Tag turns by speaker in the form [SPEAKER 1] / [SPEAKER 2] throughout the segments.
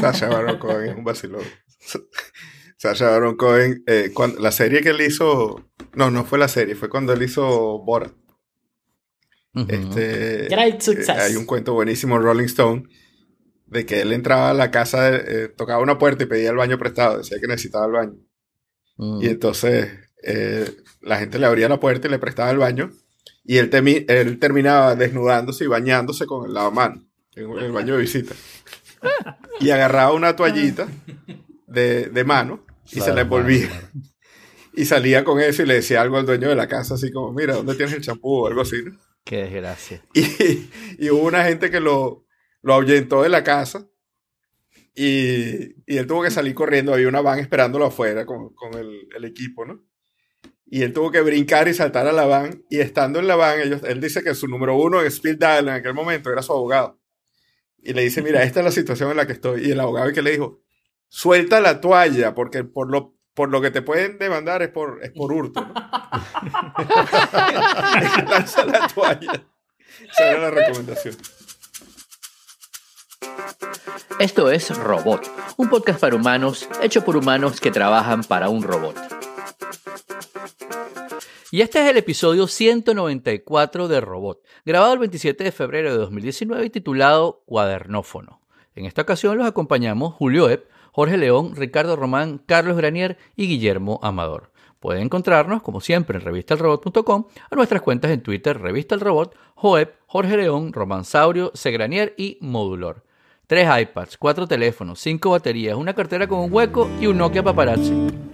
[SPEAKER 1] Sasha Baron Cohen es un vacilón. Sasha Baron Cohen, eh, cuando, la serie que él hizo, no, no fue la serie, fue cuando él hizo Borat. este,
[SPEAKER 2] Great success.
[SPEAKER 1] eh, hay un cuento buenísimo, Rolling Stone, de que él entraba a la casa, eh, tocaba una puerta y pedía el baño prestado, decía que necesitaba el baño.
[SPEAKER 3] Mm.
[SPEAKER 1] Y entonces la gente le abría la puerta y le prestaba el baño. Y él terminaba desnudándose y bañándose con el lavamano en el baño de visita. Y agarraba una toallita de, de mano y se la envolvía. Y salía con eso y le decía algo al dueño de la casa, así como, mira, ¿dónde tienes el champú? o algo así. ¿no?
[SPEAKER 3] Qué desgracia.
[SPEAKER 1] Y, y hubo una gente que lo, lo ahuyentó de la casa y, y él tuvo que salir corriendo. Había una van esperándolo afuera con, con el, el equipo, ¿no? Y él tuvo que brincar y saltar a la van. Y estando en la van, ellos, él dice que su número uno en Speed Dial en aquel momento era su abogado. Y le dice, mira, esta es la situación en la que estoy. Y el abogado que le dijo, suelta la toalla, porque por lo, por lo que te pueden demandar es por, es por hurto. Lanza la toalla. Esa era la recomendación.
[SPEAKER 3] Esto es Robot, un podcast para humanos hecho por humanos que trabajan para un robot. Y este es el episodio 194 de Robot, grabado el 27 de febrero de 2019 y titulado Cuadernófono. En esta ocasión los acompañamos Julio Epp, Jorge León, Ricardo Román, Carlos Granier y Guillermo Amador. Pueden encontrarnos, como siempre, en revistalrobot.com, a nuestras cuentas en Twitter, Revista El Robot, Joep, Jorge León, Romansaurio, Segranier y Modulor. Tres iPads, cuatro teléfonos, cinco baterías, una cartera con un hueco y un Nokia paparazzi.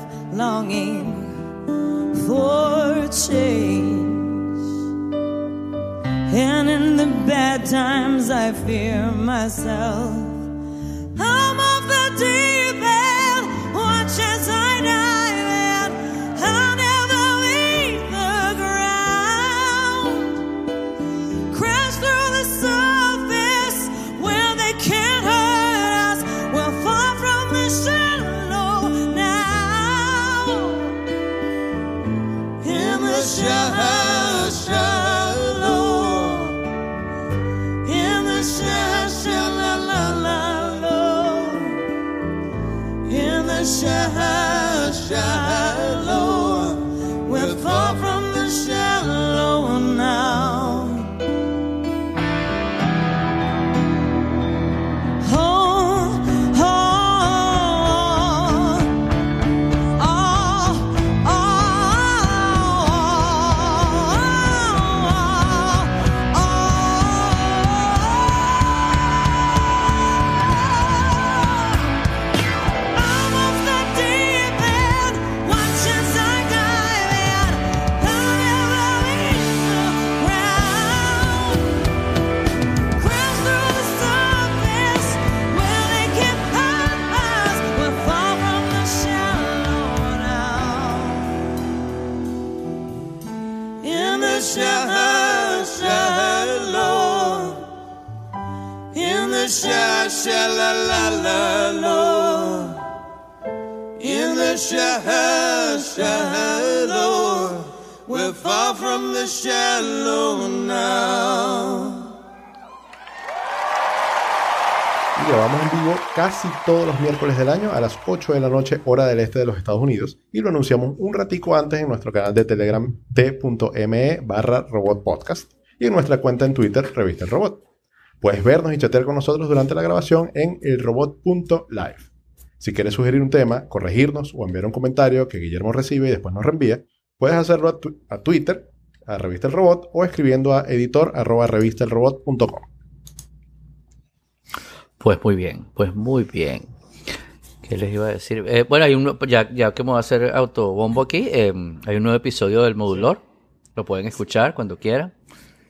[SPEAKER 4] longing for change. And in the bad times, I fear myself. I'm off the deep shallow now.
[SPEAKER 2] Y grabamos en vivo casi todos los miércoles del año a las 8 de la noche, hora del este de los Estados Unidos. Y lo anunciamos un ratico antes en nuestro canal de Telegram t.me barra robot podcast y en nuestra cuenta en Twitter, Revista El Robot. Puedes vernos y chatear con nosotros durante la grabación en elrobot.live. Si quieres sugerir un tema, corregirnos o enviar un comentario que Guillermo recibe y después nos reenvía, puedes hacerlo a, tu- a Twitter, a Revista El Robot o escribiendo a editor arroba revistelrobot.com.
[SPEAKER 3] Pues muy bien, pues muy bien. ¿Qué les iba a decir? Eh, bueno, hay un, ya, ya que me voy a hacer autobombo aquí, eh, hay un nuevo episodio del Modulor. Lo pueden escuchar cuando quieran.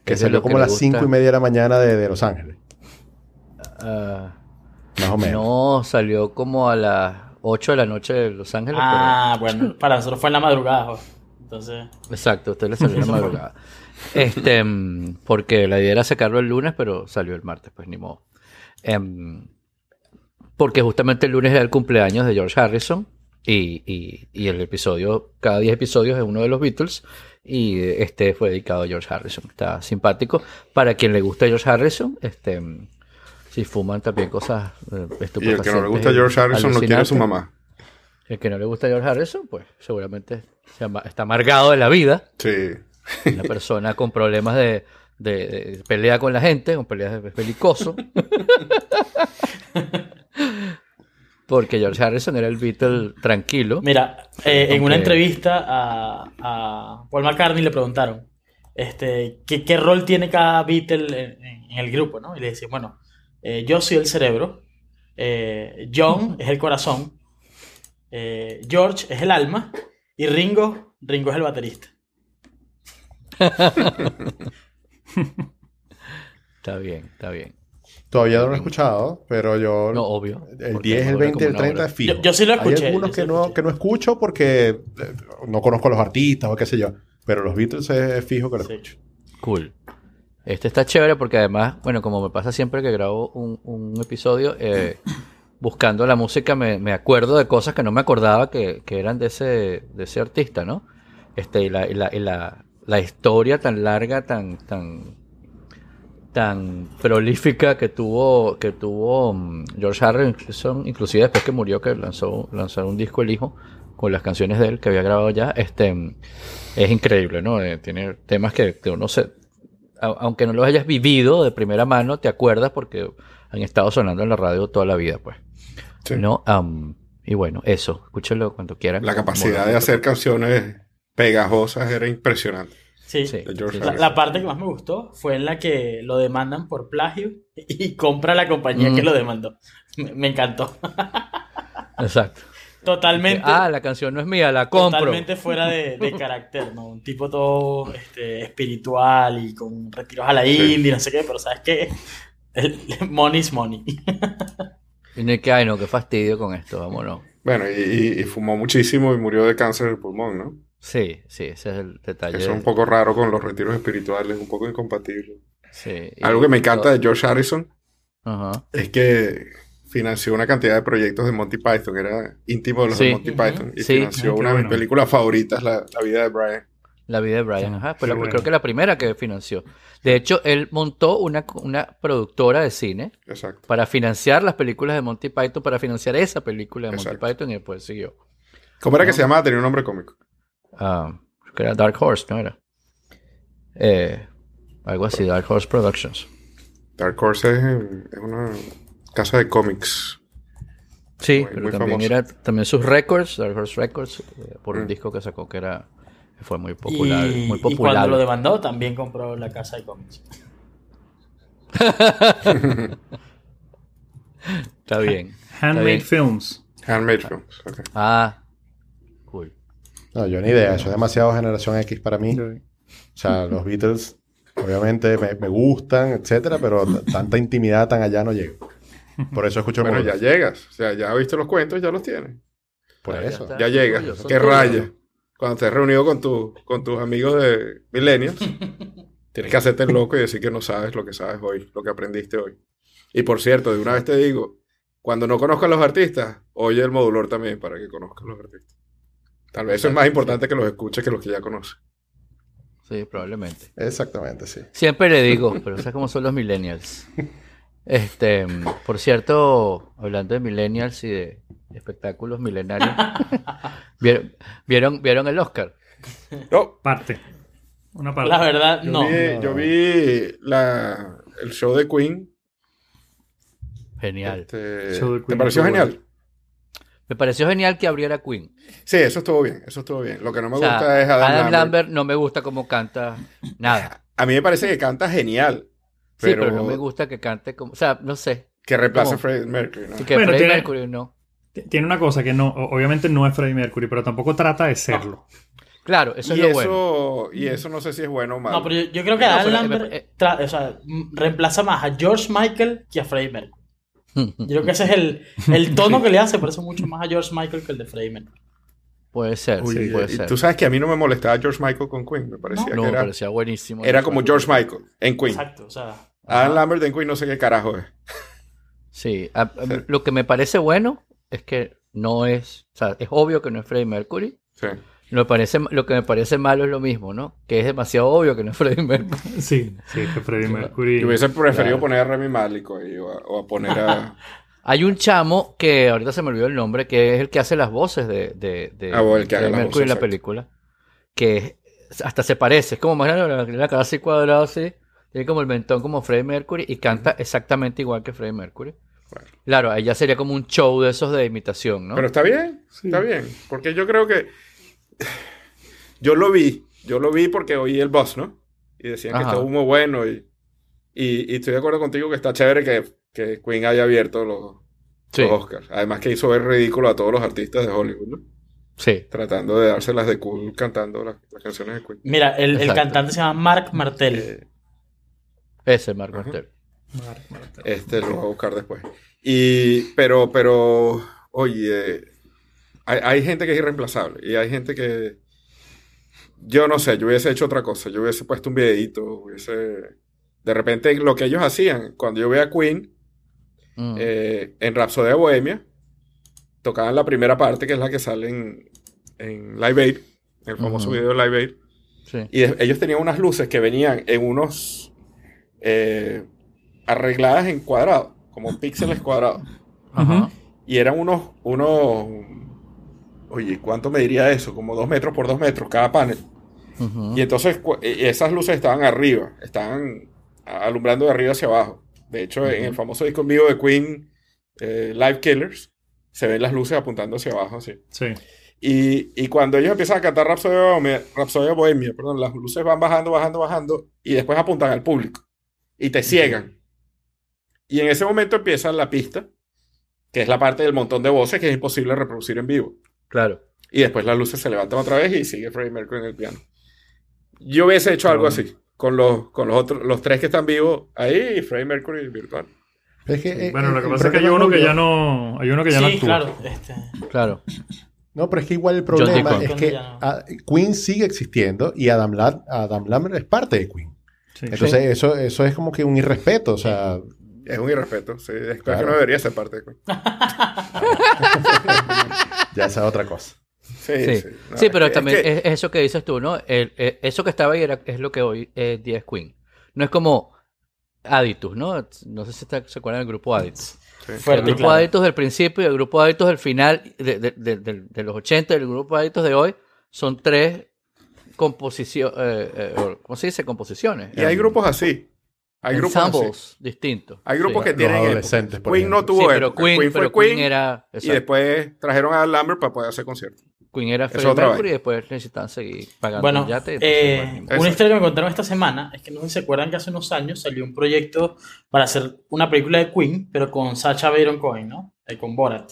[SPEAKER 2] Que salió
[SPEAKER 3] lo
[SPEAKER 2] como a las. 5 y media de la mañana de, de Los Ángeles.
[SPEAKER 3] Ah,
[SPEAKER 2] Más o menos.
[SPEAKER 3] no, salió como a las 8 de la noche de Los Ángeles.
[SPEAKER 5] Ah, bueno, para nosotros fue en la madrugada. Entonces,
[SPEAKER 3] exacto, usted le salió en la madrugada. Este, mm, porque la idea era sacarlo el lunes, pero salió el martes, pues ni modo. Em, porque justamente el lunes era el cumpleaños de George Harrison y, y- y el episodio, cada 10 episodios es uno de los Beatles y este fue dedicado a George Harrison. Está simpático. Para quien le gusta George Harrison, este, si fuman también cosas eh,
[SPEAKER 1] Y el que no le gusta George Harrison no quiere a su mamá.
[SPEAKER 3] El que no le gusta George Harrison, pues seguramente se ama- está amargado de la vida.
[SPEAKER 1] Sí.
[SPEAKER 3] Una persona con problemas de, de- de pelea con la gente, con peleas de belicoso. Porque George Harrison era el Beatle tranquilo.
[SPEAKER 5] mira, eh, en una entrevista a, a Paul McCartney le preguntaron este, ¿qué, qué rol tiene cada Beatle en, el grupo, ¿no? Y le decía, bueno, eh, yo soy el cerebro, eh, John es el corazón, George es el alma y Ringo, Ringo es el baterista.
[SPEAKER 3] Está bien, está bien.
[SPEAKER 2] Todavía no lo he escuchado, pero yo...
[SPEAKER 3] No, obvio.
[SPEAKER 2] El
[SPEAKER 3] porque
[SPEAKER 2] 10, el
[SPEAKER 3] dura
[SPEAKER 2] 20
[SPEAKER 3] como
[SPEAKER 2] el
[SPEAKER 3] una
[SPEAKER 2] 30
[SPEAKER 3] hora.
[SPEAKER 2] es fijo.
[SPEAKER 5] Yo- yo sí lo escuché,
[SPEAKER 2] Hay algunos
[SPEAKER 5] sí
[SPEAKER 2] que, no,
[SPEAKER 5] escuché.
[SPEAKER 2] que no escucho porque eh, no conozco a los artistas o qué sé yo. Pero los Beatles es, es fijo que lo
[SPEAKER 5] Sí.
[SPEAKER 2] escucho.
[SPEAKER 3] Cool. Este está chévere porque además, bueno, como me pasa siempre que grabo un, un episodio, eh, buscando la música me, me acuerdo de cosas que no me acordaba que, que eran de ese, de ese artista, ¿no? Este, y la, y la, y la, la historia tan larga, tan, tan, tan prolífica que tuvo, que tuvo mm, George Harrison, inclusive después que murió, que lanzó, lanzó un disco el hijo con las canciones de él que había grabado ya, este mm, es increíble, ¿no? Eh, tiene temas que, que uno se, a- aunque no los hayas vivido de primera mano, te acuerdas porque han estado sonando en la radio toda la vida, pues.
[SPEAKER 1] Sí.
[SPEAKER 3] ¿No? Y bueno, eso, escúchenlo cuando quieran.
[SPEAKER 1] La capacidad de hacer canciones pegajosas era impresionante.
[SPEAKER 5] Sí.
[SPEAKER 3] Sí, sí,
[SPEAKER 5] La, parte que más me gustó fue en la que lo demandan por plagio y compra la compañía
[SPEAKER 3] Mm.
[SPEAKER 5] que lo demandó. Me, me encantó.
[SPEAKER 3] Exacto.
[SPEAKER 5] Totalmente.
[SPEAKER 3] Ah, la canción no es mía, la compro.
[SPEAKER 5] Totalmente fuera de, de carácter, ¿no? Un tipo todo este, espiritual y con retiros a la
[SPEAKER 1] Sí.
[SPEAKER 5] India, no sé qué, pero ¿sabes qué? El, money is money.
[SPEAKER 3] Y no hay que, ay, no, qué fastidio con esto, vámonos.
[SPEAKER 1] Bueno, y, y- y fumó muchísimo y murió de cáncer del pulmón, ¿no?
[SPEAKER 3] Sí, sí, ese es el detalle.
[SPEAKER 1] Eso es un poco raro con los retiros espirituales, un poco incompatible.
[SPEAKER 3] Sí,
[SPEAKER 1] Algo que me encanta de George Harrison es que financió una cantidad de proyectos de Monty Python, era íntimo de los
[SPEAKER 3] Sí.
[SPEAKER 1] de Monty. Python, y
[SPEAKER 3] Sí.
[SPEAKER 1] financió una de mis
[SPEAKER 6] bueno.
[SPEAKER 1] películas favoritas, la, La vida de Brian.
[SPEAKER 3] La vida de Brian, ajá. La-
[SPEAKER 6] bueno.
[SPEAKER 3] creo que la primera que financió. De hecho, él montó una, una productora de cine
[SPEAKER 1] Exacto.
[SPEAKER 3] para financiar las películas de Monty Python, para financiar esa película de Monty
[SPEAKER 1] Exacto.
[SPEAKER 3] Python y después siguió.
[SPEAKER 1] ¿Cómo era que se llamaba? Tenía un nombre cómico.
[SPEAKER 3] Ah, creo que era Dark Horse, ¿no era? Eh, algo así, Dark Horse Productions.
[SPEAKER 1] Dark Horse es, es una casa de cómics.
[SPEAKER 3] Sí,
[SPEAKER 1] Muy-
[SPEAKER 3] pero
[SPEAKER 1] muy
[SPEAKER 3] también era también sus records, Dark Horse Records, eh, por un
[SPEAKER 1] Mm.
[SPEAKER 3] disco que sacó que era que fue muy popular,
[SPEAKER 5] y,
[SPEAKER 3] muy
[SPEAKER 5] y
[SPEAKER 3] popular.
[SPEAKER 5] cuando lo demandó, también compró la casa de cómics.
[SPEAKER 3] Está bien. está
[SPEAKER 6] Handmade
[SPEAKER 3] bien.
[SPEAKER 6] Films.
[SPEAKER 1] Handmade Films. ok.
[SPEAKER 3] Ah.
[SPEAKER 2] No, yo ni idea. Eso es demasiado generación X para mí. O sea, los Beatles, obviamente, me, me gustan, etcétera, pero tanta intimidad tan allá no llego. Por eso escucho
[SPEAKER 1] Bueno, ya llegas. O sea, ya viste los cuentos, ya los tienes.
[SPEAKER 2] Por
[SPEAKER 3] Ah,
[SPEAKER 2] eso.
[SPEAKER 1] Ya llegas. ¿Qué raya? cuando estés reunido con, tu, con tus amigos de Millennials, tienes que hacerte el loco y decir que no sabes lo que sabes hoy, lo que aprendiste hoy. Y por cierto, de una vez te digo, cuando no conozcas a los artistas, oye el modulador también para que conozcas a los artistas. Tal vez eso es más importante que los escuches que los que ya conoces.
[SPEAKER 3] Sí, probablemente.
[SPEAKER 2] Exactamente, sí.
[SPEAKER 3] Siempre le digo, pero ¿sabes cómo son los millennials? Este, por cierto, hablando de millennials y de espectáculos milenarios, ¿vieron, vieron, vieron el Oscar?
[SPEAKER 1] No,
[SPEAKER 6] Parte. Una parte.
[SPEAKER 5] La verdad,
[SPEAKER 1] yo
[SPEAKER 5] no.
[SPEAKER 1] vi, yo vi la, el show de Queen.
[SPEAKER 3] Genial.
[SPEAKER 1] Este,
[SPEAKER 6] Show de
[SPEAKER 1] ¿Te pareció genial?
[SPEAKER 3] Me pareció genial que abriera Queen.
[SPEAKER 1] Sí, eso estuvo bien, eso estuvo bien. Lo que no me
[SPEAKER 3] O sea,
[SPEAKER 1] gusta es Adam,
[SPEAKER 3] Adam
[SPEAKER 1] Lambert.
[SPEAKER 3] Lambert no me gusta cómo canta nada.
[SPEAKER 1] A mí me parece que canta genial,
[SPEAKER 3] Sí,
[SPEAKER 1] pero,
[SPEAKER 3] pero no me gusta que cante como... O sea, no sé.
[SPEAKER 1] que reemplace a. Freddie Mercury. ¿no?
[SPEAKER 3] Y que
[SPEAKER 6] Bueno,
[SPEAKER 3] Freddie
[SPEAKER 6] tiene-
[SPEAKER 3] Mercury no.
[SPEAKER 6] Tiene una cosa que no, obviamente no es Freddie Mercury, pero tampoco trata de serlo.
[SPEAKER 3] Claro, eso
[SPEAKER 1] y,
[SPEAKER 3] es lo
[SPEAKER 1] eso,
[SPEAKER 3] bueno.
[SPEAKER 1] y eso no sé si es bueno o malo.
[SPEAKER 5] No, pero yo, yo creo que Adam
[SPEAKER 3] pero,
[SPEAKER 5] Lambert
[SPEAKER 3] eh,
[SPEAKER 5] o sea, reemplaza más a George Michael que a Freddie Mercury. Yo creo que ese es el, el tono que le hace, parece mucho más a George Michael que el de Freddie Mercury.
[SPEAKER 3] Puede ser,
[SPEAKER 1] Uy,
[SPEAKER 3] sí, puede
[SPEAKER 1] y
[SPEAKER 3] ser.
[SPEAKER 1] tú sabes que a mí no me molestaba George Michael con Queen, me parecía
[SPEAKER 3] No,
[SPEAKER 1] que
[SPEAKER 3] me
[SPEAKER 1] era,
[SPEAKER 3] parecía buenísimo.
[SPEAKER 1] era como George Michael en Queen.
[SPEAKER 5] Exacto, o sea.
[SPEAKER 1] Adam Lambert en Queen no sé qué carajo es.
[SPEAKER 3] Sí, a- a- lo que me parece bueno es que no es, o sea, es obvio que no es Freddie Mercury.
[SPEAKER 1] Sí.
[SPEAKER 3] Lo, parece, lo que me parece malo es lo mismo, ¿no? Que es demasiado obvio que no es Freddie Mercury.
[SPEAKER 6] Sí, sí, que Freddie Mercury.
[SPEAKER 1] Yo hubiese preferido
[SPEAKER 3] Claro.
[SPEAKER 1] poner a Remy Malek ahí, o, a, o a poner a...
[SPEAKER 3] Hay un chamo que ahorita se me olvidó el nombre, que es el que hace las voces de, de, de
[SPEAKER 1] Ah, bueno, el que las
[SPEAKER 3] Mercury en la película. Que hasta se parece, es como más la, la, la cara así cuadrada así. Tiene como el mentón como Freddie Mercury y canta exactamente igual que Freddie Mercury.
[SPEAKER 1] Bueno.
[SPEAKER 3] Claro, ahí ya sería como un show de esos de imitación, ¿no?
[SPEAKER 1] Pero está bien, está bien. Porque yo creo que... Yo lo vi, yo lo vi porque oí el boss, ¿no? Y decían que estuvo muy bueno y, y, y estoy de acuerdo contigo que está chévere que, que Queen haya abierto los,
[SPEAKER 3] sí,
[SPEAKER 1] los Oscars. Además que hizo ver ridículo a todos los artistas de Hollywood, ¿no?
[SPEAKER 3] sí.
[SPEAKER 1] Tratando de dárselas de cool cantando las, las canciones de Queen.
[SPEAKER 5] Mira, el, cantante se llama Mark Martel.
[SPEAKER 1] Eh,
[SPEAKER 3] Ese Mark
[SPEAKER 1] Ajá.
[SPEAKER 3] Martel.
[SPEAKER 6] Mark Martel.
[SPEAKER 1] Este lo voy a buscar después. Y, pero, pero, oye, hay, hay gente que es irreemplazable y hay gente que, yo no sé, yo hubiese hecho otra cosa, yo hubiese puesto un videito, hubiese, de repente lo que ellos hacían, cuando yo veía a Queen
[SPEAKER 3] Mm.
[SPEAKER 1] eh, en Rhapsody Bohemia, tocaban la primera parte que es la que sale en, en Live Aid, el famoso
[SPEAKER 3] Ujú.
[SPEAKER 1] video de Live Aid.
[SPEAKER 3] Sí.
[SPEAKER 1] Y ellos tenían unas luces que venían en unos eh, arregladas en cuadrados, como píxeles cuadrados.
[SPEAKER 3] Ajá.
[SPEAKER 1] Y eran unos, unos, oye, ¿cuánto me diría eso? Como dos metros por dos metros cada panel.
[SPEAKER 3] Ujú.
[SPEAKER 1] Y entonces e- esas luces estaban arriba, estaban alumbrando de arriba hacia abajo. De hecho, en el famoso disco en vivo de Queen, eh, Live Killers, se ven las luces apuntando hacia abajo, así.
[SPEAKER 6] Sí.
[SPEAKER 1] Y, y cuando ellos empiezan a cantar Rhapsody Bohemia, perdón, las luces van bajando, bajando, bajando, y después apuntan al público. Y te ciegan. Y en ese momento empieza la pista, que es la parte del montón de voces que es imposible reproducir en vivo.
[SPEAKER 3] Claro.
[SPEAKER 1] Y después las luces se levantan otra vez y sigue Freddie Mercury en el piano. Yo hubiese hecho algo así, con los, con los otros, los tres que están vivos ahí y Freddie Mercury virtual.
[SPEAKER 2] Es que, eh,
[SPEAKER 6] Bueno, lo
[SPEAKER 2] eh,
[SPEAKER 6] que
[SPEAKER 2] el
[SPEAKER 6] pasa es que hay uno que ya no. Hay uno que ya no
[SPEAKER 5] sí,
[SPEAKER 6] actúa.
[SPEAKER 5] claro. Este,
[SPEAKER 3] Claro.
[SPEAKER 2] No, pero es que igual el problema es que
[SPEAKER 5] no.
[SPEAKER 2] ah, Queen sigue existiendo y Adam, La- Adam Lambert es parte de Queen.
[SPEAKER 6] Sí.
[SPEAKER 2] Entonces eso, eso es como que un irrespeto. O sea,
[SPEAKER 1] Es un irrespeto. Sí, es Claro. que no debería ser parte de Queen.
[SPEAKER 2] ya esa es otra cosa.
[SPEAKER 1] Sí,
[SPEAKER 3] Sí,
[SPEAKER 1] sí. No,
[SPEAKER 3] sí
[SPEAKER 1] es
[SPEAKER 3] pero
[SPEAKER 1] es
[SPEAKER 3] también
[SPEAKER 1] que-
[SPEAKER 3] es, es eso que dices tú, ¿no? El- eh, eso que estaba ahí era, es lo que hoy es 10 Queen. No es como Aditus, ¿no? No sé si está- se acuerdan del grupo Aditus.
[SPEAKER 1] sí.
[SPEAKER 3] El grupo
[SPEAKER 5] claro.
[SPEAKER 3] Aditus del principio y el grupo Aditus del final, de, de- de- de- de los 80 y el grupo Aditus de hoy, son tres composiciones, ¿cómo se dice? Composiciones.
[SPEAKER 1] Y hay grupos así. Hay grupos
[SPEAKER 3] distintos.
[SPEAKER 1] Hay grupos
[SPEAKER 3] Sí.
[SPEAKER 1] que tienen.
[SPEAKER 2] Los adolescentes, por
[SPEAKER 1] Queen no tuvo
[SPEAKER 3] Sí, pero. Queen,
[SPEAKER 1] Queen fue
[SPEAKER 3] pero
[SPEAKER 1] Queen,
[SPEAKER 3] Queen era...
[SPEAKER 1] y después trajeron a Lambert para poder hacer conciertos.
[SPEAKER 3] Queen era Freddie Mercury y después necesitaban seguir pagando
[SPEAKER 5] Bueno,
[SPEAKER 3] yate.
[SPEAKER 5] eh, una historia que me contaron esta semana es que no sé si se acuerdan que hace unos años salió un proyecto para hacer una película de Queen, pero con Sacha Baron Cohen, ¿no? Eh, con Borat.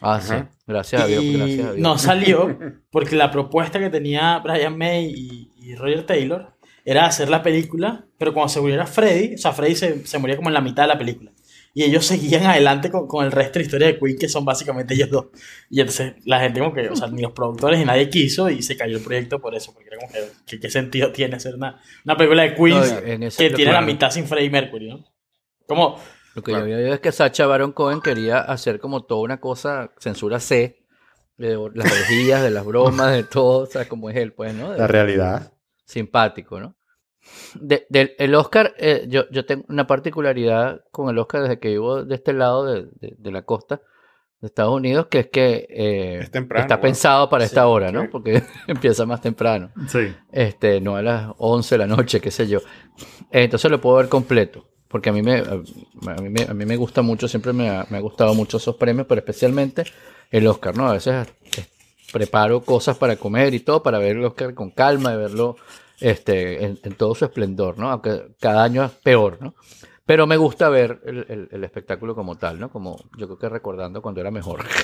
[SPEAKER 3] Ah, sí.
[SPEAKER 1] Ajá.
[SPEAKER 3] Gracias a Dios,
[SPEAKER 5] Y
[SPEAKER 3] gracias a Dios.
[SPEAKER 5] no salió porque la propuesta que tenía Brian May y, y Roger Taylor era hacer la película, pero cuando se muriera Freddy, o sea, Freddy se, se moría como en la mitad de la película. Y ellos seguían adelante con, con el resto de la historia de Queen, que son básicamente ellos dos. Y entonces la gente como que, o sea, ni los productores ni nadie quiso y se cayó el proyecto por eso, porque era como que, que- ¿qué sentido tiene hacer una, una película de Queen
[SPEAKER 3] No,
[SPEAKER 5] que tiene la mitad sin Freddie Mercury, ¿no? Como,
[SPEAKER 3] Lo que yo había oído es que Sacha Baron Cohen quería hacer como toda una cosa, censura C, de las orgías, de las bromas, de todo, o sea, como es él, pues, ¿no? De-
[SPEAKER 2] La realidad.
[SPEAKER 3] Simpático, ¿no? De- el Oscar, eh, yo, yo tengo una particularidad con el Oscar desde que vivo de este lado de, de- la costa de Estados Unidos, que es que eh,
[SPEAKER 1] Es temprano,
[SPEAKER 3] está
[SPEAKER 1] bueno.
[SPEAKER 3] pensado para esta hora, ¿no?
[SPEAKER 1] sí.
[SPEAKER 3] Porque empieza más temprano,
[SPEAKER 6] Sí.
[SPEAKER 3] este, no a las 11 de la noche, qué sé yo. Entonces lo puedo ver completo, porque a mí me, a mí me, a mí me gusta mucho, siempre me ha, me ha gustado mucho esos premios, pero especialmente el Oscar, ¿no? A veces preparo cosas para comer y todo, para ver el Oscar con calma, de verlo este, en, todo su esplendor, ¿no? Aunque cada año es peor, ¿no? Pero me gusta ver el, espectáculo como tal, ¿no? Como yo creo que recordando cuando era mejor.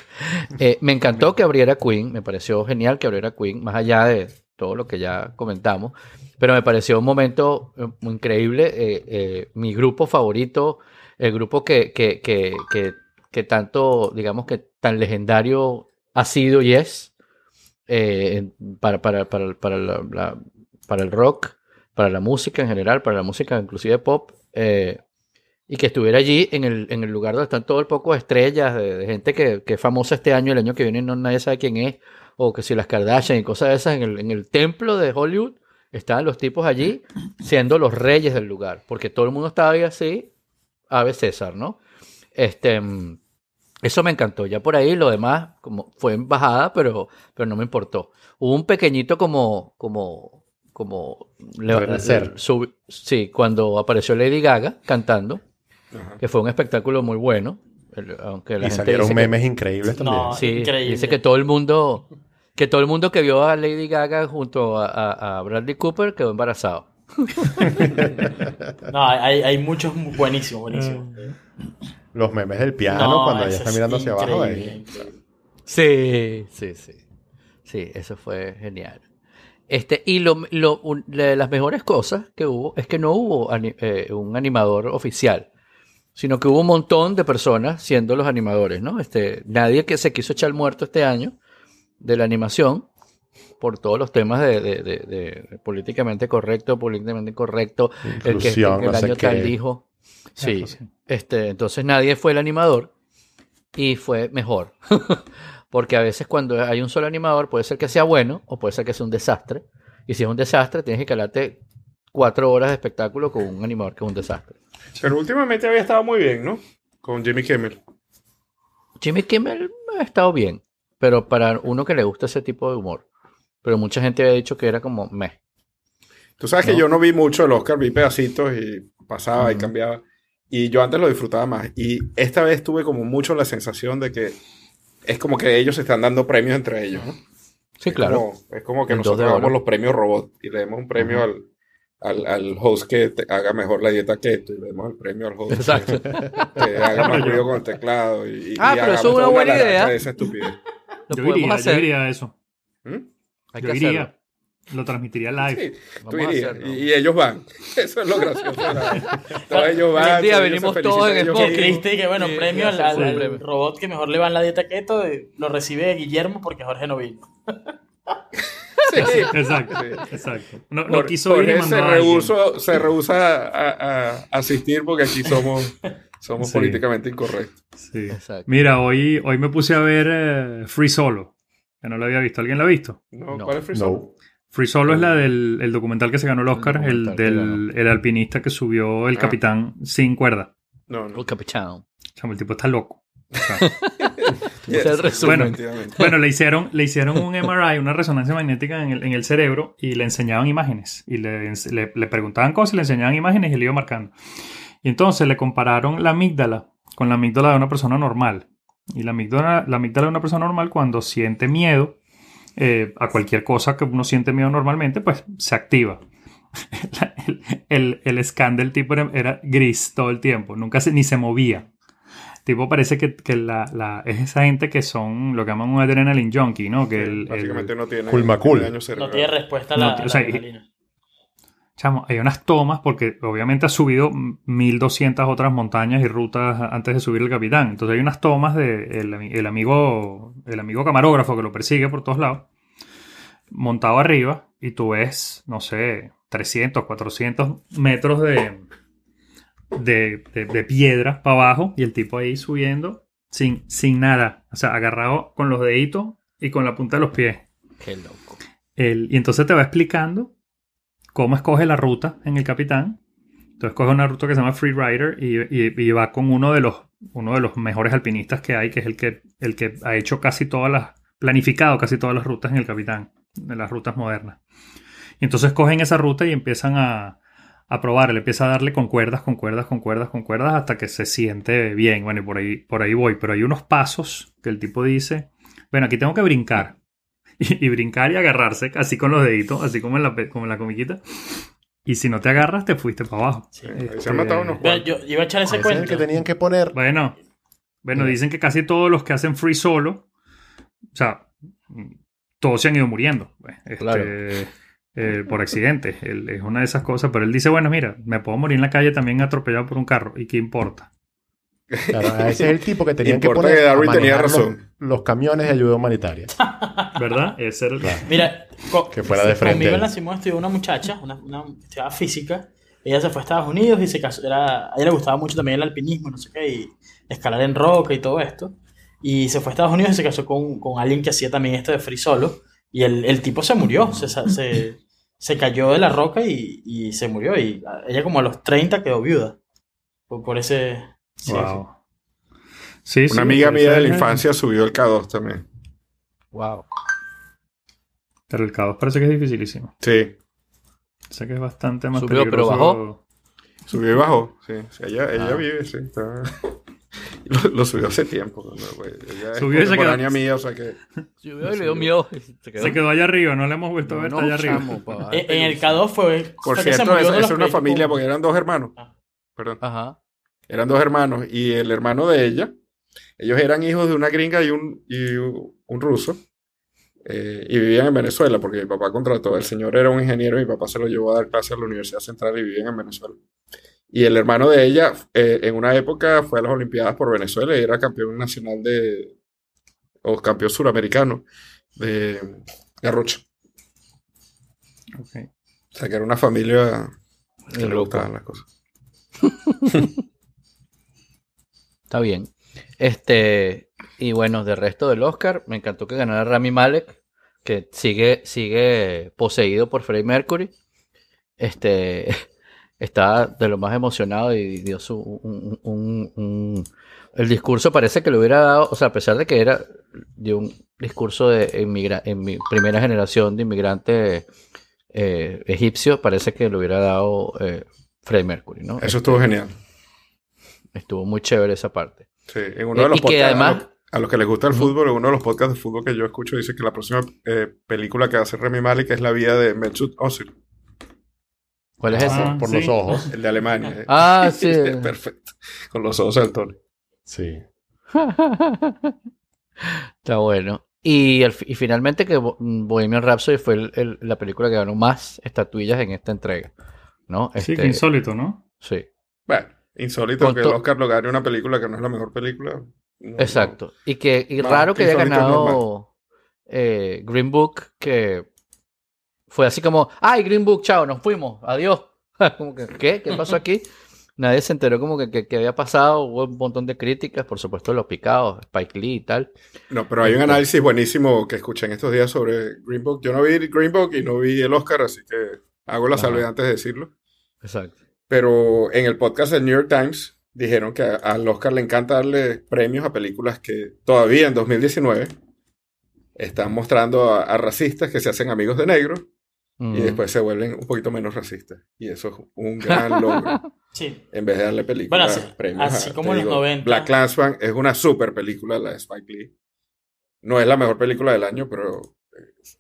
[SPEAKER 3] Eh, me encantó que abriera Queen, me pareció genial que abriera Queen, más allá de todo lo que ya comentamos, pero me pareció un momento eh, muy increíble. eh, mi grupo favorito, el grupo que, que, que, que, que tanto, digamos que tan legendario ha sido y es eh, para, para, para, para, la- para el rock, para la música en general, para la música inclusive pop, eh, y que estuviera allí en el, en el lugar donde están todo el poco estrellas, de, de gente que, que es famosa este año, el año que viene no nadie sabe quién es, o que si las Kardashian y cosas de esas, en el, en el templo de Hollywood estaban los tipos allí siendo los reyes del lugar, porque todo el mundo estaba ahí así, Ave César, ¿no? Este, mm, eso me encantó. Ya por ahí lo demás como fue en bajada, pero, pero no me importó. Hubo un pequeñito como, como, como sí, cuando apareció Lady Gaga cantando,
[SPEAKER 1] Ajá.
[SPEAKER 3] que fue un espectáculo muy bueno. el- aunque la
[SPEAKER 2] Y
[SPEAKER 3] gente
[SPEAKER 2] salieron
[SPEAKER 3] dice que-
[SPEAKER 2] memes increíbles también.
[SPEAKER 5] No.
[SPEAKER 3] Sí,
[SPEAKER 5] Increíble.
[SPEAKER 3] dice que todo el mundo, que todo el mundo que vio a Lady Gaga junto a, a- a Bradley Cooper quedó embarazado.
[SPEAKER 5] no, hay, hay muchos buenísimos, buenísimos.
[SPEAKER 2] Los memes del piano
[SPEAKER 5] No,
[SPEAKER 2] cuando ella está
[SPEAKER 5] es
[SPEAKER 2] mirando hacia abajo. ahí.
[SPEAKER 5] increíble.
[SPEAKER 3] Sí, sí, sí. Sí, eso fue genial. Este, y lo, lo- un- de las mejores cosas que hubo es que no hubo ani- eh, un animador oficial, sino que hubo un montón de personas siendo los animadores, ¿no? Este, nadie que se quiso echar muerto este año de la animación por todos los temas de, de- de- de políticamente correcto, políticamente incorrecto, el que el
[SPEAKER 2] no sé
[SPEAKER 3] año tal dijo. Sí,
[SPEAKER 6] Eso sí.
[SPEAKER 3] este, entonces nadie fue el animador y fue mejor. Porque a veces cuando hay un solo animador puede ser que sea bueno o puede ser que sea un desastre. Y si es un desastre, tienes que calarte cuatro horas de espectáculo con un animador que es un desastre.
[SPEAKER 1] Pero últimamente había estado muy bien, ¿no? Con Jimmy Kimmel.
[SPEAKER 3] Jimmy Kimmel ha estado bien, pero para uno que le gusta ese tipo de humor. Pero mucha gente había dicho que era como meh.
[SPEAKER 1] Tú sabes que yo no vi mucho el Oscar, vi pedacitos y pasaba y cambiaba. Y yo antes lo disfrutaba más. Y esta vez tuve como mucho la sensación de que es como que ellos se están dando premios entre ellos, ¿no?
[SPEAKER 3] Sí,
[SPEAKER 1] Es
[SPEAKER 3] claro.
[SPEAKER 1] como- es como que nosotros damos los premios robot y le damos un premio al, al, al host que te haga mejor la dieta keto y le damos el premio al host
[SPEAKER 3] Exacto.
[SPEAKER 1] que, que haga más ruido con el teclado. Y, y-
[SPEAKER 3] Ah,
[SPEAKER 1] y
[SPEAKER 3] pero eso es una buena idea.
[SPEAKER 1] de esa estupidez.
[SPEAKER 3] Lo
[SPEAKER 6] Yo
[SPEAKER 3] podemos
[SPEAKER 6] iría,
[SPEAKER 3] hacer.
[SPEAKER 6] yo iría a eso.
[SPEAKER 1] ¿Mm?
[SPEAKER 3] Hay
[SPEAKER 6] yo
[SPEAKER 3] que
[SPEAKER 6] iría.
[SPEAKER 3] hacerlo.
[SPEAKER 6] Lo transmitiría live.
[SPEAKER 1] Sí, tú irías. Y, y ellos van. Eso es lo gracioso. Todos ellos van.
[SPEAKER 3] Un día
[SPEAKER 1] todos
[SPEAKER 3] venimos todos en el podcast.
[SPEAKER 5] que, bueno,
[SPEAKER 3] Sí,
[SPEAKER 5] premio al, robot que mejor le va en la dieta keto, lo recibe Guillermo porque Jorge no vino.
[SPEAKER 1] Sí.
[SPEAKER 6] Exacto,
[SPEAKER 1] Sí.
[SPEAKER 6] exacto. No, no
[SPEAKER 1] Por-
[SPEAKER 6] quiso ir y
[SPEAKER 1] se rehusó, se rehúsa a, a- a asistir porque aquí somos, somos
[SPEAKER 6] Sí.
[SPEAKER 1] políticamente incorrectos.
[SPEAKER 6] Sí.
[SPEAKER 3] Exacto.
[SPEAKER 6] Mira, hoy, hoy me puse a ver eh, Free Solo, que no lo había visto. ¿Alguien lo ha visto?
[SPEAKER 1] ¿No?
[SPEAKER 3] No.
[SPEAKER 1] ¿Cuál es Free
[SPEAKER 2] No.
[SPEAKER 6] Free Solo es la del el documental que se ganó el Oscar, el, del el alpinista que subió el
[SPEAKER 1] Ah.
[SPEAKER 6] capitán sin cuerda.
[SPEAKER 1] No, no.
[SPEAKER 3] El capitán.
[SPEAKER 6] Chamo, el tipo está loco. O sea,
[SPEAKER 3] Ese es el resumen.
[SPEAKER 6] Bueno. Bueno, le hicieron, le hicieron un MRI, una resonancia magnética en el, en el cerebro y le enseñaban imágenes. Y le- le preguntaban cosas y le enseñaban imágenes y le iba marcando. Y entonces le compararon la amígdala con la amígdala de una persona normal. Y la amígdala, la amígdala de una persona normal cuando siente miedo eh, a cualquier cosa que uno siente miedo normalmente, pues se activa. El, el, el scan del tipo era, era gris todo el tiempo, nunca se, ni se movía. Tipo parece que, que la, la- es esa gente que son lo que llaman un adrenaline junkie, ¿no? Que el, el-
[SPEAKER 1] Básicamente no tiene,
[SPEAKER 2] Cool
[SPEAKER 1] daño
[SPEAKER 5] No respuesta a
[SPEAKER 6] No,
[SPEAKER 5] la,
[SPEAKER 6] o
[SPEAKER 5] a la
[SPEAKER 6] sea, y-
[SPEAKER 5] adrenalina.
[SPEAKER 6] Chamo, hay unas tomas porque obviamente ha subido 1200 otras montañas y rutas antes de subir el capitán. Entonces hay unas tomas de el, ami- el amigo el amigo camarógrafo que lo persigue por todos lados montado arriba y tú ves, no sé, 300, 400 metros de de, de, de piedras para abajo y el tipo ahí subiendo sin, sin nada, o sea, agarrado con los deditos y con la punta de los pies.
[SPEAKER 3] Qué loco.
[SPEAKER 6] El- y entonces te va explicando cómo escoge la ruta en el capitán. Entonces coge una ruta que se llama Freerider y, y, y va con uno de los uno de los mejores alpinistas que hay, que es el que, el que ha hecho casi todas las, planificado casi todas las rutas en el capitán, de las rutas modernas. Y entonces cogen esa ruta y empiezan a, a probar, le empieza a darle con cuerdas, con cuerdas, con cuerdas, con cuerdas hasta que se siente bien. Bueno, y por ahí, por ahí voy. Pero hay unos pasos que el tipo dice, bueno, aquí tengo que brincar. Y, y brincar y agarrarse, así con los deditos, así como en la, como en la comiquita. Y si no te agarras, te fuiste para abajo.
[SPEAKER 1] se
[SPEAKER 6] Este,
[SPEAKER 1] han matado unos
[SPEAKER 5] Vea, yo iba a echar ese
[SPEAKER 2] Ese es el
[SPEAKER 5] cuento.
[SPEAKER 2] que tenían que poner.
[SPEAKER 6] Bueno, bueno, dicen que casi todos los que hacen free solo, o sea, todos se han ido muriendo. pues, este,
[SPEAKER 3] Claro.
[SPEAKER 6] eh, por accidente. Él- es una de esas cosas. Pero él dice, bueno, mira, me puedo morir en la calle también atropellado por un carro. ¿Y qué importa?
[SPEAKER 2] Claro, ese es el tipo que tenían que poner.
[SPEAKER 1] que Darwin
[SPEAKER 2] a
[SPEAKER 1] tenía
[SPEAKER 2] los-
[SPEAKER 1] razón.
[SPEAKER 2] Los, camiones de ayuda humanitaria.
[SPEAKER 6] ¿Verdad? Ese era el...
[SPEAKER 5] Mira, co-
[SPEAKER 2] Que fuera de frente.
[SPEAKER 5] Conmigo en la Simón estudió una muchacha, una, una estudiaba física. Ella se fue a Estados Unidos y se casó. Era, a ella le gustaba mucho también el alpinismo, no sé qué, y escalar en roca y todo esto. Y se fue a Estados Unidos y se casó con, con alguien que hacía también esto de free solo. Y el, el tipo se murió, se, se, se cayó de la roca y, y se murió. Y ella, como a los 30, quedó viuda. Por, por ese. Sí,
[SPEAKER 6] Wow. Sí, sí,
[SPEAKER 1] Una amiga mía de la infancia subió el K2 también.
[SPEAKER 3] Wow.
[SPEAKER 6] Pero el caos parece que es dificilísimo.
[SPEAKER 1] Sí,
[SPEAKER 6] Sé que es bastante más
[SPEAKER 3] Subió, pero bajó.
[SPEAKER 1] subió y bajó. Sí, ella, ella
[SPEAKER 3] Ah.
[SPEAKER 1] vive, sí. está- Lo, lo subió hace tiempo. ¿no? Pues, es
[SPEAKER 6] Subió y se quedó-
[SPEAKER 1] mía, o sea que...
[SPEAKER 3] Subió y le dio miedo. Se quedó.
[SPEAKER 6] Se quedó allá arriba, no le hemos vuelto a ver
[SPEAKER 3] no,
[SPEAKER 6] allá arriba.
[SPEAKER 5] En, en el
[SPEAKER 3] pelusa.
[SPEAKER 5] K2 fue.
[SPEAKER 1] Por cierto,
[SPEAKER 5] los
[SPEAKER 1] es una familia porque eran dos hermanos.
[SPEAKER 5] Ah.
[SPEAKER 1] Perdón.
[SPEAKER 3] Ajá.
[SPEAKER 1] Eran dos hermanos y el hermano de ella, ellos eran hijos de una gringa y un, y un ruso eh, y vivían en Venezuela porque mi papá contrató, el señor era un ingeniero y mi papá se lo llevó a dar clases a la Universidad Central y vivían en Venezuela. Y el hermano de ella eh, en una época fue a las Olimpiadas por Venezuela y era campeón nacional de, o campeón suramericano de garrocha.
[SPEAKER 6] Ok.
[SPEAKER 1] O sea que era una familia que le gustaban las cosas.
[SPEAKER 3] Está bien. Este, y bueno, de resto del Oscar, me encantó que ganara Rami Malek, que sigue, sigue poseído por Freddie Mercury. Este, está de lo más emocionado y dio su, un, un- un- el discurso parece que le hubiera dado, o sea, a pesar de que era, dio un discurso de inmigra- en mi primera generación de inmigrantes eh, egipcios, parece que le hubiera dado eh, Freddie Mercury, ¿no?
[SPEAKER 1] Eso estuvo genial.
[SPEAKER 3] Estuvo muy chévere esa parte.
[SPEAKER 1] Sí, en uno
[SPEAKER 3] Eh,
[SPEAKER 1] de los
[SPEAKER 3] y que
[SPEAKER 1] podcasts,
[SPEAKER 3] además-
[SPEAKER 1] a, los, a los que les gusta el fútbol, en uno de los podcasts de fútbol que yo escucho, dice que la próxima eh, película que va a hacer Remy Malek es la vida de Mesut Özil,
[SPEAKER 3] ¿Cuál es ese?
[SPEAKER 6] Ah,
[SPEAKER 2] por
[SPEAKER 6] sí.
[SPEAKER 2] los ojos.
[SPEAKER 1] el de Alemania. eh.
[SPEAKER 3] Ah, sí.
[SPEAKER 1] Perfecto. Con los ojos al tono.
[SPEAKER 2] Sí.
[SPEAKER 3] Está bueno. Y, el- y finalmente que Bo- Bohemian Rhapsody fue el- el- la película que ganó más estatuillas en esta entrega. ¿No?
[SPEAKER 6] Sí,
[SPEAKER 3] Este,
[SPEAKER 6] que insólito, ¿no?
[SPEAKER 3] sí.
[SPEAKER 1] Bueno, insólito que el Oscar lo gane una película que no es la mejor película. No,
[SPEAKER 3] Exacto. Y que y
[SPEAKER 1] No,
[SPEAKER 3] raro que haya ganado eh, Green Book, que fue así como, ay, Green Book, chao, nos fuimos, adiós. como que, ¿qué? ¿Qué pasó aquí? Nadie se enteró como que, que, que había pasado, hubo un montón de críticas, por supuesto los picados, Spike Lee y tal.
[SPEAKER 1] No, pero hay un análisis buenísimo que escuché en estos días sobre Green Book. Yo no vi Green Book y no vi el Oscar, así que hago la salvedad antes de decirlo.
[SPEAKER 3] Exacto.
[SPEAKER 1] Pero en el podcast del New York Times dijeron que al Oscar le encanta darle premios a películas que todavía en 2019 están mostrando a, a racistas que se hacen amigos de negros y
[SPEAKER 3] Mm.
[SPEAKER 1] después se vuelven un poquito menos racistas. Y eso es un gran logro.
[SPEAKER 5] Sí.
[SPEAKER 1] En vez de darle películas,
[SPEAKER 5] Bueno, así-
[SPEAKER 1] premios.
[SPEAKER 5] así
[SPEAKER 1] a-
[SPEAKER 5] como en los 90.
[SPEAKER 1] Black Clansman es una super película, la de Spike Lee. No es la mejor película del año, pero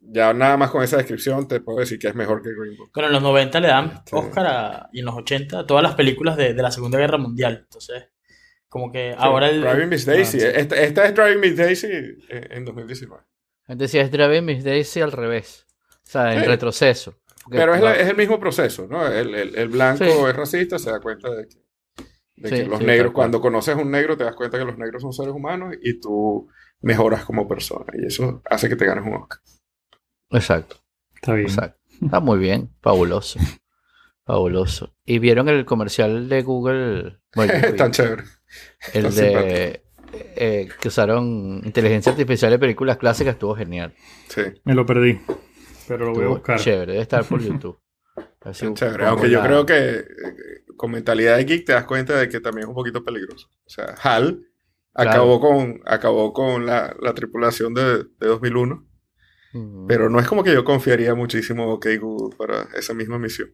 [SPEAKER 1] ya nada más con esa descripción te puedo decir que es mejor que Green Book.
[SPEAKER 5] Bueno, en los 90 le dan
[SPEAKER 1] Este-
[SPEAKER 5] Oscar a- y en los 80 a todas las películas de, de la Segunda Guerra Mundial. Entonces, como que ahora el.
[SPEAKER 1] Driving Miss Daisy.
[SPEAKER 5] Ah, sí.
[SPEAKER 1] esta, esta es Driving Miss Daisy en, en 2019.
[SPEAKER 3] Gente decía, es Driving Miss Daisy al revés. O sea, en
[SPEAKER 1] Sí.
[SPEAKER 3] retroceso. Porque-
[SPEAKER 1] Pero es, la- es el mismo proceso, ¿no? El, el- el blanco
[SPEAKER 3] Sí.
[SPEAKER 1] es racista, se da cuenta de que, de
[SPEAKER 3] Sí,
[SPEAKER 1] que los
[SPEAKER 3] sí,
[SPEAKER 1] negros, cuando conoces a un negro, te das cuenta que los negros son seres humanos y tú mejoras como persona. Y eso hace que te ganes un Oscar.
[SPEAKER 3] Exacto,
[SPEAKER 6] Está bien.
[SPEAKER 3] exacto. Está muy bien, fabuloso. Fabuloso. ¿Y vieron el comercial de Google? Bueno.
[SPEAKER 1] Tan chévere.
[SPEAKER 3] el
[SPEAKER 1] tan
[SPEAKER 3] de eh, que usaron inteligencia artificial de películas clásicas, estuvo genial.
[SPEAKER 1] Sí,
[SPEAKER 6] Me lo perdí. Pero lo voy a buscar.
[SPEAKER 3] chévere, debe estar por YouTube. Así
[SPEAKER 1] tan chévere. Aunque yo creo que eh, con mentalidad de geek te das cuenta de que también es un poquito peligroso. O sea, HAL
[SPEAKER 3] Claro.
[SPEAKER 1] acabó con, acabó con la, la tripulación de, de 2001.
[SPEAKER 3] Mm,
[SPEAKER 1] Pero no es como que yo confiaría muchísimo OK Google para esa misma misión.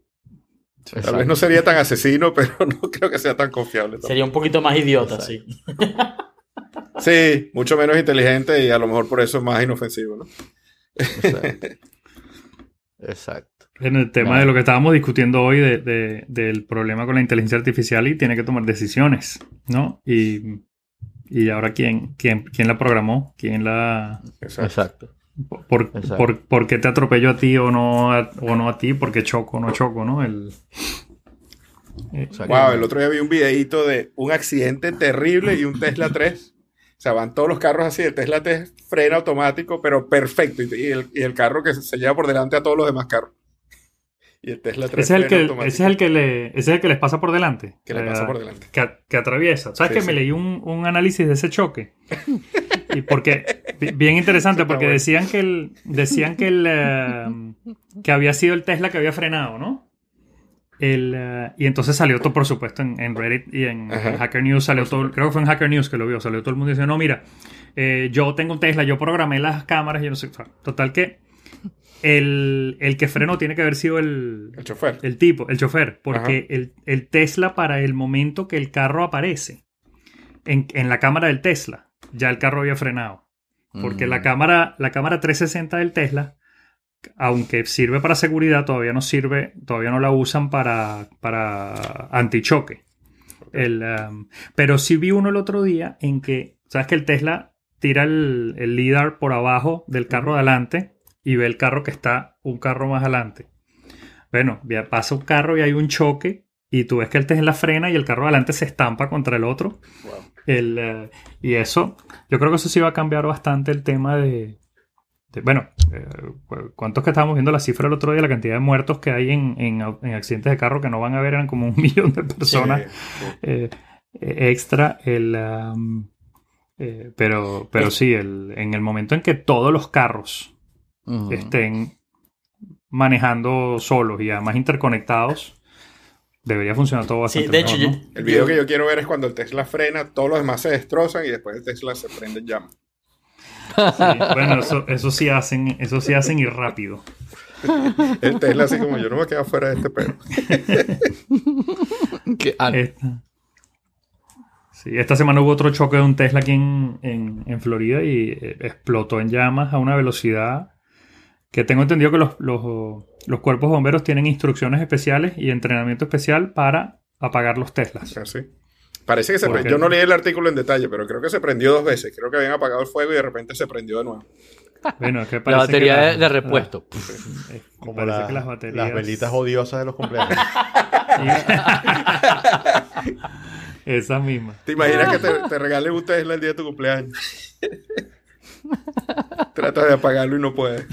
[SPEAKER 1] Tal vez no sería tan asesino, pero no creo que sea tan confiable. tampoco.
[SPEAKER 5] Sería un poquito más idiota,
[SPEAKER 3] Exacto.
[SPEAKER 5] sí.
[SPEAKER 1] Sí, mucho menos inteligente y a lo mejor por eso es más inofensivo, ¿no?
[SPEAKER 3] Exacto. Exacto.
[SPEAKER 6] En el tema de lo que estábamos discutiendo hoy de- de- del problema con la inteligencia artificial y tiene que tomar decisiones, ¿no? Y, y ahora quién, quién, quién la programó, quién la...
[SPEAKER 1] Exacto.
[SPEAKER 3] Exacto.
[SPEAKER 6] Por,
[SPEAKER 3] Exacto.
[SPEAKER 6] por- por qué te atropello a ti o no a, o no a ti, por qué choco o no choco, ¿no? El, eh.
[SPEAKER 1] Wow, el otro día vi un videíto de un accidente terrible y un Tesla 3. O sea, van todos los carros así, el Tesla 3 frena automático, pero perfecto. Y, y el, y el carro que se lleva por delante a todos los demás carros. Y el Tesla 3
[SPEAKER 6] ese, es el que,
[SPEAKER 1] automático.
[SPEAKER 6] ese es el que le, ese es el que les pasa por delante.
[SPEAKER 1] Que le
[SPEAKER 6] Eh,
[SPEAKER 1] pasa por delante.
[SPEAKER 6] Que, que atraviesa. ¿Sabes
[SPEAKER 1] Sí,
[SPEAKER 6] que
[SPEAKER 1] sí.
[SPEAKER 6] me leí un, un análisis de ese choque? Y porque, bi- bien interesante, porque
[SPEAKER 1] bueno.
[SPEAKER 6] decían que el, decían que el, eh, que había sido el Tesla que había frenado, ¿no? El, eh, y entonces salió todo, por supuesto, en, en Reddit y en, Hacker News salió todo, creo que fue en Hacker News que lo vio, salió todo el mundo diciendo, no, mira, eh, yo tengo un Tesla, yo programé las cámaras, yo no sé, total que el, el que frenó tiene que haber sido el,
[SPEAKER 1] El chofer.
[SPEAKER 6] el tipo, el chofer, porque el, el Tesla para el momento que el carro aparece en, en la cámara del Tesla, ya el carro había frenado. Porque
[SPEAKER 3] Mm.
[SPEAKER 6] la cámara, la cámara 360 del Tesla, aunque sirve para seguridad, todavía no sirve, todavía no la usan para, para antichoque. El, um, pero sí vi uno el otro día en que, ¿sabes que el Tesla tira el, el LIDAR por abajo del carro de adelante y ve el carro que está un carro más adelante? Bueno, pasa un carro y hay un choque y tú ves que el Tesla frena y el carro de adelante se estampa contra el otro.
[SPEAKER 1] Wow.
[SPEAKER 6] El, eh, y eso, yo creo que eso sí va a cambiar bastante el tema de... de- bueno, eh, cu- ¿cuántos que estábamos viendo la cifra el otro día? La cantidad de muertos que hay en, en en accidentes de carro que no van a ver, eran como un millón de personas eh, extra. El, pero, pero sí, el, en el momento en que todos los carros Estén manejando solos y además interconectados, debería funcionar todo
[SPEAKER 5] Sí,
[SPEAKER 6] bastante
[SPEAKER 5] de hecho,
[SPEAKER 6] mejor,
[SPEAKER 5] yo.
[SPEAKER 1] El video que yo quiero ver es cuando el Tesla frena, todos los demás se destrozan y después el Tesla se prende en llamas.
[SPEAKER 6] Sí, bueno, eso, eso sí hacen, eso sí hacen y rápido.
[SPEAKER 1] El Tesla así como yo no me quedo fuera de este perro.
[SPEAKER 3] Que-
[SPEAKER 6] Esta, sí, esta semana hubo otro choque de un Tesla aquí en, en- en Florida y eh, explotó en llamas a una velocidad que tengo entendido que los, los- los cuerpos bomberos tienen instrucciones especiales y entrenamiento especial para apagar los Teslas.
[SPEAKER 1] Así. Parece que se
[SPEAKER 6] ¿Por
[SPEAKER 1] pre-
[SPEAKER 6] qué?
[SPEAKER 1] Yo no leí el artículo en detalle, pero creo que se prendió dos veces. Creo que habían apagado el fuego y de repente se prendió de nuevo.
[SPEAKER 6] Bueno, es que
[SPEAKER 3] la
[SPEAKER 6] parece
[SPEAKER 3] batería
[SPEAKER 6] que
[SPEAKER 3] de,
[SPEAKER 6] la-
[SPEAKER 3] de repuesto.
[SPEAKER 6] la- eh,
[SPEAKER 2] Como
[SPEAKER 6] parece
[SPEAKER 2] la-
[SPEAKER 6] que las
[SPEAKER 2] las,
[SPEAKER 6] baterías...
[SPEAKER 2] velitas odiosas de los cumpleaños.
[SPEAKER 6] Esas mismas.
[SPEAKER 1] ¿Te imaginas que te, te regalen un Tesla el día de tu cumpleaños? Tratas de apagarlo y no puedes.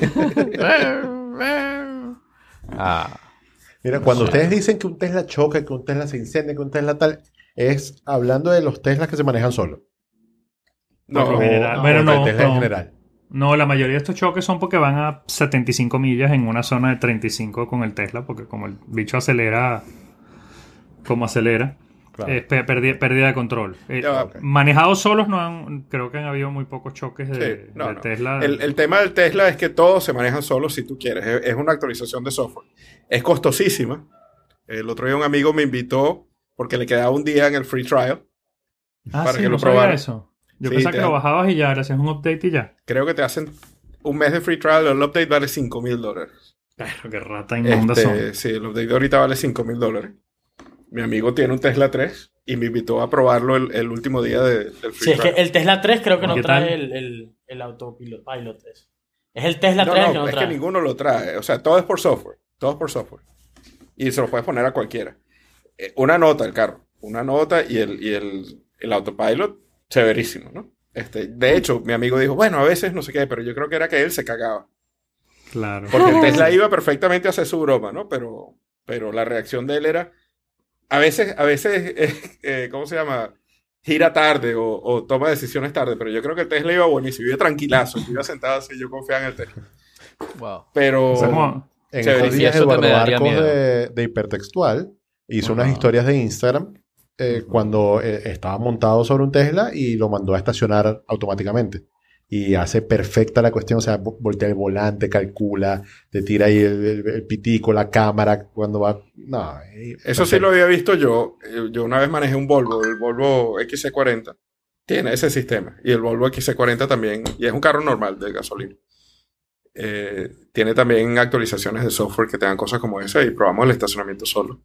[SPEAKER 3] Ah,
[SPEAKER 2] Mira, cuando ustedes dicen que un Tesla choca, que un Tesla se incendia, que un Tesla tal, es hablando de los Teslas que se manejan solos.
[SPEAKER 1] No,
[SPEAKER 6] general.
[SPEAKER 2] O
[SPEAKER 6] Bueno,
[SPEAKER 2] del
[SPEAKER 6] no,
[SPEAKER 2] Tesla en
[SPEAKER 6] no.
[SPEAKER 2] general.
[SPEAKER 6] No, la mayoría de estos choques son porque van a 75 millas en una zona de 35 con el Tesla, porque como el bicho acelera como acelera,
[SPEAKER 2] Claro.
[SPEAKER 6] pe- pérdida, pérdida de control. Eh. Manejados solos, no han- creo que han habido muy pocos choques de,
[SPEAKER 1] Sí, no,
[SPEAKER 6] de
[SPEAKER 1] no.
[SPEAKER 6] Tesla.
[SPEAKER 1] El, el tema del Tesla es que todos se manejan solos si tú quieres. Es, es una actualización de software. Es costosísima. El otro día un amigo me invitó porque le quedaba un día en el free trial.
[SPEAKER 6] ah,
[SPEAKER 1] para
[SPEAKER 6] sí,
[SPEAKER 1] que
[SPEAKER 6] no
[SPEAKER 1] lo
[SPEAKER 6] sabía
[SPEAKER 1] probara.
[SPEAKER 6] eso. Yo
[SPEAKER 1] Sí,
[SPEAKER 6] pensaba que lo bajabas y ya le hacías un update y ya.
[SPEAKER 1] Creo que te hacen un mes de free trial. El update vale 5 mil dólares.
[SPEAKER 6] Claro, qué rata inmunda
[SPEAKER 1] Este,
[SPEAKER 6] son.
[SPEAKER 1] sí, el update de ahorita vale 5 mil dólares. Mi amigo tiene un Tesla 3 y me invitó a probarlo el, el último día de- del free
[SPEAKER 5] Sí, es que el Tesla 3 creo que no
[SPEAKER 6] ¿Qué
[SPEAKER 5] trae el, el, el autopilot pilot. Es el Tesla
[SPEAKER 1] No,
[SPEAKER 5] 3
[SPEAKER 1] no,
[SPEAKER 5] que no
[SPEAKER 1] es
[SPEAKER 5] trae.
[SPEAKER 1] que ninguno lo trae. O sea, todo es por software. Todo es por software. Y se lo puedes poner a cualquiera. Eh, Una nota el carro. Una nota y el, y el, el autopilot, severísimo, ¿no? Este, de hecho, mi amigo dijo, bueno, a veces no sé qué, pero yo creo que era que él se cagaba.
[SPEAKER 6] Claro.
[SPEAKER 1] Porque el Tesla iba perfectamente a hacer su broma, ¿no? Pero, pero la reacción de él era, a veces, a veces, eh, eh, ¿cómo se llama? Gira tarde o, o toma decisiones tarde, pero yo creo que el Tesla iba buenísimo, iba tranquilazo, iba sentado así, yo confiaba en el Tesla.
[SPEAKER 3] Wow.
[SPEAKER 1] Pero...
[SPEAKER 6] O sea, como-
[SPEAKER 2] En
[SPEAKER 1] Chévere, sí,
[SPEAKER 2] días, Eduardo
[SPEAKER 3] daría
[SPEAKER 2] Arcos
[SPEAKER 3] miedo.
[SPEAKER 2] de, de Hipertextual hizo unas historias de Instagram eh, cuando eh, estaba montado sobre un Tesla y lo mandó a estacionar automáticamente. Y hace perfecta la cuestión, o sea, vo- voltea el volante, calcula, te tira ahí el, el- el pitico, la cámara, cuando va... No, eh,
[SPEAKER 1] Eso sí lo había visto yo. Eh, Yo una vez manejé un Volvo, el Volvo XC40. Tiene ese sistema. Y el Volvo XC40 también. Y es un carro normal de gasolina. Eh, tiene también actualizaciones de software que tengan cosas como esa y probamos el estacionamiento solo.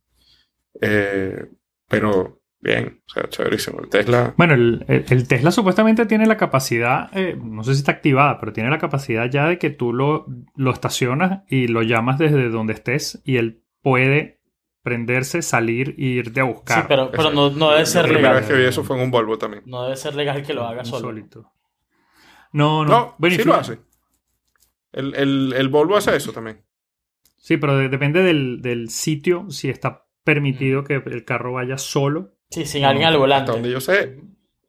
[SPEAKER 1] Eh, pero bien, o sea, chéverísimo. El Tesla.
[SPEAKER 6] Bueno, el, el- el Tesla supuestamente tiene la capacidad, eh, no sé si está activada, pero tiene la capacidad ya de que tú lo, lo estacionas y lo llamas desde donde estés y él puede prenderse, salir e irte a
[SPEAKER 5] Sí,
[SPEAKER 6] buscar.
[SPEAKER 5] pero, pero no, no debe
[SPEAKER 1] La
[SPEAKER 5] ser
[SPEAKER 1] primera
[SPEAKER 5] legal.
[SPEAKER 1] vez que vi eso fue en un Volvo también.
[SPEAKER 5] No debe ser legal que lo haga solo.
[SPEAKER 6] Insólito. No, no.
[SPEAKER 1] No,
[SPEAKER 6] Bueno, y
[SPEAKER 1] sí lo hace. El, el, el Volvo hace eso también.
[SPEAKER 6] Sí, pero de- depende del, del sitio, si está permitido que el carro vaya solo.
[SPEAKER 5] Sí, sin alguien al volante.
[SPEAKER 1] Hasta donde yo sé,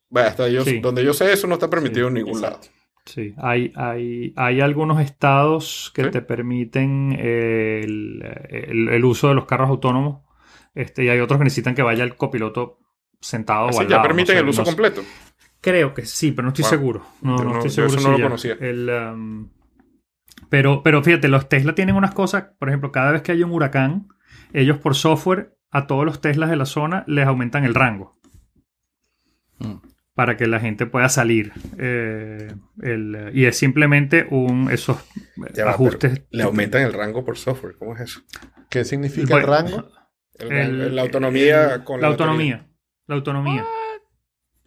[SPEAKER 1] bueno, hasta yo,
[SPEAKER 6] Sí.
[SPEAKER 1] donde yo sé eso no está permitido en ningún
[SPEAKER 5] Exacto.
[SPEAKER 1] lado.
[SPEAKER 6] Sí, hay, hay, hay algunos estados que
[SPEAKER 1] Sí.
[SPEAKER 6] te permiten eh, el, el- el uso de los carros autónomos este, y hay otros que necesitan que vaya el copiloto sentado o
[SPEAKER 1] Así
[SPEAKER 6] al
[SPEAKER 1] ya
[SPEAKER 6] lado.
[SPEAKER 1] permiten
[SPEAKER 6] no sé,
[SPEAKER 1] el uso
[SPEAKER 6] no sé.
[SPEAKER 1] completo.
[SPEAKER 6] Creo que sí, pero no estoy
[SPEAKER 1] Wow.
[SPEAKER 6] seguro. No, no
[SPEAKER 1] no-
[SPEAKER 6] estoy
[SPEAKER 1] yo
[SPEAKER 6] seguro
[SPEAKER 1] eso
[SPEAKER 6] si
[SPEAKER 1] no lo
[SPEAKER 6] ya.
[SPEAKER 1] conocía.
[SPEAKER 6] El, um, pero, pero fíjate, los Tesla tienen unas cosas, por ejemplo, cada vez que hay un huracán, ellos por software a todos los Teslas de la zona les aumentan el rango
[SPEAKER 3] Mm.
[SPEAKER 6] para que la gente pueda salir. Eh, el- y es simplemente un esos
[SPEAKER 1] Ya va,
[SPEAKER 6] ajustes.
[SPEAKER 1] pero Le aumentan el rango por software. ¿Cómo es eso?
[SPEAKER 2] ¿Qué significa el rango?
[SPEAKER 1] El
[SPEAKER 6] el-
[SPEAKER 1] rango- la autonomía
[SPEAKER 6] el-
[SPEAKER 1] con
[SPEAKER 6] la
[SPEAKER 1] la,
[SPEAKER 6] autonomía. La autonomía.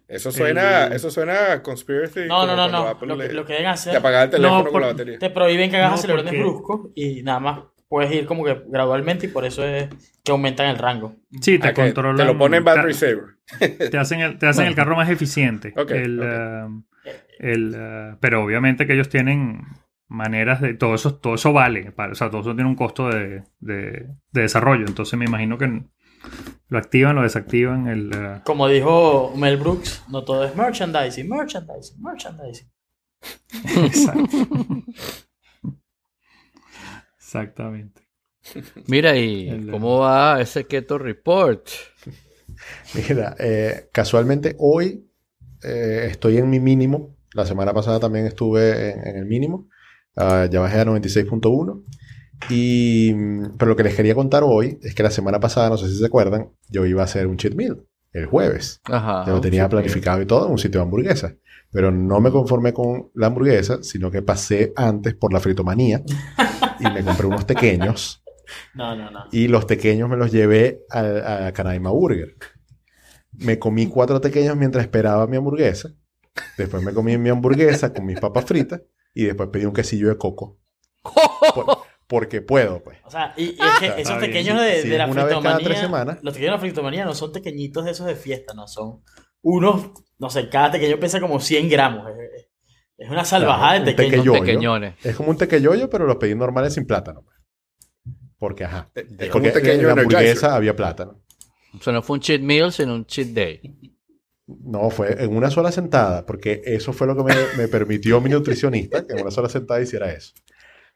[SPEAKER 1] Eso suena,
[SPEAKER 6] El-
[SPEAKER 1] eso suena a conspiracy.
[SPEAKER 5] No, no, no, no.
[SPEAKER 1] Apple
[SPEAKER 5] Lo que,
[SPEAKER 1] le-
[SPEAKER 5] lo que deben
[SPEAKER 1] te
[SPEAKER 5] hacer,
[SPEAKER 1] apagaba el teléfono
[SPEAKER 6] No,
[SPEAKER 1] con la batería.
[SPEAKER 5] te prohíben que hagas
[SPEAKER 6] No,
[SPEAKER 5] acelerones
[SPEAKER 6] porque-
[SPEAKER 5] bruscos y nada más puedes ir como que gradualmente y por eso es que aumentan el rango.
[SPEAKER 6] Sí, te
[SPEAKER 1] Ah,
[SPEAKER 6] controlan.
[SPEAKER 1] Te lo ponen battery
[SPEAKER 6] te-
[SPEAKER 1] saver.
[SPEAKER 6] te hacen el, te hacen el carro más eficiente.
[SPEAKER 1] Ok,
[SPEAKER 6] El, eh, el, eh, pero obviamente que ellos tienen maneras de. Todo eso, todo eso vale. para- o sea, todo eso tiene un costo de, de- de desarrollo. Entonces me imagino que lo activan, lo desactivan. El, eh,
[SPEAKER 5] Como dijo Mel Brooks, no todo es merchandising, merchandising, merchandising.
[SPEAKER 6] exacto. Exactamente.
[SPEAKER 3] Mira, ¿y cómo va ese Keto Report?
[SPEAKER 2] Mira, eh, casualmente hoy eh, estoy en mi mínimo. La semana pasada también estuve en, en el mínimo. Ah, ya bajé a 96.1. Y, mm, pero lo que les quería contar hoy es que la semana pasada, no sé si se acuerdan, yo iba a hacer un cheat meal el jueves.
[SPEAKER 3] Ajá.
[SPEAKER 2] Ya lo tenía planificado y todo en un sitio de hamburguesas. Pero no me conformé con la hamburguesa, sino que pasé antes por la fritomanía y me compré unos pequeños.
[SPEAKER 5] No, no, no.
[SPEAKER 2] Y los pequeños me los llevé a, a Canaima Burger. Me comí cuatro pequeños mientras esperaba mi hamburguesa. Después me comí mi hamburguesa con mis papas fritas. Y después pedí un quesillo de coco. Por- porque puedo, pues.
[SPEAKER 5] O sea, y, y es que
[SPEAKER 2] Está
[SPEAKER 5] esos pequeños de,
[SPEAKER 2] Sí,
[SPEAKER 5] de la
[SPEAKER 2] una vez cada
[SPEAKER 5] fritomanía,
[SPEAKER 2] tres semanas.
[SPEAKER 5] los pequeños de la fritomanía no son pequeñitos de esos de fiesta, no son unos, no sé, cada pequeño pesa como 100 gramos. Es, es una salvajada
[SPEAKER 2] Claro,
[SPEAKER 5] de
[SPEAKER 2] tequeño.
[SPEAKER 3] Pequeñones.
[SPEAKER 2] Es como un tequeyoyo, pero los pedí normales sin plátano. Porque, ajá.
[SPEAKER 1] Es como
[SPEAKER 2] Porque
[SPEAKER 1] un tequeño
[SPEAKER 2] en la hamburguesa había plátano.
[SPEAKER 3] O sea, no fue un cheat meal, sino un cheat day.
[SPEAKER 2] No, fue en una sola sentada, porque eso fue lo que me, me permitió mi nutricionista, que en una sola sentada hiciera eso.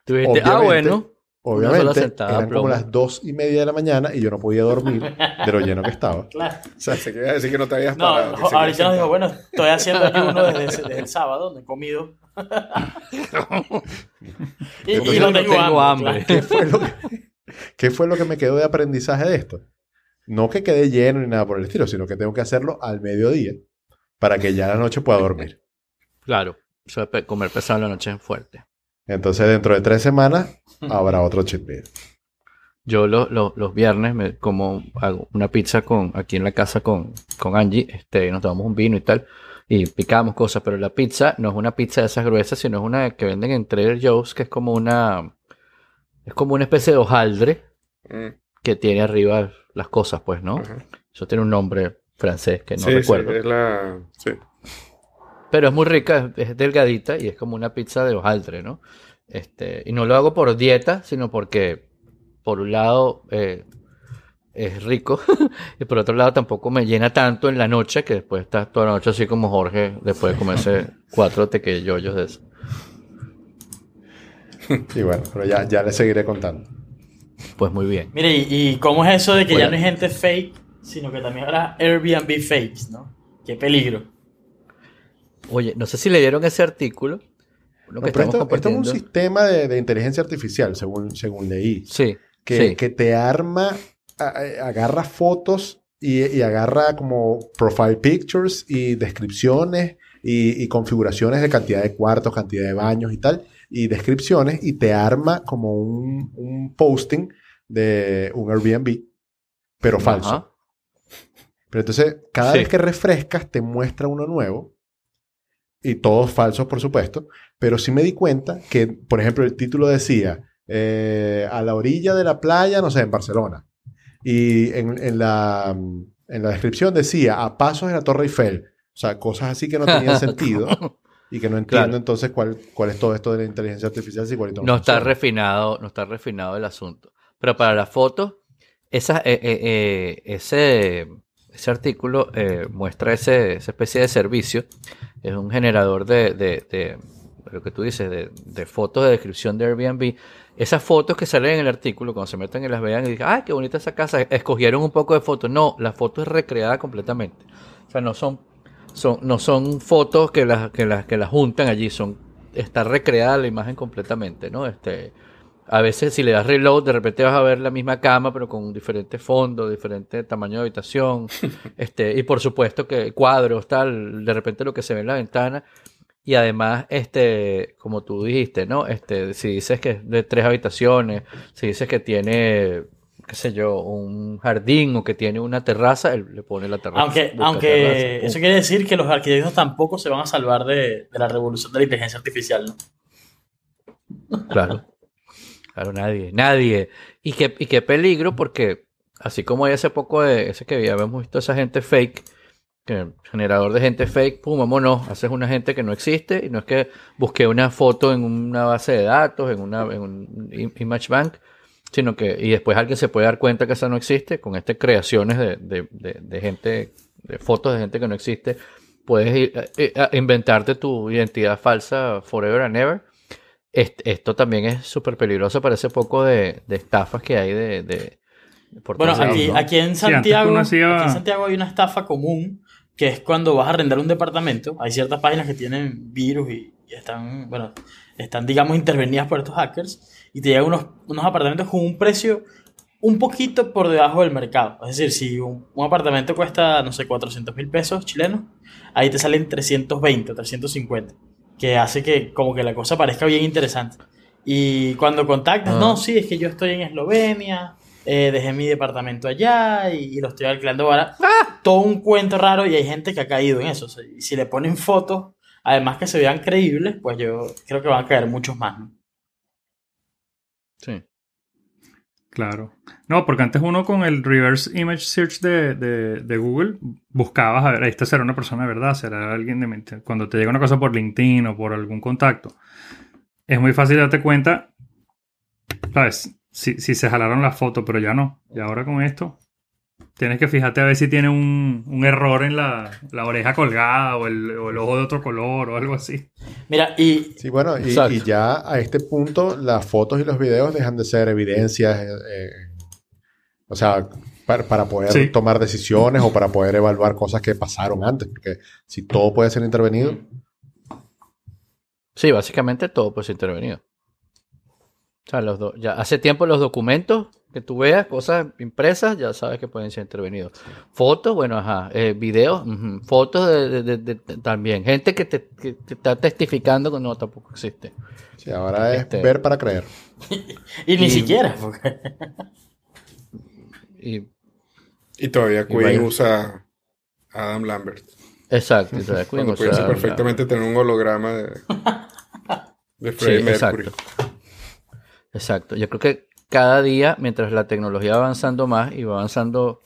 [SPEAKER 3] Tú dijiste, ah,
[SPEAKER 2] Obviamente,
[SPEAKER 3] bueno.
[SPEAKER 2] Obviamente,
[SPEAKER 3] sentada,
[SPEAKER 2] eran como las dos y media de la mañana y yo no podía dormir de lo lleno que estaba.
[SPEAKER 5] Claro.
[SPEAKER 1] O sea, se quería decir que no te habías
[SPEAKER 5] No,
[SPEAKER 1] parado. seguías
[SPEAKER 5] ahorita nos dijo, bueno, estoy haciendo ayuno desde, desde el sábado, no he comido. y, y
[SPEAKER 3] Entonces
[SPEAKER 5] no
[SPEAKER 3] no
[SPEAKER 5] tengo,
[SPEAKER 3] tengo
[SPEAKER 5] hambre.
[SPEAKER 2] ¿Qué fue, lo que, qué fue lo que me quedó de aprendizaje de esto? No que quede lleno ni nada por el estilo, sino que tengo que hacerlo al mediodía para que ya a la noche pueda dormir.
[SPEAKER 3] Claro. Comer pesado en la noche es fuerte.
[SPEAKER 2] Entonces, dentro de tres semanas habrá otro meal.
[SPEAKER 3] Yo lo- lo- los viernes me como hago una pizza con aquí en la casa con, con Angie, este, nos tomamos un vino y tal. y picábamos cosas, pero la pizza no es una pizza de esas gruesas, sino es una que venden en Trader Joe's, que es como una, es como una especie de hojaldre
[SPEAKER 1] Mm,
[SPEAKER 3] que tiene arriba las cosas, pues, ¿no?
[SPEAKER 1] ajá.
[SPEAKER 3] Eso tiene un nombre francés que no
[SPEAKER 1] sí, sí,
[SPEAKER 3] recuerdo.
[SPEAKER 1] es la... Sí.
[SPEAKER 3] Pero es muy rica, es, es delgadita y es como una pizza de hojaldre, ¿no? Este, y no lo hago por dieta, sino porque, por un lado, eh, es rico y por otro lado tampoco me llena tanto en la noche que después estás toda la noche así como Jorge después de comerse cuatro tequilloyos de eso.
[SPEAKER 2] Y bueno, pero ya, ya le seguiré contando.
[SPEAKER 3] Pues muy bien.
[SPEAKER 5] Mire, ¿y, y cómo es eso de que ya no hay gente fake, sino que también habrá Airbnb fakes, ¿no? Qué peligro.
[SPEAKER 3] Oye, no sé si leyeron ese artículo.
[SPEAKER 2] No,
[SPEAKER 3] que
[SPEAKER 2] pero
[SPEAKER 3] estamos
[SPEAKER 2] esto, esto es un sistema de, de inteligencia artificial, según, según leí.
[SPEAKER 3] Sí,
[SPEAKER 2] que,
[SPEAKER 3] sí.
[SPEAKER 2] que te arma, a- a- agarra fotos y, y agarra como profile pictures y descripciones y, y configuraciones de cantidad de cuartos, cantidad de baños y tal, y descripciones y te arma como un, un posting de un Airbnb, pero falso.
[SPEAKER 3] Ajá.
[SPEAKER 2] Pero entonces, cada
[SPEAKER 3] Sí.
[SPEAKER 2] vez que refrescas, te muestra uno nuevo. Y todos falsos, por supuesto. Pero sí me di cuenta que, por ejemplo, el título decía eh, a la orilla de la playa, no sé, en Barcelona. Y en, en la, en la descripción decía a pasos de la Torre Eiffel. O sea, cosas así que no tenían sentido. Y que no entiendo
[SPEAKER 3] Claro.
[SPEAKER 2] entonces cuál, cuál es todo esto de la inteligencia artificial. Si igualito
[SPEAKER 3] No está
[SPEAKER 2] funciona.
[SPEAKER 3] refinado, no está refinado el asunto. Pero para las fotos, esa, eh, eh, ese, ese artículo eh, muestra ese, esa especie de servicio. Es un generador de, de- de- lo que tú dices, de, de fotos de descripción de Airbnb. Esas fotos que salen en el artículo, cuando se meten y las vean y digan, ¡ay, qué bonita esa casa! Escogieron un poco de fotos. No, la foto es recreada completamente. O sea, no son, son, no son fotos que las, que las, que las juntan allí, son, está recreada la imagen completamente, ¿no? Este, a veces si le das reload, de repente vas a ver la misma cama, pero con diferente fondo, diferente tamaño de habitación. este, y por supuesto que cuadros, tal, de repente lo que se ve en la ventana. Y además, este, como tú dijiste, ¿no? Este, si dices que es de tres habitaciones, si dices que tiene, qué sé yo, un jardín o que tiene una terraza, él le pone la terraza.
[SPEAKER 5] Aunque, aunque
[SPEAKER 3] terraza.
[SPEAKER 5] eso quiere decir que los arquitectos tampoco se van a salvar de, de la revolución de la inteligencia artificial, ¿no?
[SPEAKER 3] Claro. Claro, nadie, nadie. Y qué, y qué peligro, porque así como hay hace poco de ese que habíamos visto esa gente fake, que generador de gente fake, pum, vámonos, haces una gente que no existe, y no es que busqué una foto en una base de datos, en una en un im- image bank, sino que, y después alguien se puede dar cuenta que esa no existe, con estas creaciones de, de, de, gente, de fotos de gente que no existe, puedes ir, eh, eh, inventarte tu identidad falsa forever and ever. Est- esto también es súper peligroso para ese poco de, de estafas que hay de... de por
[SPEAKER 5] Bueno, aquí,
[SPEAKER 3] ¿no?
[SPEAKER 5] aquí en
[SPEAKER 6] Sí,
[SPEAKER 5] Santiago,
[SPEAKER 6] hacía-
[SPEAKER 5] aquí en Santiago hay una estafa común que es cuando vas a arrendar un departamento. Hay ciertas páginas que tienen virus y, y están, bueno, están, digamos, intervenidas por estos hackers y te llegan unos, unos apartamentos con un precio un poquito por debajo del mercado. Es decir, si un, un apartamento cuesta, no sé, 400 mil pesos chilenos, ahí te salen 320 o 350, que hace que como que la cosa parezca bien interesante. Y cuando contactas,
[SPEAKER 3] Ah.
[SPEAKER 5] no, sí, es que yo estoy en Eslovenia, eh, dejé mi departamento allá y, y lo estoy alquilando ahora. Todo un cuento raro y hay gente que ha caído en eso. O sea, y si le ponen fotos, además que se vean creíbles, pues yo creo que van a caer muchos más. ¿no?
[SPEAKER 3] Sí.
[SPEAKER 6] Claro. No, porque antes uno con el reverse image search de, de- Google buscabas a ver, esta será una persona de verdad, será alguien de mente. Cuando te llega una cosa por LinkedIn o por algún contacto, es muy fácil darte cuenta, ¿sabes? Si, si se jalaron la foto, pero ya no. Y ahora con esto, tienes que fijarte a ver si tiene un, un error en la, la oreja colgada o el, o el ojo de otro color o algo así.
[SPEAKER 5] Mira, y
[SPEAKER 2] Sí, bueno, y, ya a este punto las fotos y los videos dejan de ser evidencias, eh, eh, o sea, para, para poder
[SPEAKER 6] Sí.
[SPEAKER 2] tomar decisiones o para poder evaluar cosas que pasaron antes, porque si todo puede ser intervenido,
[SPEAKER 3] Sí, básicamente todo pues intervenido. O sea, los do- ya hace tiempo los documentos que tú veas, cosas impresas, ya sabes que pueden ser intervenidos. Fotos, bueno, ajá, eh, videos, fotos de, de- de- de- de- también. Gente que te, que te está testificando que no, tampoco existe.
[SPEAKER 2] sí, ahora es
[SPEAKER 3] Este-
[SPEAKER 2] ver para creer.
[SPEAKER 5] y ni
[SPEAKER 3] Y-
[SPEAKER 5] siquiera. porque-
[SPEAKER 3] Y
[SPEAKER 1] Y todavía Queen usa a Adam Lambert.
[SPEAKER 3] Exacto. queen, sea,
[SPEAKER 1] perfectamente tener un holograma de, de
[SPEAKER 3] Sí,
[SPEAKER 1] Mercury.
[SPEAKER 3] exacto. Exacto. Yo creo que cada día, mientras la tecnología va avanzando más y va avanzando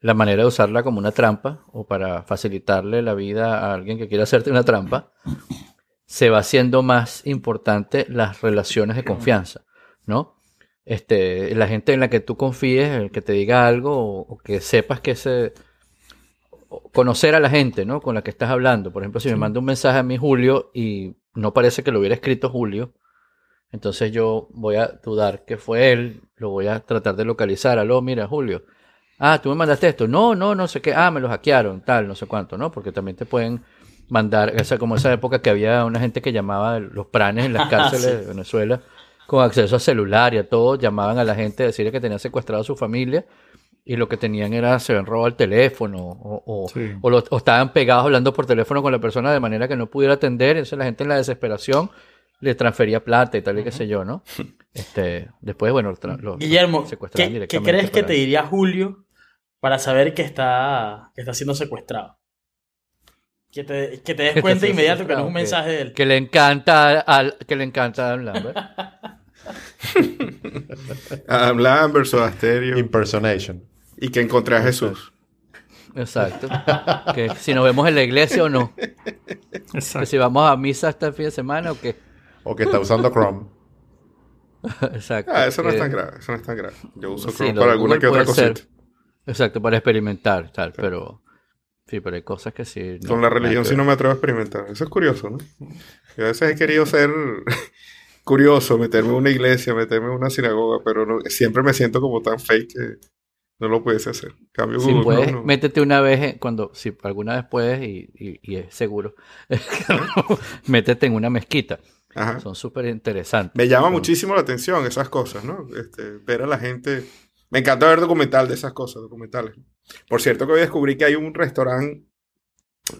[SPEAKER 3] la manera de usarla como una trampa o para facilitarle la vida a alguien que quiera hacerte una trampa, se va haciendo más importante las relaciones de confianza, ¿no? Este, la gente en la que tú confíes, el que te diga algo o, o que sepas que se conocer a la gente, ¿no? Con la que estás hablando. Por ejemplo, si me manda un mensaje a mí Julio y no parece que lo hubiera escrito Julio, entonces yo voy a dudar que fue él, lo voy a tratar de localizar. Aló, mira, Julio. Ah, tú me mandaste esto. No, no, no sé qué. Ah, me lo hackearon, tal, no sé cuánto, ¿no? Porque también te pueden mandar, esa, como esa época que había una gente que llamaba los pranes en las cárceles de Venezuela con acceso a celular y a todo, llamaban a la gente a decirle que tenían secuestrado a su familia y lo que tenían era se habían robado el teléfono o, o-
[SPEAKER 6] Sí.
[SPEAKER 3] o lo- o estaban pegados hablando por teléfono con la persona de manera que no pudiera atender, entonces la gente en la desesperación le transfería plata y tal y qué sé yo, ¿no? Este, después, bueno, lo
[SPEAKER 5] Guillermo,
[SPEAKER 3] lo
[SPEAKER 5] ¿qué, crees que te diría Julio para saber que está, que está siendo secuestrado? Que te, que te des
[SPEAKER 3] Que
[SPEAKER 5] cuenta inmediato que no es un
[SPEAKER 3] que-
[SPEAKER 5] mensaje de él.
[SPEAKER 3] que le encanta al que le encanta a Adam Lambert.
[SPEAKER 1] Adam Lambert, Soda Stereo.
[SPEAKER 2] Impersonation.
[SPEAKER 1] Y que encontré a Jesús.
[SPEAKER 3] Exacto. Que si nos vemos en la iglesia o no. Que
[SPEAKER 6] Exacto.
[SPEAKER 3] si vamos a misa hasta el fin de semana o qué.
[SPEAKER 2] O que está usando Chrome.
[SPEAKER 3] Exacto.
[SPEAKER 1] Ah, eso no es tan grave. Eso no es tan grave. Yo uso
[SPEAKER 3] Sí,
[SPEAKER 1] Chrome para alguna
[SPEAKER 3] Google
[SPEAKER 1] que otra
[SPEAKER 3] ser.
[SPEAKER 1] cosita.
[SPEAKER 3] Exacto, para experimentar, tal, pero sí, pero hay cosas que sí. no,
[SPEAKER 1] Con la religión sí no me atrevo a experimentar. Eso es curioso, ¿no? Yo a veces he querido ser curioso, meterme en una iglesia, meterme en una sinagoga, pero no- siempre me siento como tan fake que no lo pudiese hacer. Cambio
[SPEAKER 3] Si
[SPEAKER 1] Google,
[SPEAKER 3] puedes,
[SPEAKER 1] no, no.
[SPEAKER 3] métete una vez, en- cuando, si alguna vez puedes y, y- y es seguro, métete en una mezquita.
[SPEAKER 1] Ajá.
[SPEAKER 3] Son súper interesantes.
[SPEAKER 1] Me llama muchísimo la atención esas cosas, ¿no? Este, ver a la gente. Me encanta ver documental de esas cosas, documentales. Por cierto, que hoy descubrí que hay un restaurante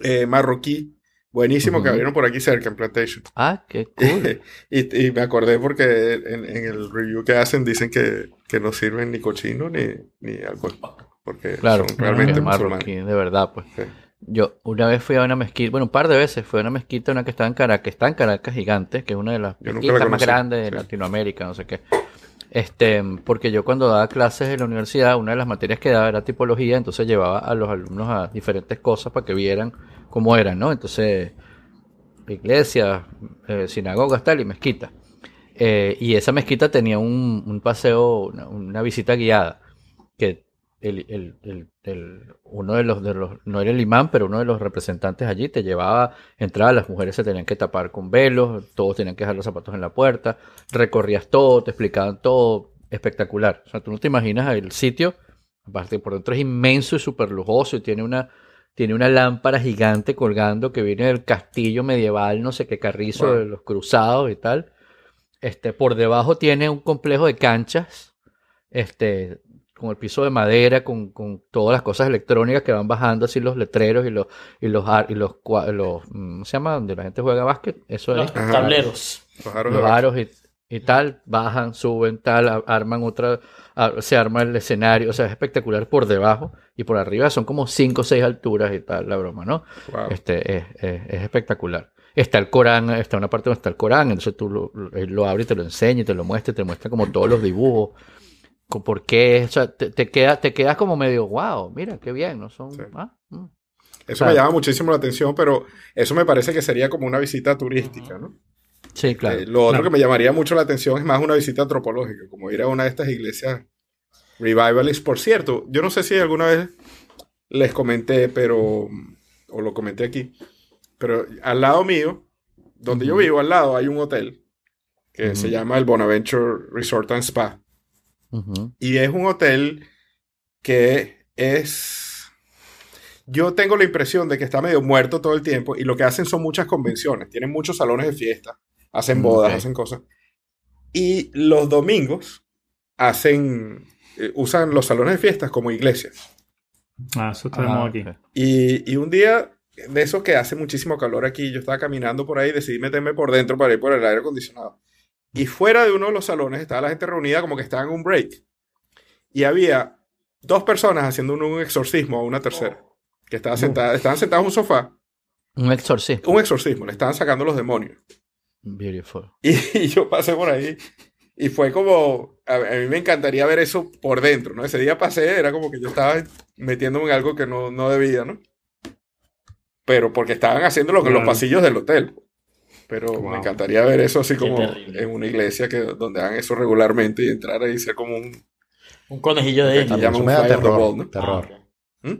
[SPEAKER 1] eh, marroquí buenísimo que
[SPEAKER 3] Ujú.
[SPEAKER 1] abrieron por aquí cerca, en Plantation.
[SPEAKER 3] Ah, qué cool.
[SPEAKER 1] y, y me acordé porque en, en el review que hacen dicen que, que no sirven ni cochino ni, ni alcohol. Porque
[SPEAKER 3] Claro,
[SPEAKER 1] son realmente
[SPEAKER 3] que marroquí, de verdad, pues.
[SPEAKER 1] Sí.
[SPEAKER 3] Yo una vez fui a una mezquita, bueno, un par de veces fui a una mezquita, una que está en Caracas, que está en Caracas gigante, que es una de las mezquitas más grandes de
[SPEAKER 1] sí.
[SPEAKER 3] Latinoamérica, no sé qué. Este, porque yo cuando daba clases en la universidad, una de las materias que daba era tipología, entonces llevaba a los alumnos a diferentes cosas para que vieran cómo eran, ¿no? Entonces, iglesias, eh, sinagogas, tal, y mezquitas. Eh, y esa mezquita tenía un, un paseo, una, una visita guiada, que el, el- el- el- uno de los, de los, no era el imán, pero uno de los representantes allí te llevaba, entraba, las mujeres se tenían que tapar con velos, todos tenían que dejar los zapatos en la puerta, recorrías todo, te explicaban todo, espectacular. O sea, tú no te imaginas el sitio, aparte por dentro es inmenso y súper lujoso y tiene una, tiene una lámpara gigante colgando que viene del castillo medieval, no sé qué carrizo
[SPEAKER 1] Wow.
[SPEAKER 3] de los cruzados y tal. Este, por debajo tiene un complejo de canchas, este, con el piso de madera, con, con todas las cosas electrónicas que van bajando, así los letreros y los, y los, ar- y los, los mm, ¿cómo se llama? Donde la gente juega básquet, eso es.
[SPEAKER 5] Los
[SPEAKER 1] Ajá.
[SPEAKER 5] tableros.
[SPEAKER 1] Los aros
[SPEAKER 3] Los y, y tal, bajan, suben, tal, arman otra, se arma el escenario, o sea, es espectacular por debajo y por arriba son como 5 o 6 alturas y tal, la broma, ¿no?
[SPEAKER 1] Wow.
[SPEAKER 3] Este, es, es- es espectacular. Está el Corán, está una parte donde está el Corán, entonces tú lo, lo- él lo abre y te lo enseña y te lo muestra y te muestra como todos los dibujos. ¿Por qué? O sea, te, te, queda, te quedas como medio, wow, mira, qué bien, ¿no? Son,
[SPEAKER 1] Sí.
[SPEAKER 3] ah, mm.
[SPEAKER 1] Eso
[SPEAKER 3] claro.
[SPEAKER 1] me llama muchísimo la atención, pero eso me parece que sería como una visita turística, ¿no?
[SPEAKER 3] Sí, claro.
[SPEAKER 1] Eh, lo otro
[SPEAKER 6] claro.
[SPEAKER 1] que me llamaría mucho la atención es más una visita antropológica, como ir a una de estas iglesias revivalist. Por cierto, yo no sé si alguna vez les comenté, pero o lo comenté aquí, pero al lado mío, donde yo vivo, al lado hay un hotel que se llama el Bonaventure Resort and Spa. Y es un hotel que es... Yo tengo la impresión de que está medio muerto todo el tiempo y lo que hacen son muchas convenciones. Tienen muchos salones de fiesta, hacen
[SPEAKER 3] Mm,
[SPEAKER 1] bodas,
[SPEAKER 3] ok.
[SPEAKER 1] hacen cosas. Y los domingos hacen, eh, usan los salones de fiestas como iglesias.
[SPEAKER 6] Ah, eso tenemos
[SPEAKER 3] Ah,
[SPEAKER 6] aquí.
[SPEAKER 1] Y, y un día de esos que hace muchísimo calor aquí, yo estaba caminando por ahí y decidí meterme por dentro para ir por el aire acondicionado. Y fuera de uno de los salones estaba la gente reunida como que estaba en un break. Y había dos personas haciendo un, un exorcismo a una tercera. que estaba sentada, estaban sentados en un sofá,
[SPEAKER 3] Un exorcismo.
[SPEAKER 1] un exorcismo, le estaban sacando los demonios.
[SPEAKER 3] Beautiful.
[SPEAKER 1] Y, y yo pasé por ahí y fue como, a, a mí me encantaría ver eso por dentro, ¿no? Ese día pasé, era como que yo estaba metiéndome en algo que no, no debía, ¿no? Pero porque estaban haciéndolo en los
[SPEAKER 6] Claro.
[SPEAKER 1] pasillos del hotel. Pero
[SPEAKER 6] Wow.
[SPEAKER 1] me encantaría ver eso así como en una iglesia que, donde hagan eso regularmente y entrar ahí y ser como un...
[SPEAKER 5] Un conejillo de
[SPEAKER 1] llama
[SPEAKER 2] Eso
[SPEAKER 1] un
[SPEAKER 2] me da terror. terror.
[SPEAKER 5] Ah.
[SPEAKER 1] ¿Mm?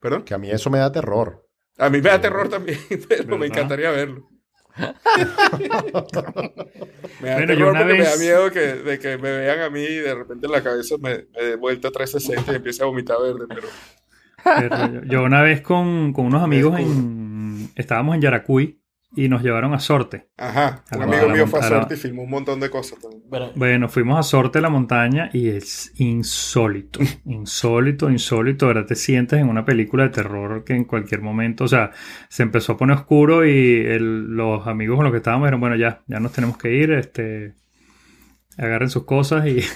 [SPEAKER 1] ¿Perdón?
[SPEAKER 2] Que a mí eso me da terror.
[SPEAKER 1] A mí me da terror también, pero me encantaría verlo. me da
[SPEAKER 6] Bueno, yo
[SPEAKER 1] terror
[SPEAKER 6] una
[SPEAKER 1] porque me da
[SPEAKER 6] vez-
[SPEAKER 1] miedo que, de que me vean a mí y de repente en la cabeza me, me dé vuelta 360 y empiece a vomitar verde. Pero
[SPEAKER 6] Pero yo, yo una vez con, con unos amigos en, estábamos en Yaracuy y nos llevaron a Sorte.
[SPEAKER 1] Ajá,
[SPEAKER 6] A
[SPEAKER 1] un amigo mío fue a suerte y filmó un montón de cosas también.
[SPEAKER 5] Bueno,
[SPEAKER 6] Bueno, fuimos a Sorte la montaña y es insólito, insólito, insólito. Ahora te sientes en una película de terror que en cualquier momento, o sea, se empezó a poner oscuro y el- los amigos con los que estábamos dijeron, bueno, ya, ya nos tenemos que ir, este, agarren sus cosas y,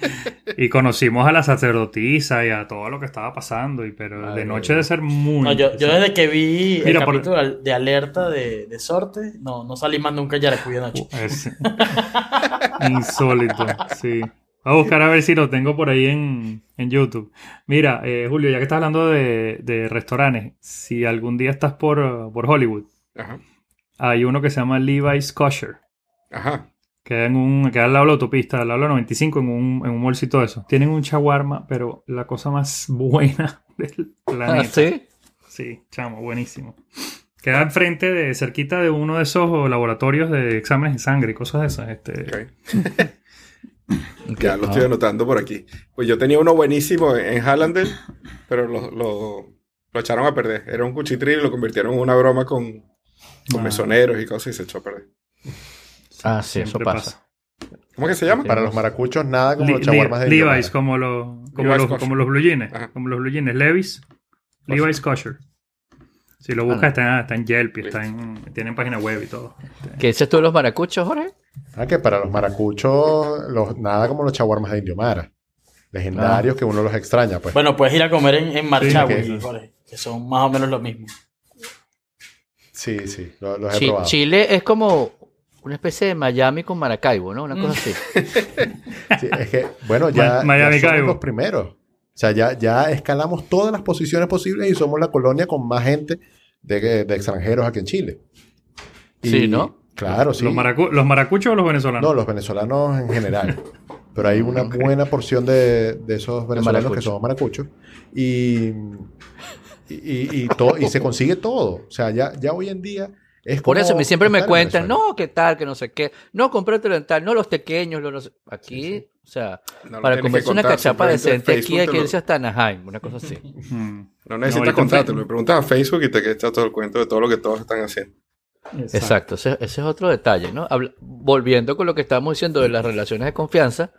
[SPEAKER 6] y conocimos a la sacerdotisa y a todo lo que estaba pasando, y pero
[SPEAKER 3] Madre
[SPEAKER 6] de noche debe ser muy...
[SPEAKER 5] no, yo, yo desde que vi
[SPEAKER 6] Mira,
[SPEAKER 5] el
[SPEAKER 6] por-
[SPEAKER 5] capítulo de alerta de, de sorte, no, no salí más nunca a Yaracuy de noche.
[SPEAKER 6] Es insólito, sí. Voy a buscar a ver si lo tengo por ahí en, en YouTube. Mira, eh, Julio, ya que estás hablando de, de restaurantes, si algún día estás por, uh, por Hollywood,
[SPEAKER 1] Ajá,
[SPEAKER 6] hay uno que se llama Levi's Kosher.
[SPEAKER 1] ajá.
[SPEAKER 6] Queda, en un, queda al lado de la autopista, al lado de la 95, en un, en un mallcito de eso. Tienen un shawarma, pero la cosa más buena del planeta.
[SPEAKER 3] Ah, ¿sí?
[SPEAKER 6] Sí, chamo, buenísimo. Queda enfrente de, cerquita de uno de esos laboratorios de exámenes de sangre y cosas de esas. Este,
[SPEAKER 1] ok. Ya lo estoy anotando por aquí. Pues yo tenía uno buenísimo en en Hallandel, pero lo, lo, lo echaron a perder. Era un cuchitril y lo convirtieron en una broma con, con
[SPEAKER 6] Ah.
[SPEAKER 1] mesoneros y cosas y se echó a perder.
[SPEAKER 3] Ah, sí, eso
[SPEAKER 6] Siempre
[SPEAKER 3] pasa.
[SPEAKER 1] ¿Cómo que se llama?
[SPEAKER 2] Para los maracuchos, nada como los chaguarmas de
[SPEAKER 6] Levi's, como, lo- como,
[SPEAKER 1] Levi's
[SPEAKER 6] los, como los blue jeans.
[SPEAKER 1] Ajá.
[SPEAKER 6] Como los blue jeans. Levi's. Levi's Kosher. Si lo buscas,
[SPEAKER 3] Ah.
[SPEAKER 6] está, está en Yelp, y está en, tienen página web y todo.
[SPEAKER 3] ¿Qué dices tú de los maracuchos, Jorge?
[SPEAKER 2] Ah, que para los maracuchos, los, nada como los chaguarmas de Indiomara. Legendarios que uno los extraña, pues.
[SPEAKER 5] Bueno, puedes ir a comer en, en Marchagüe,
[SPEAKER 2] Sí,
[SPEAKER 5] Jorge, que son más o menos lo mismo.
[SPEAKER 2] Sí, sí, lo- los he probado.
[SPEAKER 3] Chile es como una especie de Miami con Maracaibo, ¿no? Una cosa así.
[SPEAKER 2] Sí, es que, bueno, ya,
[SPEAKER 6] Ma- Miami
[SPEAKER 2] ya somos
[SPEAKER 6] Caibo.
[SPEAKER 2] los primeros. O sea, ya, ya escalamos todas las posiciones posibles y somos la colonia con más gente de, de extranjeros aquí en Chile.
[SPEAKER 3] Sí, ¿no?
[SPEAKER 2] Claro, sí.
[SPEAKER 6] ¿Los, maracu- ¿Los maracuchos o los venezolanos?
[SPEAKER 2] No, los venezolanos en general. Pero hay una buena porción de, de esos venezolanos que somos maracuchos. Y, y, y- y y se consigue todo. O sea, ya, ya hoy en día es
[SPEAKER 3] Por
[SPEAKER 2] como
[SPEAKER 3] eso me- siempre me cuentan, no, qué tal, que no sé qué. No, cómpratelo en tal, no, los pequeños, los no sé- Aquí, o sea,
[SPEAKER 1] No
[SPEAKER 3] para comerse una cachapa decente aquí hay que irse hasta Anaheim, una cosa así.
[SPEAKER 1] No
[SPEAKER 6] No,
[SPEAKER 1] necesitas contártelo.
[SPEAKER 6] Facebook.
[SPEAKER 1] Me preguntas a Facebook y te está todo el cuento de todo lo que todos están haciendo.
[SPEAKER 3] Exacto, ese, ese es otro detalle, ¿no? Habla- volviendo con lo que estábamos diciendo de las relaciones de confianza,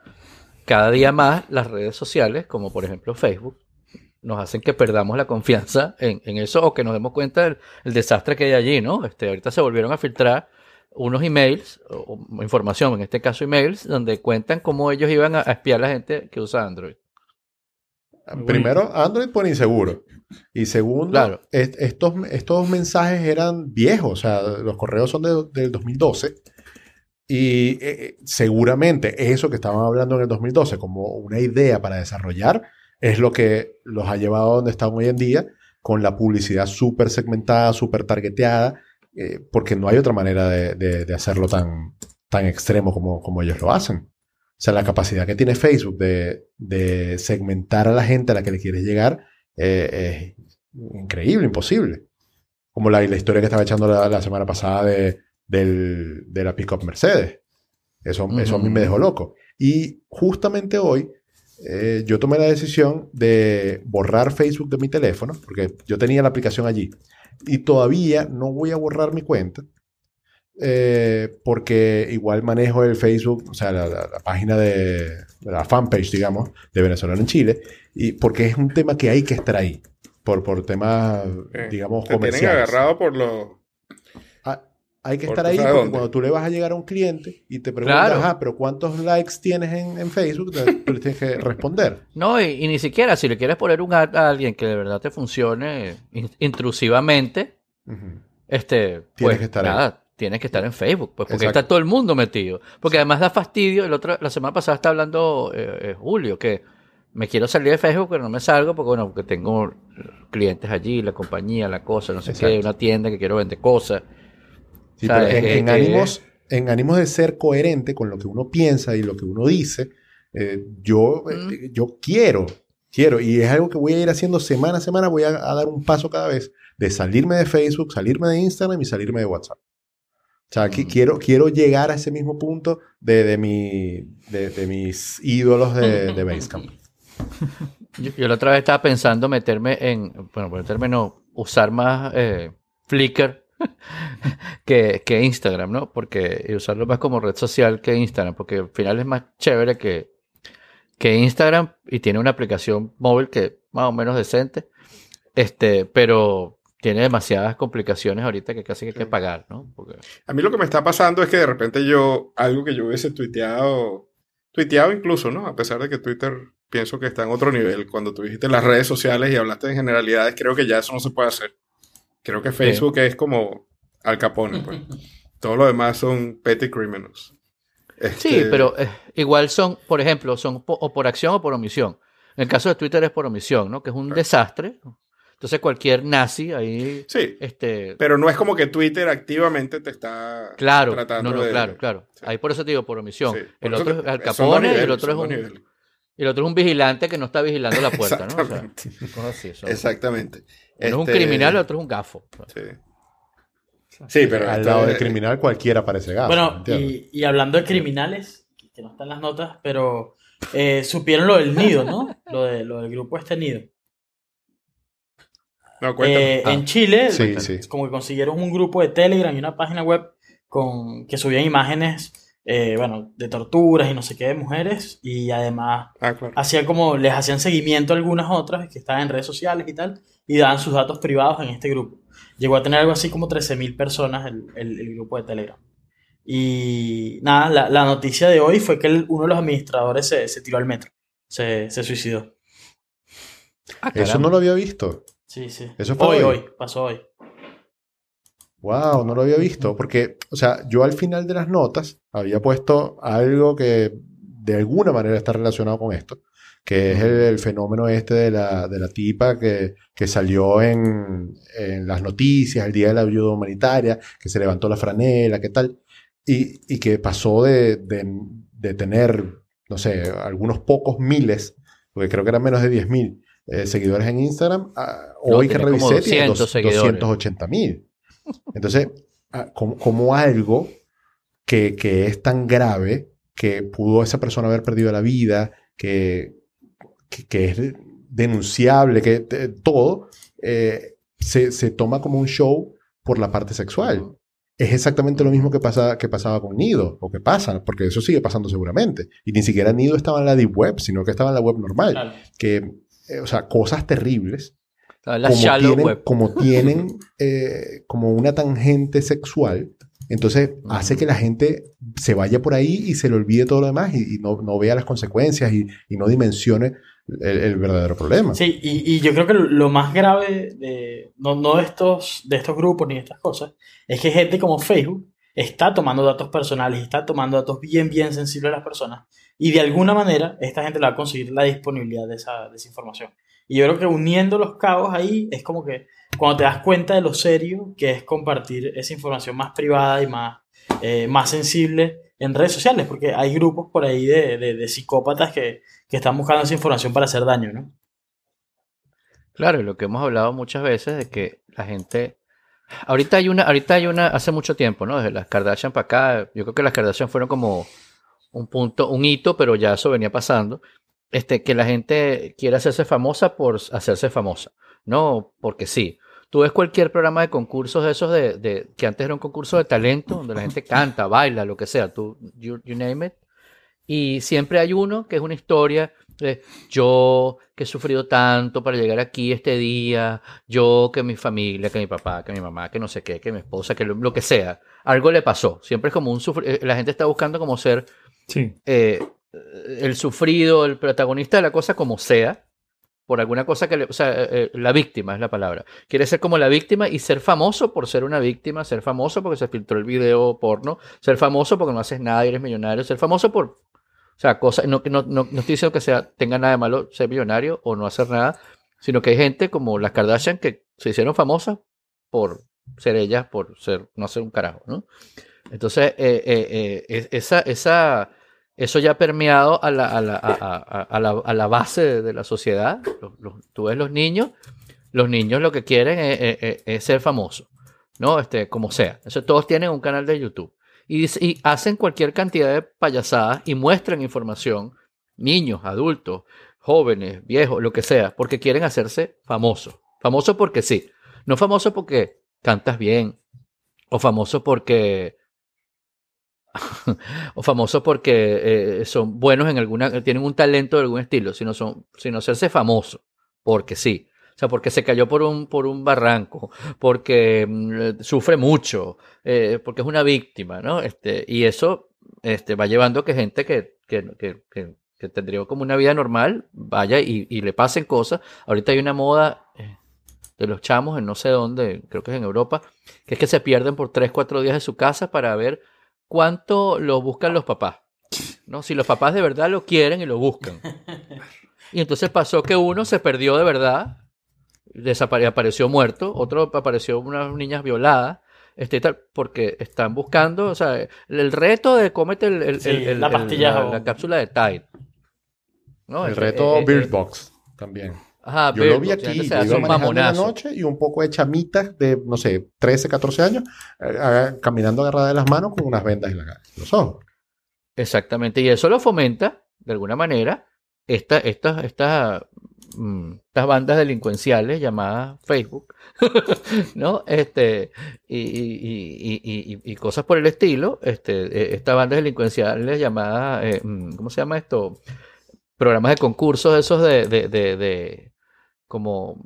[SPEAKER 3] cada día más las redes sociales, como por ejemplo Facebook, nos hacen que perdamos la confianza en, en eso o que nos demos cuenta del el desastre que hay allí, ¿no? Este, ahorita se volvieron a filtrar unos emails, o, o información, en este caso emails, donde cuentan cómo ellos iban a, a espiar a la gente que usa Android.
[SPEAKER 2] Primero, Android por inseguro. Y segundo,
[SPEAKER 3] Claro.
[SPEAKER 2] est- estos, estos mensajes eran viejos. O sea, los correos son de- del 2012. Y eh, eh, seguramente eso que estaban hablando en el 2012 como una idea para desarrollar es lo que los ha llevado a donde están hoy en día con la publicidad súper segmentada, súper targeteada, eh, porque no hay otra manera de, de- de hacerlo tan, tan extremo como, como ellos lo hacen. O sea, la capacidad que tiene Facebook de, de segmentar a la gente a la que le quieres llegar eh, es increíble, imposible. Como la, la historia que estaba echando la, la semana pasada de, del- de la Pickup Mercedes. Eso, eso a mí me dejó loco. Y justamente hoy eh, yo tomé la decisión de borrar Facebook de mi teléfono, porque yo tenía la aplicación allí. Y todavía no voy a borrar mi cuenta, eh, porque igual manejo el Facebook, o sea, la, la- la página de la fanpage, digamos, de Venezolano en Chile, y porque es un tema que hay que estar ahí, por, por temas,
[SPEAKER 1] Eh,
[SPEAKER 2] digamos,
[SPEAKER 1] Te tienen
[SPEAKER 2] comerciales.
[SPEAKER 1] agarrado por los...
[SPEAKER 2] Ah, hay que estar ahí porque
[SPEAKER 1] dónde.
[SPEAKER 2] cuando tú le vas a llegar a un cliente y te preguntas,
[SPEAKER 3] Claro.
[SPEAKER 2] "Ajá, pero ¿cuántos likes tienes en, en Facebook? Tú le tienes que responder.
[SPEAKER 3] No, y, y ni siquiera si le quieres poner un ad a alguien que de verdad te funcione in- intrusivamente, este, pues
[SPEAKER 2] que estar ahí.
[SPEAKER 3] nada, tienes que estar en Facebook, pues porque
[SPEAKER 2] Exacto.
[SPEAKER 3] está todo el mundo metido. Porque además da fastidio. El otro, la semana pasada está hablando eh, eh, Julio que me quiero salir de Facebook, pero no me salgo porque bueno, porque tengo clientes allí, la compañía, la cosa, no sé qué, una tienda que quiero vender cosas.
[SPEAKER 2] Sí,
[SPEAKER 3] ¿Sabes?
[SPEAKER 2] pero en, en
[SPEAKER 3] eh,
[SPEAKER 2] ánimos, en ánimos de ser coherente con lo que uno piensa y lo que uno dice, eh, yo,
[SPEAKER 3] Mm.
[SPEAKER 2] eh, yo quiero, quiero, y es algo que voy a ir haciendo semana a semana, voy a, a dar un paso cada vez de salirme de Facebook, salirme de Instagram y salirme de WhatsApp. O sea, que
[SPEAKER 3] Mm.
[SPEAKER 2] quiero, quiero llegar a ese mismo punto de, de, mi, de, de mis ídolos de, de Basecamp.
[SPEAKER 3] Yo, yo la otra vez estaba pensando meterme en, bueno, por el término, usar más eh, Flickr que, que Instagram, ¿no? Porque usarlo más como red social que Instagram, porque al final es más chévere que, que Instagram y tiene una aplicación móvil que más o menos decente, este, pero tiene demasiadas complicaciones ahorita que casi que hay que pagar, ¿no? Porque,
[SPEAKER 1] A mí lo que me está pasando es que de repente yo, algo que yo hubiese tuiteado, tuiteado incluso, ¿no? A pesar de que Twitter pienso que está en otro nivel. Cuando tú dijiste las redes sociales y hablaste de generalidades, creo que ya eso no se puede hacer. Creo que Facebook es como Al Capone, pues. Todo lo demás son petty criminals.
[SPEAKER 3] Sí,
[SPEAKER 1] Este,
[SPEAKER 3] pero eh, igual son, por ejemplo, son po- o por acción o por omisión. En el caso de Twitter es por omisión, ¿no? Que es un desastre. Entonces cualquier nazi ahí,
[SPEAKER 1] Sí,
[SPEAKER 3] este,
[SPEAKER 1] pero no es como que Twitter activamente te está
[SPEAKER 3] claro,
[SPEAKER 1] tratando
[SPEAKER 3] no, no,
[SPEAKER 1] de...
[SPEAKER 3] claro, claro.
[SPEAKER 1] Sí.
[SPEAKER 3] Ahí por eso te digo por omisión.
[SPEAKER 1] Sí, por
[SPEAKER 3] el otro
[SPEAKER 1] te-
[SPEAKER 3] es Al Capone y el otro es un
[SPEAKER 1] niveles.
[SPEAKER 3] Y el otro es un vigilante que no está vigilando la puerta, ¿no? O sea,
[SPEAKER 1] Exactamente.
[SPEAKER 3] cosas así, son-
[SPEAKER 1] Exactamente.
[SPEAKER 3] Uno es un
[SPEAKER 1] Este,
[SPEAKER 3] criminal, el otro es un gafo.
[SPEAKER 1] Sí. Sí, pero
[SPEAKER 2] Al
[SPEAKER 1] esto
[SPEAKER 2] lado del criminal cualquiera parece gato.
[SPEAKER 5] Bueno, y, y hablando de criminales, que no están las notas, pero eh, supieron lo del nido, ¿no? Lo, de, lo del grupo este nido.
[SPEAKER 1] No.
[SPEAKER 5] Eh,
[SPEAKER 2] Ah.
[SPEAKER 5] En Chile,
[SPEAKER 2] Sí, sí.
[SPEAKER 5] como que consiguieron un grupo de Telegram y una página web con que subían imágenes, eh, bueno, de torturas y no sé qué de mujeres y además
[SPEAKER 1] Ah, claro.
[SPEAKER 5] hacían como les hacían seguimiento a algunas otras que estaban en redes sociales y tal y daban sus datos privados en este grupo. Llegó a tener algo así como 13.000 personas el, el- el grupo de Telegram. Y nada, la, la noticia de hoy fue que el- uno de los administradores se, se tiró al metro, se, se suicidó.
[SPEAKER 3] Ah,
[SPEAKER 2] Eso no lo había visto.
[SPEAKER 5] Sí, sí.
[SPEAKER 2] Eso fue
[SPEAKER 5] hoy,
[SPEAKER 2] hoy.
[SPEAKER 5] hoy, pasó hoy.
[SPEAKER 2] Wow, no lo había visto. Porque, o sea, yo al final de las notas había puesto algo que de alguna manera está relacionado con esto, que es el, el fenómeno este de la, de la tipa que, que salió en, en las noticias el día de la ayuda humanitaria, que se levantó la franela, qué tal, y, y que pasó de, de, de tener, no sé, algunos pocos miles, porque creo que eran menos de 10 mil eh, seguidores en Instagram, a-
[SPEAKER 3] No,
[SPEAKER 2] hoy que revisé tiene
[SPEAKER 3] 200
[SPEAKER 2] dos-
[SPEAKER 3] seguidores.
[SPEAKER 2] 280 mil. Entonces, ah, como, como algo que, que es tan grave que pudo esa persona haber perdido la vida, que, que, que es denunciable, que te- todo, eh, se, se toma como un show por la parte sexual. Es exactamente lo mismo que, pasa, que pasaba con Nido, o que pasa, porque eso sigue pasando seguramente. Y ni siquiera Nido estaba en la deep web, sino que estaba en la web normal.
[SPEAKER 5] Claro.
[SPEAKER 2] Que, eh, o sea, cosas terribles
[SPEAKER 3] La
[SPEAKER 2] como
[SPEAKER 3] shallow
[SPEAKER 2] tienen,
[SPEAKER 3] web.
[SPEAKER 2] como tienen eh, como una tangente sexual, entonces hace que la gente se vaya por ahí y se le olvide todo lo demás y, y no, no vea las consecuencias y, y no dimensione el, el verdadero problema.
[SPEAKER 5] Sí, y, y yo creo que lo más grave de, no, no de, estos, de estos grupos ni de estas cosas, es que gente como Facebook está tomando datos personales, está tomando datos bien, bien sensibles de las personas, y de alguna manera esta gente le va a conseguir la disponibilidad de esa, de esa información. Y yo creo que uniendo los cabos ahí es como que cuando te das cuenta de lo serio que es compartir esa información más privada y más, eh, más sensible en redes sociales, porque hay grupos por ahí de, de- psicópatas que, que están buscando esa información para hacer daño, ¿no?
[SPEAKER 3] Claro, y lo que hemos hablado muchas veces de que la gente. Ahorita hay una, ahorita hay una, hace mucho tiempo, ¿no? Desde las Kardashian para acá, yo creo que las Kardashian fueron como un punto, un hito, pero ya eso venía pasando. Este, que la gente quiere hacerse famosa por hacerse famosa, no porque sí. Tú ves cualquier programa de concursos de esos de, de- que antes era un concurso de talento, donde la gente canta, baila, lo que sea, tú, you, you name it. Y siempre hay uno que es una historia Eh, yo que he sufrido tanto para llegar aquí este día, yo que mi familia, que mi papá, que mi mamá, que no sé qué, que mi esposa, que lo, lo que sea, algo le pasó. Siempre es como un sufri- eh, La gente está buscando como ser
[SPEAKER 6] Sí.
[SPEAKER 3] eh, el sufrido, el protagonista de la cosa como sea, por alguna cosa que le, o sea, eh, eh, la víctima es la palabra. Quiere ser como la víctima y ser famoso por ser una víctima, ser famoso porque se filtró el video porno, ser famoso porque no haces nada y eres millonario, ser famoso por, o sea, cosas, no, no, no, no estoy diciendo que sea, tenga nada de malo ser millonario o no hacer nada, sino que hay gente como las Kardashian que se hicieron famosas por ser ellas, por ser, no hacer un carajo, ¿no? Entonces, eh, eh, eh, es- esa, esa, eso ya ha permeado a la, a la, a, a- a la, a la base de, de la sociedad. Los- los- tú ves los niños, los niños lo que quieren es, es- es- es ser famosos, ¿no? Este, como sea. Eso, todos tienen un canal de YouTube. Y, y hacen cualquier cantidad de payasadas y muestran información, niños, adultos, jóvenes, viejos, lo que sea, porque quieren hacerse famosos. Famosos porque sí. No famosos porque cantas bien. O famosos porque o famosos porque eh, son buenos en alguna, tienen un talento de algún estilo, sino son, sino hacerse famoso, porque sí. O sea, porque se cayó por un, por un barranco, porque mm, sufre mucho, eh, porque es una víctima, ¿no? Este, y eso este, va llevando a que gente que, que, que, que- tendría como una vida normal vaya y, y le pasen cosas. Ahorita hay una moda eh, de los chamos en no sé dónde, creo que es en Europa, que es que se pierden por 3, 4 días de su casa para ver cuánto lo buscan los papás. ¿no? Si los papás de verdad lo quieren y lo buscan. Y entonces pasó que uno se perdió de verdad, desapare- apareció muerto, otro apareció unas niñas violadas, este, y tal, porque están buscando, o sea, el, reto de cómete el, el-
[SPEAKER 5] Sí,
[SPEAKER 3] el- el-
[SPEAKER 5] la
[SPEAKER 3] el-
[SPEAKER 5] pastilla
[SPEAKER 3] la,
[SPEAKER 5] jabón.
[SPEAKER 3] la cápsula de Tide. ¿no?
[SPEAKER 2] El reto
[SPEAKER 3] eh, eh,
[SPEAKER 2] Bird Box también.
[SPEAKER 3] Ajá,
[SPEAKER 2] Yo lo vi
[SPEAKER 3] la
[SPEAKER 2] aquí, yo iba manejando la noche y un poco de chamitas de, no sé, 13, 14 años, eh, ah, caminando agarrada de las manos con unas vendas en la en los ojos.
[SPEAKER 3] Exactamente, y eso lo fomenta, de alguna manera, esta, estas, estas, mm, estas bandas delincuenciales llamadas Facebook, ¿no? Este, y, y- y- y- cosas por el estilo, este, eh, estas bandas delincuenciales llamadas, eh, mm, ¿cómo se llama esto? Programas de concursos esos de, de, de, de- como,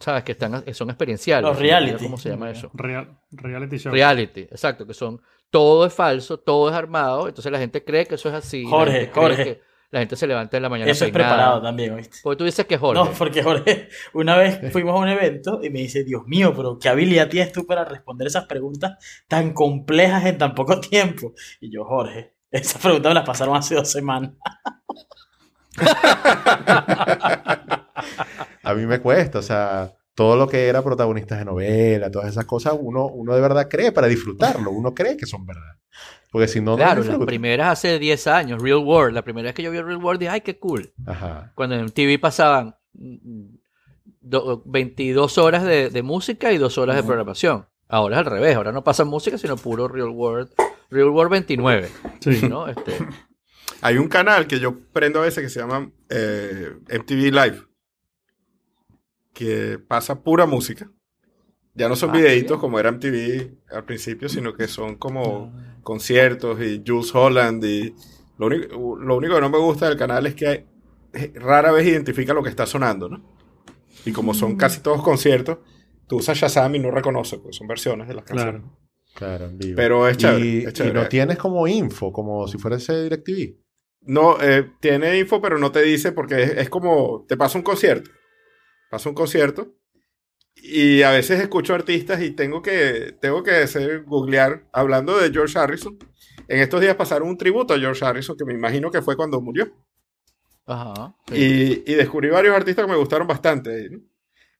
[SPEAKER 3] ¿sabes? Que están, que son experienciales.
[SPEAKER 5] Los reality.
[SPEAKER 3] ¿Cómo se llama eso?
[SPEAKER 6] Real- reality show.
[SPEAKER 3] Reality, exacto, que son todo es falso, todo es armado, entonces la gente cree que eso es así.
[SPEAKER 5] Jorge, Jorge.
[SPEAKER 3] que la gente se levanta en la mañana
[SPEAKER 5] Eso es
[SPEAKER 3] peinada.
[SPEAKER 5] preparado también, ¿oíste?
[SPEAKER 3] Porque tú dices que es Jorge.
[SPEAKER 5] No, porque Jorge, una vez fuimos a un evento y me dice, Dios mío, pero qué habilidad tienes tú para responder esas preguntas tan complejas en tan poco tiempo. Y yo, Jorge, esas preguntas me las pasaron hace dos semanas.
[SPEAKER 2] A mí me cuesta, o sea, todo lo que era protagonistas de novela, todas esas cosas, uno, uno de verdad cree para disfrutarlo, uno cree que son verdad. Porque si no, no
[SPEAKER 3] claro, las
[SPEAKER 2] disfruta.
[SPEAKER 3] primeras hace 10 años, Real World, la primera vez que yo vi Real World dije, ay, qué cool.
[SPEAKER 2] Ajá.
[SPEAKER 3] Cuando en TV pasaban mm, do- 22 horas de, de música y 2 horas de programación. Ahora es al revés, ahora no pasa música, sino puro Real World. Real World 29,
[SPEAKER 6] Sí.
[SPEAKER 3] ¿no? Este,
[SPEAKER 1] Hay un canal que yo prendo a veces que se llama eh, MTV Live, que pasa pura música. Ya no son
[SPEAKER 3] Ah,
[SPEAKER 1] videitos
[SPEAKER 3] bien.
[SPEAKER 1] como era MTV al principio, sino que son como conciertos y Jules Holland. Y lo, único, lo único que no me gusta del canal es que eh, rara vez identifica lo que está sonando, ¿no? Y como son casi todos conciertos, tú usas Shazam y no reconoces, pues son versiones de las canciones.
[SPEAKER 6] Claro.
[SPEAKER 2] Claro, en vivo.
[SPEAKER 1] Pero es chévere,
[SPEAKER 2] Y,
[SPEAKER 1] es
[SPEAKER 2] y
[SPEAKER 1] chévere.
[SPEAKER 2] no tienes como info, como si fuera ese DirecTV.
[SPEAKER 1] No, eh, tiene info, pero no te dice porque es, es como, te pasa un concierto, pasa un concierto y a veces escucho artistas y tengo que, tengo que hacer, googlear, hablando de George Harrison. En estos días pasaron un tributo a George Harrison, que me imagino que fue cuando murió.
[SPEAKER 3] ajá. sí.
[SPEAKER 1] Y, y descubrí varios artistas que me gustaron bastante.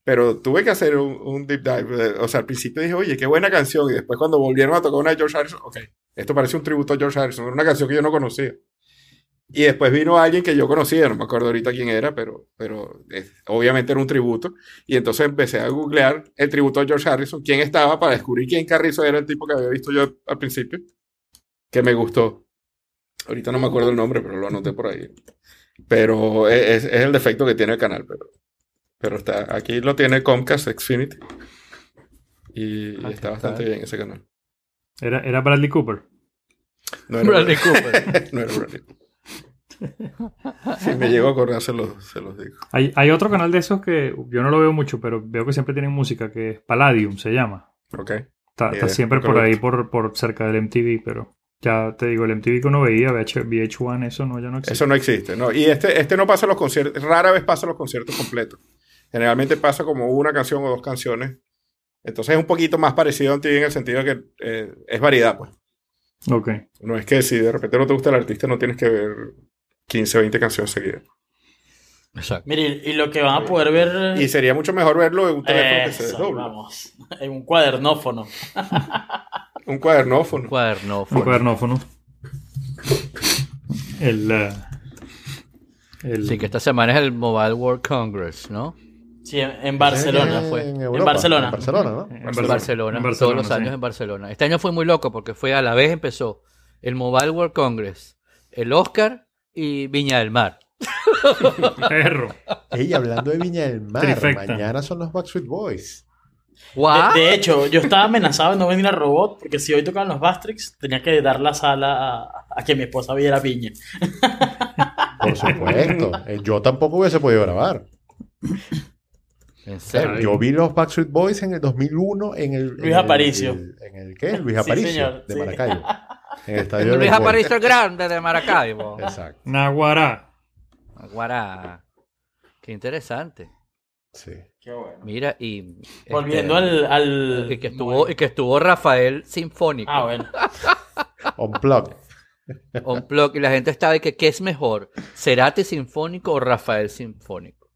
[SPEAKER 1] Pero tuve que hacer un, un deep dive. eh, O sea, al principio dije, oye, qué buena canción. Y después cuando volvieron a tocar una de George Harrison, ok, esto parece un tributo a George Harrison. Era una canción que yo no conocía. Y después vino alguien que yo conocía, no me acuerdo ahorita quién era, pero, pero eh, obviamente era un tributo. Y entonces empecé a googlear el tributo a George Harrison, quién estaba, para descubrir quién Carrizo era el tipo que había visto yo al principio, que me gustó. Ahorita no me acuerdo el nombre, pero lo anoté por ahí. Pero es, es el defecto que tiene el canal, pero, pero está, aquí lo tiene Comcast Xfinity. Y, y
[SPEAKER 3] Ah,
[SPEAKER 1] está
[SPEAKER 3] ¿qué
[SPEAKER 1] bastante bien ese canal.
[SPEAKER 6] Era, era Bradley Cooper.
[SPEAKER 1] No era
[SPEAKER 3] Bradley Cooper.
[SPEAKER 1] no era Bradley. Si me llego a acordar, se los, se los digo.
[SPEAKER 6] Hay, hay otro canal de esos que yo no lo veo mucho, pero veo que siempre tienen música, que es Palladium, se llama.
[SPEAKER 1] Ok.
[SPEAKER 6] Está,
[SPEAKER 1] idea,
[SPEAKER 6] siempre por ahí, por, por cerca del MTV, pero ya te digo, el MTV que uno veía, VH, VH1, eso no, ya no existe.
[SPEAKER 1] Eso no existe. No. Y este, este no pasa los conciertos, rara vez pasa los conciertos completos. Generalmente pasa como una canción o dos canciones. Entonces es un poquito más parecido a MTV en el sentido de que eh, es variedad, pues.
[SPEAKER 6] Ok.
[SPEAKER 1] No es que si de repente no te gusta el artista, no tienes que ver 15 o 20 canciones seguidas.
[SPEAKER 3] Exacto.
[SPEAKER 5] Mire, y lo que van a poder ver.
[SPEAKER 1] Y sería mucho mejor verlo en un teléfono que se desdobla.
[SPEAKER 5] vamos. En un cuadernófono.
[SPEAKER 1] Un cuadernófono.
[SPEAKER 6] Un cuadernófono. El, eh, el-
[SPEAKER 3] Sí, que esta semana es el Mobile World Congress, ¿no?
[SPEAKER 5] Sí, en, en Barcelona.
[SPEAKER 3] Fue.
[SPEAKER 2] en
[SPEAKER 5] Barcelona.
[SPEAKER 2] En Barcelona, ¿no?
[SPEAKER 6] en Barcelona.
[SPEAKER 3] Barcelona,
[SPEAKER 6] En
[SPEAKER 3] todos los
[SPEAKER 6] sí.
[SPEAKER 3] años en Barcelona. Este año fue muy loco porque fue a la vez empezó el Mobile World Congress, el Oscar y Viña del Mar.
[SPEAKER 6] Perro.
[SPEAKER 2] Ey, hablando de Viña del Mar,
[SPEAKER 6] Trifecta.
[SPEAKER 2] mañana son los Backstreet Boys.
[SPEAKER 3] ¿What?
[SPEAKER 5] De, de hecho, yo estaba amenazado de no venir a Robot porque si hoy tocaban los Bastrix, tenía que dar la sala a, a que mi esposa viera Piña.
[SPEAKER 2] Por supuesto. Eh, Yo tampoco hubiese podido grabar.
[SPEAKER 3] En serio.
[SPEAKER 2] Yo vi los Backstreet Boys en el 2001 en el...
[SPEAKER 5] Luis
[SPEAKER 2] en
[SPEAKER 5] Aparicio.
[SPEAKER 2] el- ¿En el qué? Luis
[SPEAKER 5] Sí,
[SPEAKER 2] Aparicio,
[SPEAKER 5] señor,
[SPEAKER 2] de
[SPEAKER 5] sí.
[SPEAKER 2] Maracaibo. En el estadio de
[SPEAKER 3] Luis. Aparicio el Grande de Maracaibo.
[SPEAKER 2] Exacto,
[SPEAKER 6] Naguará.
[SPEAKER 3] Guará. Qué interesante.
[SPEAKER 2] sí.
[SPEAKER 5] Qué bueno.
[SPEAKER 3] Mira, y.
[SPEAKER 5] Volviendo
[SPEAKER 3] este,
[SPEAKER 5] al, al-
[SPEAKER 3] Y que, estuvo, y que estuvo Rafael Sinfónico.
[SPEAKER 5] Ah, bueno.
[SPEAKER 2] Unplugged.
[SPEAKER 3] Unplugged, y la gente estaba de que qué es mejor, Cerati Sinfónico o Rafael Sinfónico.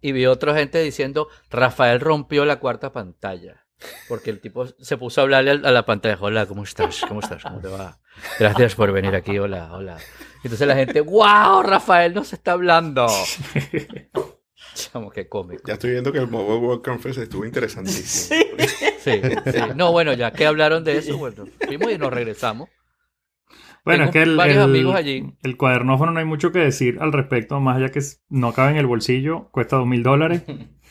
[SPEAKER 3] Y vi otra gente diciendo, Rafael rompió la cuarta pantalla. Porque el tipo se puso a hablarle a la pantalla, hola, ¿cómo estás? ¿Cómo estás? ¿Cómo te va? Gracias por venir aquí, hola, hola. Entonces la gente, wow, Rafael nos está hablando. Chamo, qué cómico.
[SPEAKER 1] Ya estoy viendo que el Mobile World Conference estuvo interesantísimo.
[SPEAKER 3] Sí, sí. No, bueno, ya que hablaron de eso, bueno, fuimos y nos regresamos.
[SPEAKER 6] Bueno,
[SPEAKER 3] Tengo
[SPEAKER 6] es que el,
[SPEAKER 3] varios
[SPEAKER 6] el-
[SPEAKER 3] amigos allí.
[SPEAKER 6] el cuadernófono no hay mucho que decir al respecto, más allá que no cabe en el bolsillo, cuesta dos mil dólares.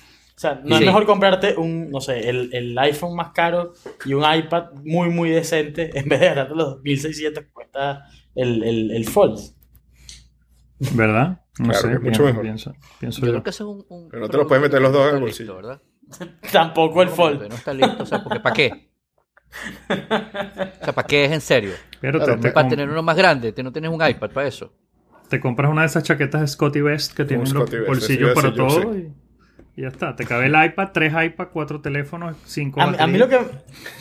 [SPEAKER 5] O sea, no
[SPEAKER 3] Sí.
[SPEAKER 5] es mejor comprarte un, no sé, el, el iPhone más caro y un iPad muy, muy decente en vez de gastarte los 1600 que cuesta el, el, el Fold.
[SPEAKER 6] ¿Verdad? No
[SPEAKER 1] Claro
[SPEAKER 6] sé,
[SPEAKER 1] que es mucho
[SPEAKER 6] pienso,
[SPEAKER 1] mejor.
[SPEAKER 6] pienso, pienso
[SPEAKER 3] Yo
[SPEAKER 6] yo.
[SPEAKER 3] creo que eso es un... un
[SPEAKER 1] Pero no te lo puedes meter los dos en el bolsillo.
[SPEAKER 3] listo, ¿verdad?
[SPEAKER 5] Tampoco el Fold.
[SPEAKER 3] No está listo, o sea, porque ¿para qué? O sea, ¿para qué es en serio?
[SPEAKER 6] Pero
[SPEAKER 2] Claro,
[SPEAKER 6] te, te
[SPEAKER 3] Para tener uno más grande, tú no tienes un iPad para eso.
[SPEAKER 6] te compras una de esas chaquetas Scotty Best que tienen los bolsillos para todo y, y ya está. Te cabe el iPad, tres iPad, cuatro teléfonos, cinco
[SPEAKER 5] A, mí- a mí lo que,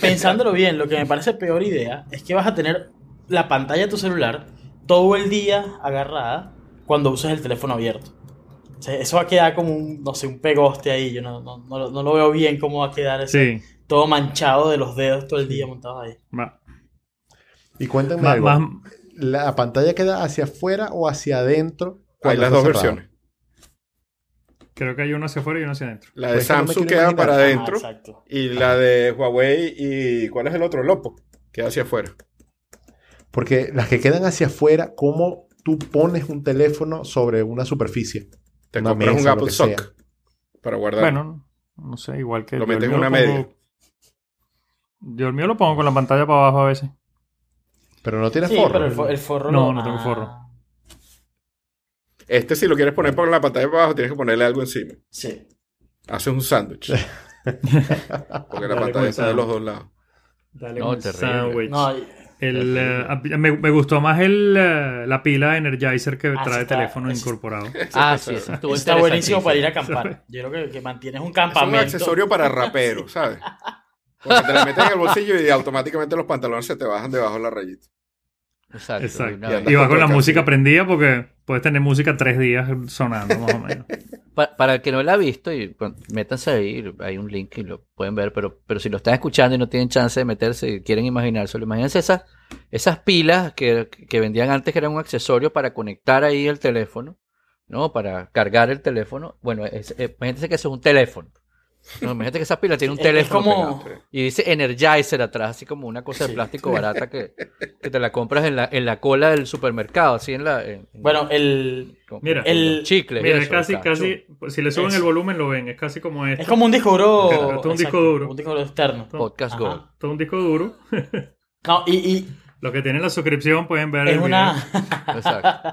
[SPEAKER 5] pensándolo bien, lo que me parece peor idea es que vas a tener la pantalla de tu celular todo el día agarrada cuando uses el teléfono abierto. O sea, eso va a quedar como un, no sé, un pegoste ahí. Yo no, no, no, lo- no lo veo bien cómo va a quedar ese,
[SPEAKER 6] Sí,
[SPEAKER 5] todo manchado de los dedos todo el día montado ahí.
[SPEAKER 6] va.
[SPEAKER 2] Y cuéntame
[SPEAKER 6] Más-
[SPEAKER 2] algo. ¿La pantalla queda hacia afuera o hacia adentro?
[SPEAKER 1] Hay las dos
[SPEAKER 2] cerrado?
[SPEAKER 1] versiones.
[SPEAKER 6] Creo que hay uno hacia afuera y uno hacia adentro.
[SPEAKER 1] La de
[SPEAKER 2] Pues que no me
[SPEAKER 1] Samsung queda
[SPEAKER 2] imaginar.
[SPEAKER 1] para
[SPEAKER 5] Ah,
[SPEAKER 1] adentro
[SPEAKER 5] exacto.
[SPEAKER 1] y la de Huawei y ¿cuál es el otro? El Oppo. Queda hacia afuera.
[SPEAKER 2] Porque las que quedan hacia afuera, ¿cómo tú pones un teléfono sobre una superficie?
[SPEAKER 1] Te
[SPEAKER 2] Una
[SPEAKER 1] compras un
[SPEAKER 2] mesa, lo
[SPEAKER 1] Apple Sock
[SPEAKER 2] sea.
[SPEAKER 1] para guardar.
[SPEAKER 6] Bueno, no sé, igual que
[SPEAKER 1] Lo metes en una
[SPEAKER 6] pongo-
[SPEAKER 1] media.
[SPEAKER 6] Yo el mío lo pongo con la pantalla para abajo a veces.
[SPEAKER 2] Pero no tiene
[SPEAKER 5] Sí,
[SPEAKER 2] forro.
[SPEAKER 5] pero el, fo- el forro
[SPEAKER 6] No, no tengo
[SPEAKER 5] ah,
[SPEAKER 6] forro.
[SPEAKER 1] Este si lo quieres poner por la pantalla para abajo tienes que ponerle algo encima.
[SPEAKER 5] Sí.
[SPEAKER 1] Haces un sándwich. Porque la
[SPEAKER 6] Dale
[SPEAKER 1] pantalla está de los dos lados.
[SPEAKER 6] Dale
[SPEAKER 3] No, terrible.
[SPEAKER 6] sándwich.
[SPEAKER 5] No, y-
[SPEAKER 6] El, eh, me, me gustó más el, eh, la pila Energizer que
[SPEAKER 5] Ah,
[SPEAKER 6] trae
[SPEAKER 5] está-
[SPEAKER 6] teléfono incorporado.
[SPEAKER 3] Ah, sí, eso estuvo
[SPEAKER 5] está buenísimo para ir a acampar. Yo creo que, que mantienes un
[SPEAKER 1] Es un
[SPEAKER 5] campamento.
[SPEAKER 1] accesorio para raperos, ¿sabes? Porque te la metes en el bolsillo y automáticamente los pantalones se te bajan debajo de la rayita.
[SPEAKER 3] Exacto.
[SPEAKER 6] Exacto.
[SPEAKER 1] Y
[SPEAKER 6] va
[SPEAKER 1] con
[SPEAKER 6] la música prendida porque puedes tener música tres días sonando más o menos.
[SPEAKER 3] Pa- para el que no la ha visto, y bueno, métanse ahí, hay un link y lo pueden ver, pero, pero si lo están escuchando y no tienen chance de meterse y quieren imaginárselo, imagínense esas, esas pilas que, que vendían antes que eran un accesorio para conectar ahí el teléfono, ¿no? Para cargar el teléfono. Bueno, es- eh, imagínense que eso es un teléfono. No, imagínate que esa pila tiene un
[SPEAKER 5] Es- es
[SPEAKER 3] teléfono
[SPEAKER 5] como-
[SPEAKER 3] pegado. Y dice Energizer atrás, así como una cosa de
[SPEAKER 5] Sí.
[SPEAKER 3] plástico barata que, que te la compras en la, en la cola del supermercado, así en la... en- en-
[SPEAKER 5] Bueno, el,
[SPEAKER 3] con-
[SPEAKER 6] Mira,
[SPEAKER 5] el-
[SPEAKER 3] chicles. y
[SPEAKER 6] Mira, es
[SPEAKER 3] eso,
[SPEAKER 6] casi,
[SPEAKER 3] acá.
[SPEAKER 6] casi, si le suben
[SPEAKER 5] Es-
[SPEAKER 6] el volumen lo ven, es casi como esto.
[SPEAKER 5] es como un disco duro.
[SPEAKER 6] Esto es un disco duro.
[SPEAKER 5] Un disco duro externo.
[SPEAKER 3] Podcast
[SPEAKER 5] Ajá.
[SPEAKER 3] Gold.
[SPEAKER 6] Todo un disco duro.
[SPEAKER 5] No, y, y
[SPEAKER 6] Los que tienen la suscripción pueden ver
[SPEAKER 5] Es
[SPEAKER 6] el
[SPEAKER 5] una,
[SPEAKER 6] video.
[SPEAKER 3] Exacto.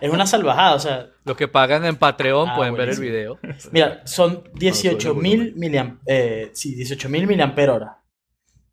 [SPEAKER 5] es una salvajada, o sea,
[SPEAKER 3] Los que pagan en Patreon
[SPEAKER 5] Ah,
[SPEAKER 3] pueden ver el
[SPEAKER 5] buenísimo.
[SPEAKER 3] video.
[SPEAKER 5] mira, son
[SPEAKER 3] Ah,
[SPEAKER 5] 18 mil miliam eh, sí, 18 mil miliampere hora.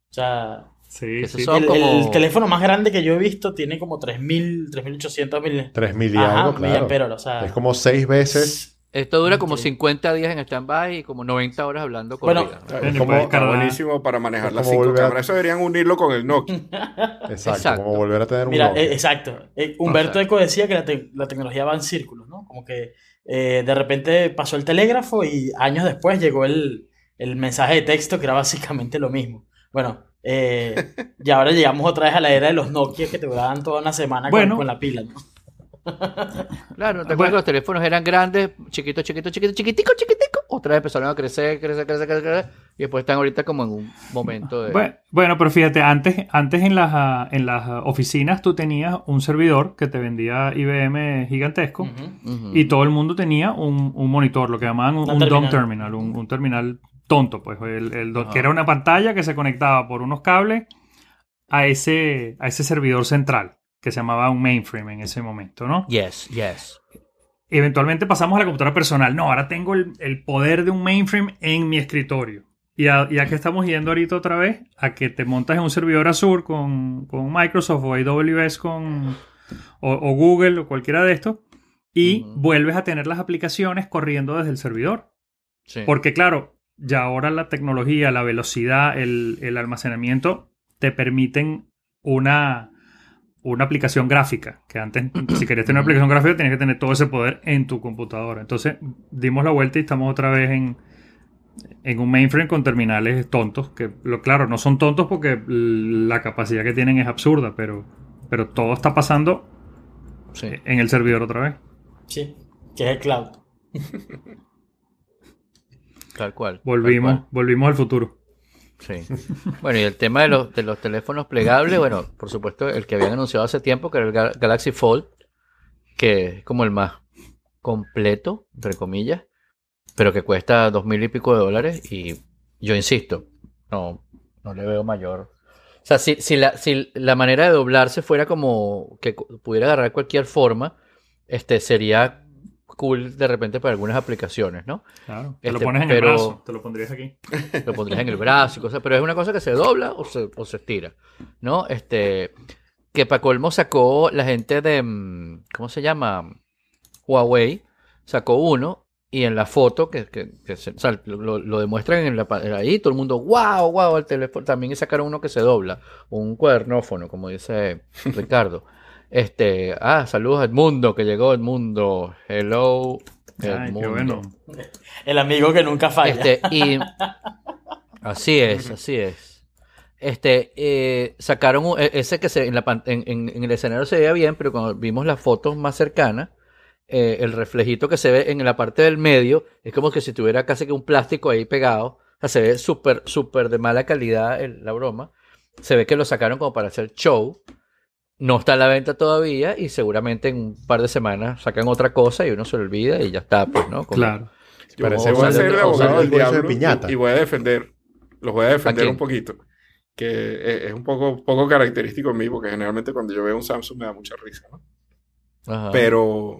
[SPEAKER 5] O sea,
[SPEAKER 6] Sí, sí.
[SPEAKER 3] son-
[SPEAKER 5] el,
[SPEAKER 3] como-
[SPEAKER 5] el teléfono más grande que yo he visto tiene como 3000, 3800 mil
[SPEAKER 2] 3000 y algo, claro.
[SPEAKER 5] miliampere hora, o sea,
[SPEAKER 2] Es como seis veces.
[SPEAKER 3] Esto dura como
[SPEAKER 5] Ok.
[SPEAKER 3] 50 días en stand-by y como 90 horas hablando con
[SPEAKER 5] Bueno.
[SPEAKER 2] Es como,
[SPEAKER 6] cargar.
[SPEAKER 1] buenísimo para manejar las cinco
[SPEAKER 2] a-.
[SPEAKER 1] Eso deberían unirlo con el Nokia.
[SPEAKER 2] exacto,
[SPEAKER 3] Exacto.
[SPEAKER 2] como volver a tener un
[SPEAKER 5] Mira,
[SPEAKER 2] Nokia.
[SPEAKER 5] eh, exacto. Eh, Humberto
[SPEAKER 3] Exacto.
[SPEAKER 5] Eco decía que la, te- la tecnología va en círculos, ¿no? Como que eh, de repente pasó el telégrafo y años después llegó el, el mensaje de texto que era básicamente lo mismo. Bueno, eh, y ahora llegamos otra vez a la era de los Nokia que te duraban toda una semana con, la pila, ¿no?
[SPEAKER 3] Claro, ¿te acuerdas que los teléfonos eran grandes, chiquitos, chiquitos, chiquitos, chiquitico, chiquitico? Otra vez empezaron a crecer, crecer, crecer, crecer, crecer, y después están ahorita como en un momento de...
[SPEAKER 6] Bueno, bueno, pero fíjate, antes, antes en, las, en las oficinas tú tenías un servidor que te vendía IBM gigantesco y todo el mundo tenía un, un monitor, lo que llamaban un, un dumb
[SPEAKER 5] terminal.
[SPEAKER 6] terminal, un, un terminal tonto, pues, el, el que era una pantalla que se conectaba por unos cables a ese, a ese servidor central, que se llamaba un mainframe en ese momento, ¿no?
[SPEAKER 3] Yes, yes.
[SPEAKER 6] Eventualmente pasamos a la computadora personal. No, ahora tengo el, el poder de un mainframe en mi escritorio. Y a, y a qué estamos yendo ahorita otra vez? A que te montas en un servidor Azure con, con Microsoft o AWS con, o, o Google o cualquiera de estos y
[SPEAKER 3] Ujú.
[SPEAKER 6] vuelves a tener las aplicaciones corriendo desde el servidor.
[SPEAKER 3] Sí.
[SPEAKER 6] Porque claro, ya ahora la tecnología, la velocidad, el, el almacenamiento te permiten una, una aplicación gráfica. Que antes, si querías tener una aplicación gráfica, tenías que tener todo ese poder en tu computadora. Entonces, dimos la vuelta y estamos otra vez en, en un mainframe con terminales tontos. Que, lo, claro, no son tontos porque la capacidad que tienen es absurda, pero, pero todo está pasando
[SPEAKER 3] Sí.
[SPEAKER 6] en el servidor otra vez.
[SPEAKER 5] Sí, que es el cloud.
[SPEAKER 3] Tal cual.
[SPEAKER 6] Volvimos,
[SPEAKER 3] tal cual.
[SPEAKER 6] volvimos al futuro.
[SPEAKER 3] Sí. Bueno, y el tema de los, de los teléfonos plegables, bueno, por supuesto, el que habían anunciado hace tiempo, que era el Ga- Galaxy Fold, que es como el más completo, entre comillas, pero que cuesta dos mil y pico de dólares. Y yo insisto, no, no le veo mayor. O sea, si, si, la, si la manera de doblarse fuera como que pudiera agarrar cualquier forma, este sería cool de repente para algunas aplicaciones, ¿no?
[SPEAKER 6] Claro. Te lo
[SPEAKER 3] Este,
[SPEAKER 6] pones en
[SPEAKER 3] pero-
[SPEAKER 6] el brazo, te lo pondrías aquí.
[SPEAKER 3] lo pondrías en el brazo y cosas, pero es una cosa que se dobla o se, o se estira, ¿no? Este, que para colmo sacó la gente de, mm, ¿cómo se llama? Huawei, sacó uno y en la foto que, que- que se- o sea, lo, lo demuestran en la, ahí, todo el mundo, wow, wow, el teléfono, también sacaron uno que se dobla, un cuadernófono, como dice Ricardo. Este, ah, saludos Edmundo, que llegó Edmundo, hello,
[SPEAKER 6] Ay,
[SPEAKER 3] Edmundo.
[SPEAKER 6] qué bueno.
[SPEAKER 5] El amigo que nunca falla.
[SPEAKER 3] Este, y así es, así es. Este, eh, sacaron un- e- ese que se, en, la, pan- en, en- en el escenario se veía bien, pero cuando vimos las fotos más cercanas, eh, el reflejito que se ve en la parte del medio es como que si tuviera casi que un plástico ahí pegado. O sea, se ve súper, súper de mala calidad el- la broma. Se ve que lo sacaron como para hacer show. No está a la venta todavía y seguramente en un par de semanas sacan otra cosa y uno se olvida y ya está, pues, ¿no? Como-
[SPEAKER 6] Claro.
[SPEAKER 1] Yo
[SPEAKER 2] Parece
[SPEAKER 1] voy a ser el abogado del
[SPEAKER 2] de
[SPEAKER 1] diablo
[SPEAKER 2] piñata.
[SPEAKER 1] y, y voy a defender, los voy a defender
[SPEAKER 3] quién?
[SPEAKER 1] un poquito. Que es, es un poco, poco característico en mí, porque generalmente cuando yo veo un Samsung me da mucha risa, ¿no?
[SPEAKER 3] Ajá.
[SPEAKER 1] Pero.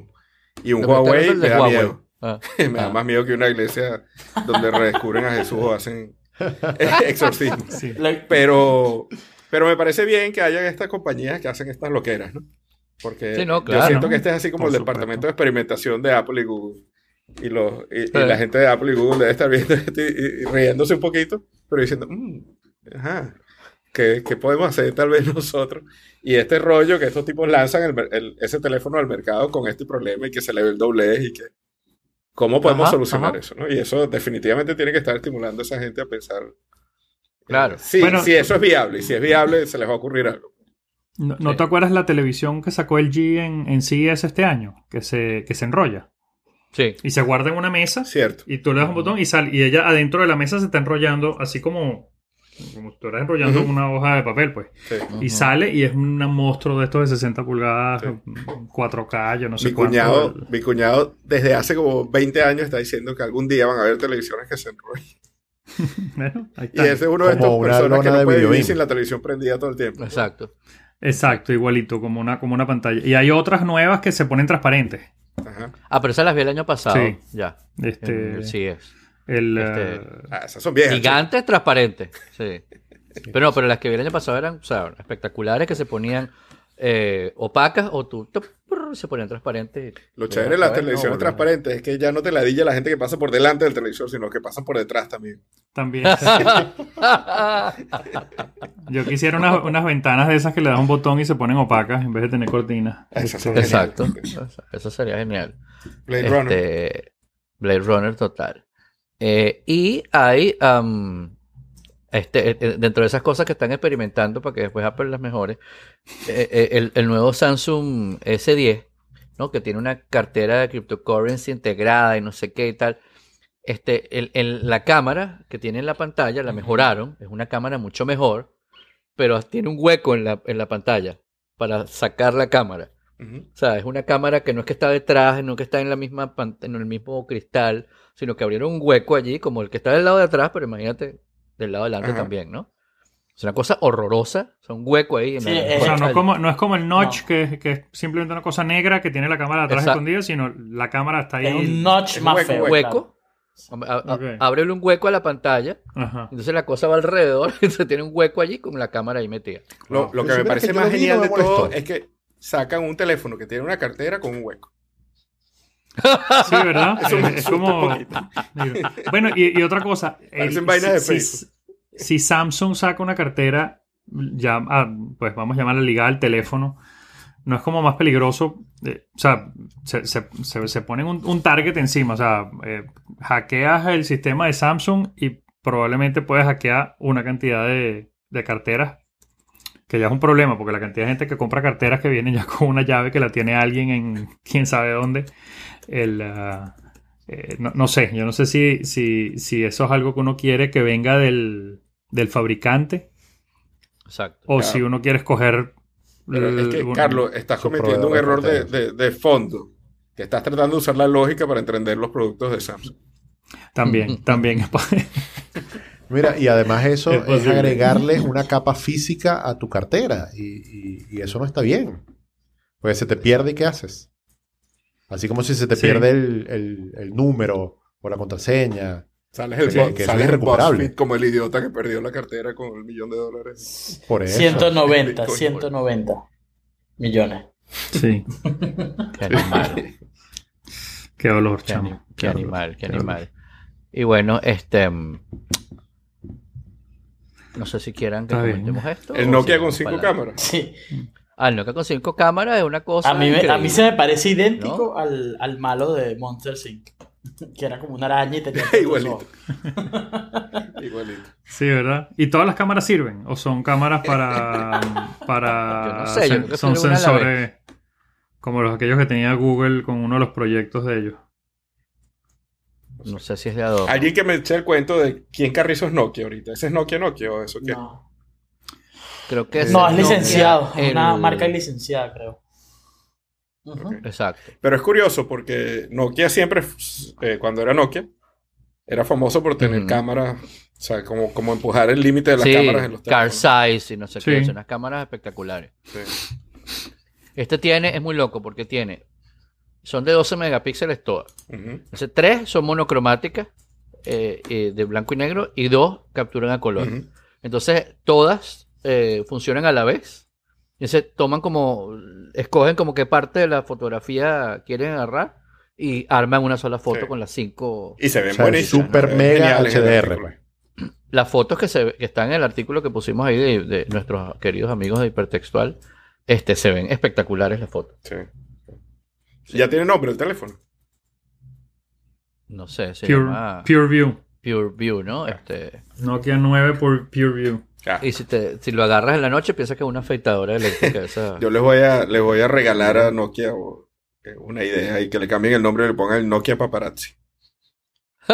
[SPEAKER 1] Y un Huawei me da
[SPEAKER 3] Huawei.
[SPEAKER 1] miedo.
[SPEAKER 3] Ah.
[SPEAKER 1] me da
[SPEAKER 3] Ah.
[SPEAKER 1] más miedo que una iglesia donde redescubren a Jesús o hacen exorcismo.
[SPEAKER 6] Sí.
[SPEAKER 1] Pero, pero me parece bien que hayan estas compañías que hacen estas loqueras, ¿no? Porque
[SPEAKER 3] Sí, no,
[SPEAKER 1] yo
[SPEAKER 3] claro.
[SPEAKER 1] siento que este es así como
[SPEAKER 6] Por
[SPEAKER 1] el
[SPEAKER 6] supuesto.
[SPEAKER 1] departamento de experimentación de Apple y Google. Y, los, y, y
[SPEAKER 3] Eh.
[SPEAKER 1] la gente de Apple y Google debe estar viendo esto y, y- y riéndose un poquito, pero diciendo, "Mm, ajá, ¿qué, qué podemos hacer tal vez nosotros? Y este rollo que estos tipos lanzan el mer- el- ese teléfono al mercado con este problema y que se le ve el doblez y que... ¿Cómo podemos
[SPEAKER 3] Ajá,
[SPEAKER 1] solucionar
[SPEAKER 3] ajá.
[SPEAKER 1] eso? ¿no? Y eso definitivamente tiene que estar estimulando a esa gente a pensar.
[SPEAKER 3] Claro.
[SPEAKER 1] Sí,
[SPEAKER 6] Bueno-
[SPEAKER 1] si eso es viable. Y si es viable, se les va a ocurrir algo.
[SPEAKER 6] ¿No, no
[SPEAKER 3] Sí.
[SPEAKER 6] te acuerdas la televisión que sacó el G en, en CES este año? Que se, que se enrolla.
[SPEAKER 3] Sí.
[SPEAKER 6] Y se guarda en una mesa.
[SPEAKER 1] Cierto.
[SPEAKER 6] Y tú le das un botón y sale. Y ella adentro de la mesa se está enrollando, así como, como si estuvieras enrollando una hoja de papel, pues.
[SPEAKER 1] Sí.
[SPEAKER 6] Y sale y es un monstruo de estos de 60 pulgadas,
[SPEAKER 1] Sí.
[SPEAKER 6] 4K, yo no sé
[SPEAKER 1] Mi
[SPEAKER 6] cuánto.
[SPEAKER 1] cuñado, mi cuñado desde hace como 20 años está diciendo que algún día van a haber televisiones que se enrollen.
[SPEAKER 6] Bueno,
[SPEAKER 1] Y ese es uno de estos personas que no
[SPEAKER 2] de
[SPEAKER 1] puede vivir sin la televisión prendida todo el tiempo.
[SPEAKER 3] Exacto.
[SPEAKER 6] Exacto, igualito, como una, como una pantalla. Y hay otras nuevas que se ponen transparentes.
[SPEAKER 1] Ajá.
[SPEAKER 3] Ah, pero esas las vi el año pasado.
[SPEAKER 6] Sí.
[SPEAKER 3] Ya.
[SPEAKER 6] Este,
[SPEAKER 3] Sí es.
[SPEAKER 6] el,
[SPEAKER 3] este-
[SPEAKER 6] eh,
[SPEAKER 1] Ah, esas son viejas.
[SPEAKER 3] Gigantes transparentes. Sí. Pero no, pero las que vi el año pasado eran o sea, espectaculares que se ponían eh, opacas o tú se ponían transparentes.
[SPEAKER 1] Lo chévere de las
[SPEAKER 3] no,
[SPEAKER 1] televisiones
[SPEAKER 3] bueno.
[SPEAKER 1] transparentes es que ya no te ladilla la gente que pasa por delante del televisor, sino que pasan por detrás también.
[SPEAKER 6] también. Yo quisiera unas, unas ventanas de esas que le das un botón y se ponen opacas en vez de tener cortinas.
[SPEAKER 3] Exacto.
[SPEAKER 1] geniales.
[SPEAKER 3] Eso sería genial.
[SPEAKER 1] Blade Runner.
[SPEAKER 3] Este, Blade Runner total. Eh, y hay, este, eh, eh, dentro de esas cosas que están experimentando para que después Apple las mejore, eh, el, el nuevo Samsung S10, ¿no? que tiene una cartera de cryptocurrency integrada y no sé qué y tal. Este, el, el- la cámara que tiene en la pantalla la mejoraron, es una cámara mucho mejor, pero tiene un hueco en la, en la pantalla para sacar la cámara. O sea, es una cámara que no es que está detrás, no que está en la misma en el mismo cristal, sino que abrieron un hueco allí, como el que está del lado de atrás, pero imagínate del lado de delante
[SPEAKER 1] Ajá.
[SPEAKER 3] también, ¿no? Es una cosa horrorosa, sea, un hueco ahí. En
[SPEAKER 5] Sí,
[SPEAKER 3] la-
[SPEAKER 5] eh,
[SPEAKER 6] O sea, no es como, no es como el notch,
[SPEAKER 5] No.
[SPEAKER 6] que, que es simplemente una cosa negra que tiene la cámara atrás
[SPEAKER 3] Exacto.
[SPEAKER 6] escondida, sino la cámara está ahí.
[SPEAKER 5] Es un notch
[SPEAKER 1] Es
[SPEAKER 5] más
[SPEAKER 1] hueco,
[SPEAKER 5] feo.
[SPEAKER 3] hueco.
[SPEAKER 5] claro.
[SPEAKER 3] a- a-. Ábrele un hueco a la pantalla,
[SPEAKER 6] Ajá.
[SPEAKER 3] entonces la cosa va alrededor, entonces tiene un hueco allí con la cámara ahí metida.
[SPEAKER 1] Lo, lo que me parece
[SPEAKER 2] que
[SPEAKER 1] más genial de todo es que sacan un teléfono que tiene una cartera con un hueco.
[SPEAKER 6] Sí, ¿verdad?
[SPEAKER 1] Eso me
[SPEAKER 6] es, como. Digo, Bueno, y, y otra cosa. el- si, si Samsung saca una cartera, ya, ah, pues vamos a llamarla ligada al teléfono, no es como más peligroso. eh, o sea, se, se, se- se ponen un, un target encima. O sea, eh, hackeas el sistema de Samsung y probablemente puedes hackear una cantidad de, de carteras. Que ya es un problema, porque la cantidad de gente que compra carteras que vienen ya con una llave que la tiene alguien en quién sabe dónde. El, ah, eh, no, no sé, yo no sé si, si, si eso es algo que uno quiere que venga del, del fabricante
[SPEAKER 3] Exacto.
[SPEAKER 6] o
[SPEAKER 1] Claro.
[SPEAKER 6] si uno quiere escoger.
[SPEAKER 1] Pero es que,
[SPEAKER 6] un-
[SPEAKER 1] Carlos, estás cometiendo un error
[SPEAKER 2] de
[SPEAKER 1] de, fondo. Que estás tratando de usar la lógica para entender los productos de Samsung.
[SPEAKER 6] También, también.
[SPEAKER 2] Mira, y además eso
[SPEAKER 6] Es
[SPEAKER 2] es, agregarle una capa física a tu cartera. Y, y- y eso no está bien. Pues se te pierde y ¿qué haces? Así como si se te
[SPEAKER 6] Sí.
[SPEAKER 2] pierde el, el- el número o la contraseña.
[SPEAKER 1] Sales el,
[SPEAKER 2] que eso
[SPEAKER 1] sales
[SPEAKER 2] es
[SPEAKER 1] el como el idiota que perdió la cartera con el millón de dólares.
[SPEAKER 2] Por eso.
[SPEAKER 5] 190,
[SPEAKER 1] Bitcoin.
[SPEAKER 5] 190 millones.
[SPEAKER 6] Sí,
[SPEAKER 3] Qué animal.
[SPEAKER 6] qué dolor,
[SPEAKER 3] Qué,
[SPEAKER 6] chamo.
[SPEAKER 3] qué animal, qué animal. Y bueno, este. mm, No sé si quieran que
[SPEAKER 6] Está bien.
[SPEAKER 3] comentemos esto.
[SPEAKER 1] El Nokia
[SPEAKER 3] si
[SPEAKER 1] con cinco cámaras.
[SPEAKER 5] Sí.
[SPEAKER 3] Ah, el Nokia con cinco cámaras es una cosa.
[SPEAKER 5] A mí, me- a mí
[SPEAKER 3] increíble.
[SPEAKER 5] se me parece idéntico al, al malo de Monster Inc. Que era como una araña y tenía
[SPEAKER 1] Igualito. Igualito.
[SPEAKER 6] Sí, ¿verdad? ¿Y todas las cámaras sirven? ¿O son cámaras para. para
[SPEAKER 3] Yo no sé, yo creo que
[SPEAKER 6] son sensores como los aquellos que tenía Google con uno de los proyectos de ellos?
[SPEAKER 3] No sé si es de Adobe.
[SPEAKER 1] Alguien que me eche el cuento de quién carrizo es Nokia ahorita. ¿Ese es Nokia Nokia o eso qué?
[SPEAKER 5] No,
[SPEAKER 3] Creo que
[SPEAKER 5] no es licenciado. Es una marca licenciada, creo.
[SPEAKER 3] Exacto.
[SPEAKER 1] Pero es curioso porque Nokia siempre, eh, cuando era Nokia, era famoso por tener cámaras, o sea, como, como empujar el límite de las
[SPEAKER 3] Sí,
[SPEAKER 1] cámaras en los
[SPEAKER 3] car
[SPEAKER 1] teléfonos.
[SPEAKER 3] size y no sé
[SPEAKER 6] Sí.
[SPEAKER 3] qué. Son unas cámaras espectaculares.
[SPEAKER 1] Sí.
[SPEAKER 3] Este tiene, es muy loco porque tiene. Son de 12 megapíxeles todas. Entonces, tres son monocromáticas eh, eh, de blanco y negro y dos capturan a color. Entonces, todas eh, funcionan a la vez. Y se toman como, escogen como qué parte de la fotografía quieren agarrar y arman una sola foto
[SPEAKER 1] Sí.
[SPEAKER 3] con las cinco.
[SPEAKER 1] Y se ven
[SPEAKER 2] O sea,
[SPEAKER 1] buenísimas.
[SPEAKER 2] super
[SPEAKER 1] ven
[SPEAKER 2] mega HDR,
[SPEAKER 1] artículo.
[SPEAKER 3] Las fotos que, se, que están en el artículo que pusimos ahí de, de nuestros queridos amigos de Hipertextual, este, se ven espectaculares las fotos.
[SPEAKER 1] Sí. Ya tiene nombre el teléfono.
[SPEAKER 3] No sé, se
[SPEAKER 6] Pure,
[SPEAKER 3] llama
[SPEAKER 6] Pure View.
[SPEAKER 3] Pure View, ¿no? Este,
[SPEAKER 6] Nokia 9 por Pure View.
[SPEAKER 1] Ah,
[SPEAKER 3] y si, te, si lo agarras en la noche, piensas que es una afeitadora eléctrica. Esa...
[SPEAKER 1] Yo les voy a, les voy a regalar a Nokia o, eh, una idea y que le cambien el nombre y le pongan el Nokia Paparazzi.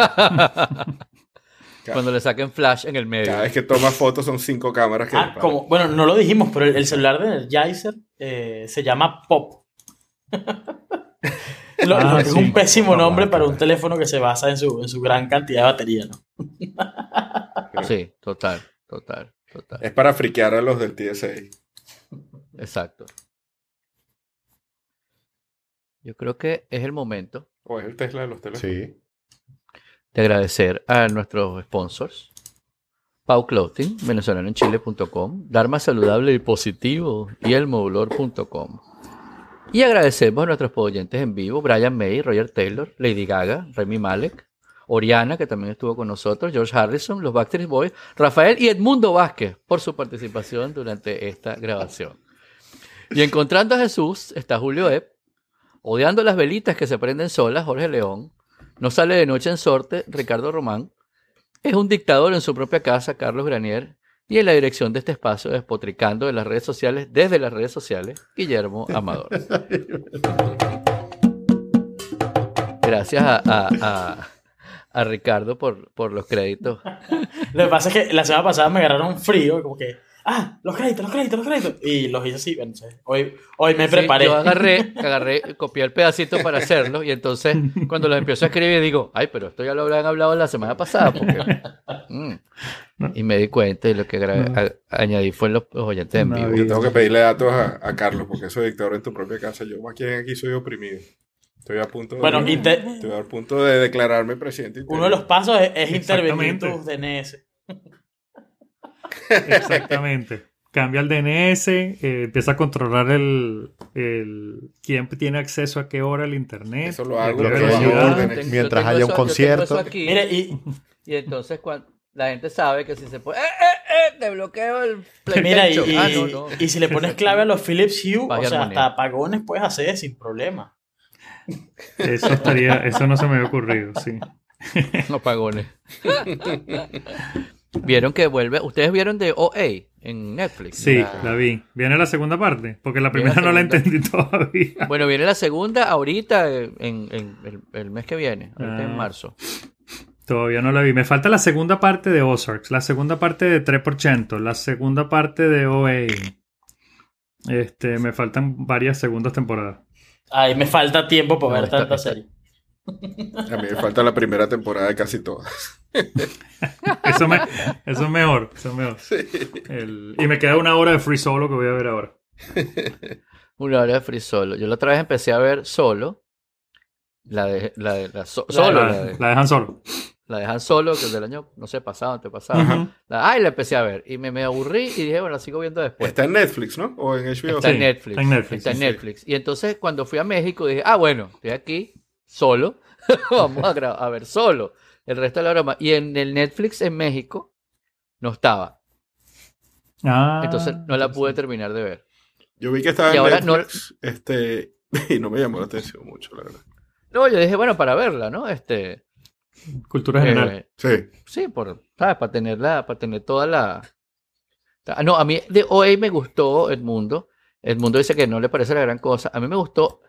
[SPEAKER 3] Cuando le saquen flash en el medio.
[SPEAKER 1] Cada vez que toma fotos son cinco cámaras que
[SPEAKER 5] Ah, como, bueno, no lo dijimos, pero el, el celular de Energizer eh, se llama Pop. Lo-
[SPEAKER 6] Ah,
[SPEAKER 5] es
[SPEAKER 6] sí.
[SPEAKER 5] un pésimo
[SPEAKER 2] No,
[SPEAKER 5] nombre para un teléfono que se basa en su, en su gran cantidad de batería, ¿no?
[SPEAKER 3] Sí, total, total, total.
[SPEAKER 1] Es para friquear a los del TSA.
[SPEAKER 3] Exacto. Yo creo que es el momento
[SPEAKER 1] O es el Tesla de los teléfonos.
[SPEAKER 2] Sí.
[SPEAKER 3] de agradecer a nuestros sponsors. Pau Clothing, venezolanoenchile.com, Dharma Saludable y Positivo y elmodulor.com. Y agradecemos a nuestros oyentes en vivo, Brian May, Roger Taylor, Lady Gaga, Remy Malek, Oriana, que también estuvo con nosotros, George Harrison, los Backstreet Boys, Rafael y Edmundo Vázquez por su participación durante esta grabación. Y encontrando a Jesús está Julio Epp, odiando las velitas que se prenden solas, Jorge León, no sale de noche en sorte, Ricardo Román, es un dictador en su propia casa, Carlos Granier, y en la dirección de este espacio, despotricando en las redes sociales, desde las redes sociales, Guillermo Amador. Gracias a, a- a- a Ricardo por, por los créditos.
[SPEAKER 5] Lo que pasa es que la semana pasada me agarraron frío, como que, ah, los créditos, los créditos, los créditos. Y los hice así, bueno, no sé, hoy, hoy me
[SPEAKER 3] Sí,
[SPEAKER 5] preparé.
[SPEAKER 3] yo agarré, agarré, copié el pedacito para hacerlo y entonces cuando los empiezo a escribir digo, ay, pero esto ya lo habían hablado la semana pasada. porque- Mm. Y me di cuenta y lo que
[SPEAKER 6] No.
[SPEAKER 3] a- añadí fue los, los oyentes en vivo.
[SPEAKER 1] Yo tengo que pedirle datos a, a Carlos porque soy dictador en tu propia casa. Yo más quien aquí soy oprimido. Estoy a punto de,
[SPEAKER 5] Bueno,
[SPEAKER 1] estoy a punto de declararme presidente.
[SPEAKER 5] uno de los pasos es, es intervenir
[SPEAKER 6] Exactamente.
[SPEAKER 5] tus DNS.
[SPEAKER 6] Exactamente. Cambia el DNS, eh, empieza a controlar el, el quién tiene acceso a qué hora al internet.
[SPEAKER 1] Eso lo hago
[SPEAKER 6] velocidad.
[SPEAKER 2] orden.
[SPEAKER 3] Tengo-
[SPEAKER 2] Mientras haya un
[SPEAKER 3] eso-
[SPEAKER 2] concierto.
[SPEAKER 3] aquí,
[SPEAKER 5] Mire, y
[SPEAKER 3] y entonces cuando la gente sabe que si se puede, ¡eh, eh, eh! Te bloqueo el
[SPEAKER 5] mira, y,
[SPEAKER 3] Ah, no, no.
[SPEAKER 5] y si le pones clave a los Philips Hue, o sea,
[SPEAKER 3] armonía.
[SPEAKER 5] hasta apagones puedes hacer sin problema.
[SPEAKER 6] Eso estaría, eso no se me había ocurrido, sí.
[SPEAKER 3] No pagones. Vieron que vuelve. ¿Ustedes vieron de OA en Netflix?
[SPEAKER 6] Sí,
[SPEAKER 1] Ah.
[SPEAKER 6] la vi. ¿Viene la segunda parte? Porque la primera
[SPEAKER 3] la
[SPEAKER 6] no la entendí todavía.
[SPEAKER 3] Bueno, viene la segunda ahorita, en, en el, el mes que viene, ahorita en
[SPEAKER 6] Ah.
[SPEAKER 3] marzo.
[SPEAKER 6] Todavía no la vi. Me falta la segunda parte de Ozarks, la segunda parte de 3%, la segunda parte de OA. Este, me faltan varias segundas temporadas.
[SPEAKER 5] Ahí me falta tiempo para
[SPEAKER 3] No,
[SPEAKER 5] ver
[SPEAKER 3] está-
[SPEAKER 5] tanta
[SPEAKER 3] está-
[SPEAKER 5] serie.
[SPEAKER 1] A mí me falta la primera temporada de casi todas.
[SPEAKER 6] Eso, me, eso es mejor. Eso es mejor. El- y me queda una hora de free solo que voy a ver ahora.
[SPEAKER 3] Una hora de free solo. Yo la otra vez empecé a ver solo. La de, la de, la so-
[SPEAKER 5] La-
[SPEAKER 3] solo,
[SPEAKER 6] la,
[SPEAKER 3] la, de,
[SPEAKER 6] la dejan solo.
[SPEAKER 3] La de Han Solo, que es del año, no sé, pasado, antepasado.
[SPEAKER 6] Ujú.
[SPEAKER 3] La, ay, la empecé a ver. Y me, me aburrí y dije, bueno, la sigo viendo después.
[SPEAKER 1] Está en Netflix, ¿no? O en HBO.
[SPEAKER 3] Está en Netflix.
[SPEAKER 6] está en Netflix,
[SPEAKER 3] Está en
[SPEAKER 6] sí.
[SPEAKER 3] Netflix. Y entonces cuando fui a México dije, ah, bueno, estoy aquí solo. Vamos a, a ver solo el resto de la broma. Y en el Netflix en México no estaba.
[SPEAKER 6] Ah,
[SPEAKER 3] Entonces no la pude terminar de ver.
[SPEAKER 1] Yo vi que estaba
[SPEAKER 3] Y
[SPEAKER 1] en
[SPEAKER 3] ahora no-
[SPEAKER 1] Netflix. Este, y no me llamó la atención mucho, la verdad.
[SPEAKER 3] No, yo dije, bueno, para verla, ¿no? Este,
[SPEAKER 6] Cultura general.
[SPEAKER 3] eh,
[SPEAKER 1] Sí.
[SPEAKER 3] sí, por, ¿sabes? Para tenerla, para tener toda la... No, a mí de hoy me gustó Edmundo. Edmundo dice que no le parece la gran cosa. A mí me gustó.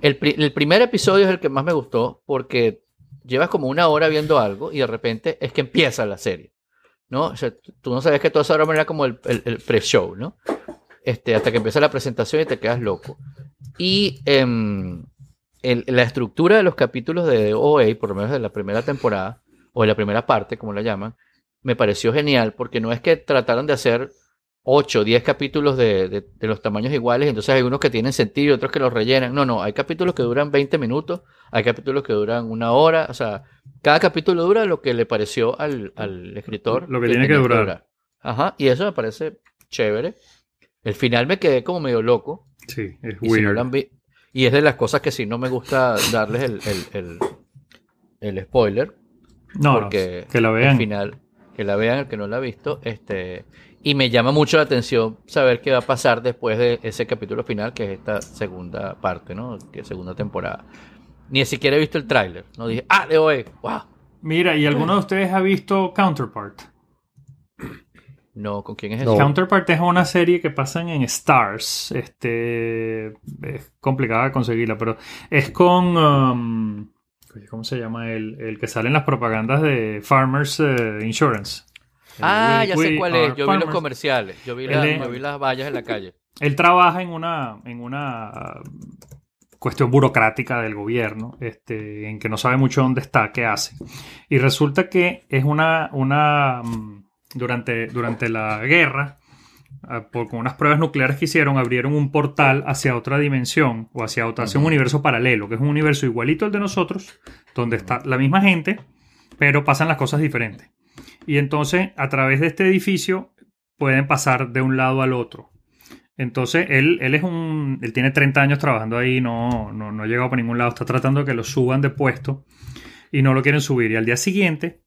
[SPEAKER 3] El, pri- el primer episodio es el que más me gustó porque llevas como una hora viendo algo y de repente es que empieza la serie. ¿No? O sea, tú- no sabes que toda esa hora era como el, el- el pre-show, ¿no? Este, hasta que empieza la presentación y te quedas loco. Y em, el- la estructura de los capítulos de OA, por lo menos de la primera temporada, o de la primera parte, como la llaman, me pareció genial, porque no es que trataron de hacer 8 o 10 capítulos de, de- de los tamaños iguales, entonces hay unos que tienen sentido y otros que los rellenan. No, no, hay capítulos que duran 20 minutos, hay capítulos que duran una hora, o sea, cada capítulo dura lo que le pareció al, al escritor.
[SPEAKER 6] Lo que tiene que durar.
[SPEAKER 3] Ajá, y eso me parece chévere. El final me quedé como medio loco.
[SPEAKER 6] Sí, es
[SPEAKER 3] Y, si no
[SPEAKER 6] weird.
[SPEAKER 3] lo han vi- y es de las cosas que sí no me gusta darles el, el, el, el spoiler.
[SPEAKER 6] no, no,
[SPEAKER 3] porque
[SPEAKER 6] que la
[SPEAKER 3] Al
[SPEAKER 6] vean.
[SPEAKER 3] final, que la vean el que no la ha visto. Este, y me llama mucho la atención saber qué va a pasar después de ese capítulo final, que es esta segunda parte, ¿no? Que es segunda temporada. Ni siquiera he visto el tráiler. No dije, ah, de hoy, wow.
[SPEAKER 6] Mira, ¿y alguno de ustedes ha visto Counterpart?
[SPEAKER 3] No, ¿con quién es
[SPEAKER 2] No.
[SPEAKER 3] ese?
[SPEAKER 6] Counterpart es una serie que pasan en Stars. Este es complicada de conseguirla, pero es con um, ¿cómo se llama el, el que sale en las propagandas de Farmers eh, Insurance?
[SPEAKER 3] Ah,
[SPEAKER 6] We-
[SPEAKER 3] ya sé cuál es. Yo vi los comerciales. Yo vi, la- yo vi las vallas en la calle.
[SPEAKER 6] Él trabaja en una en una cuestión burocrática del gobierno, este, en que no sabe mucho dónde está, qué hace. Y resulta que es una, una mm, durante, durante la guerra, ah, por, con unas pruebas nucleares que hicieron, abrieron un portal hacia otra dimensión o hacia, otra, hacia un universo paralelo, que es un universo igualito al de nosotros, donde está la misma gente, pero pasan las cosas diferentes. Y entonces, a través de este edificio, pueden pasar de un lado al otro. Entonces, él, él es un. Él tiene 30 años trabajando ahí, no, no, no ha llegado por ningún lado. Está tratando de que lo suban de puesto y no lo quieren subir. Y al día siguiente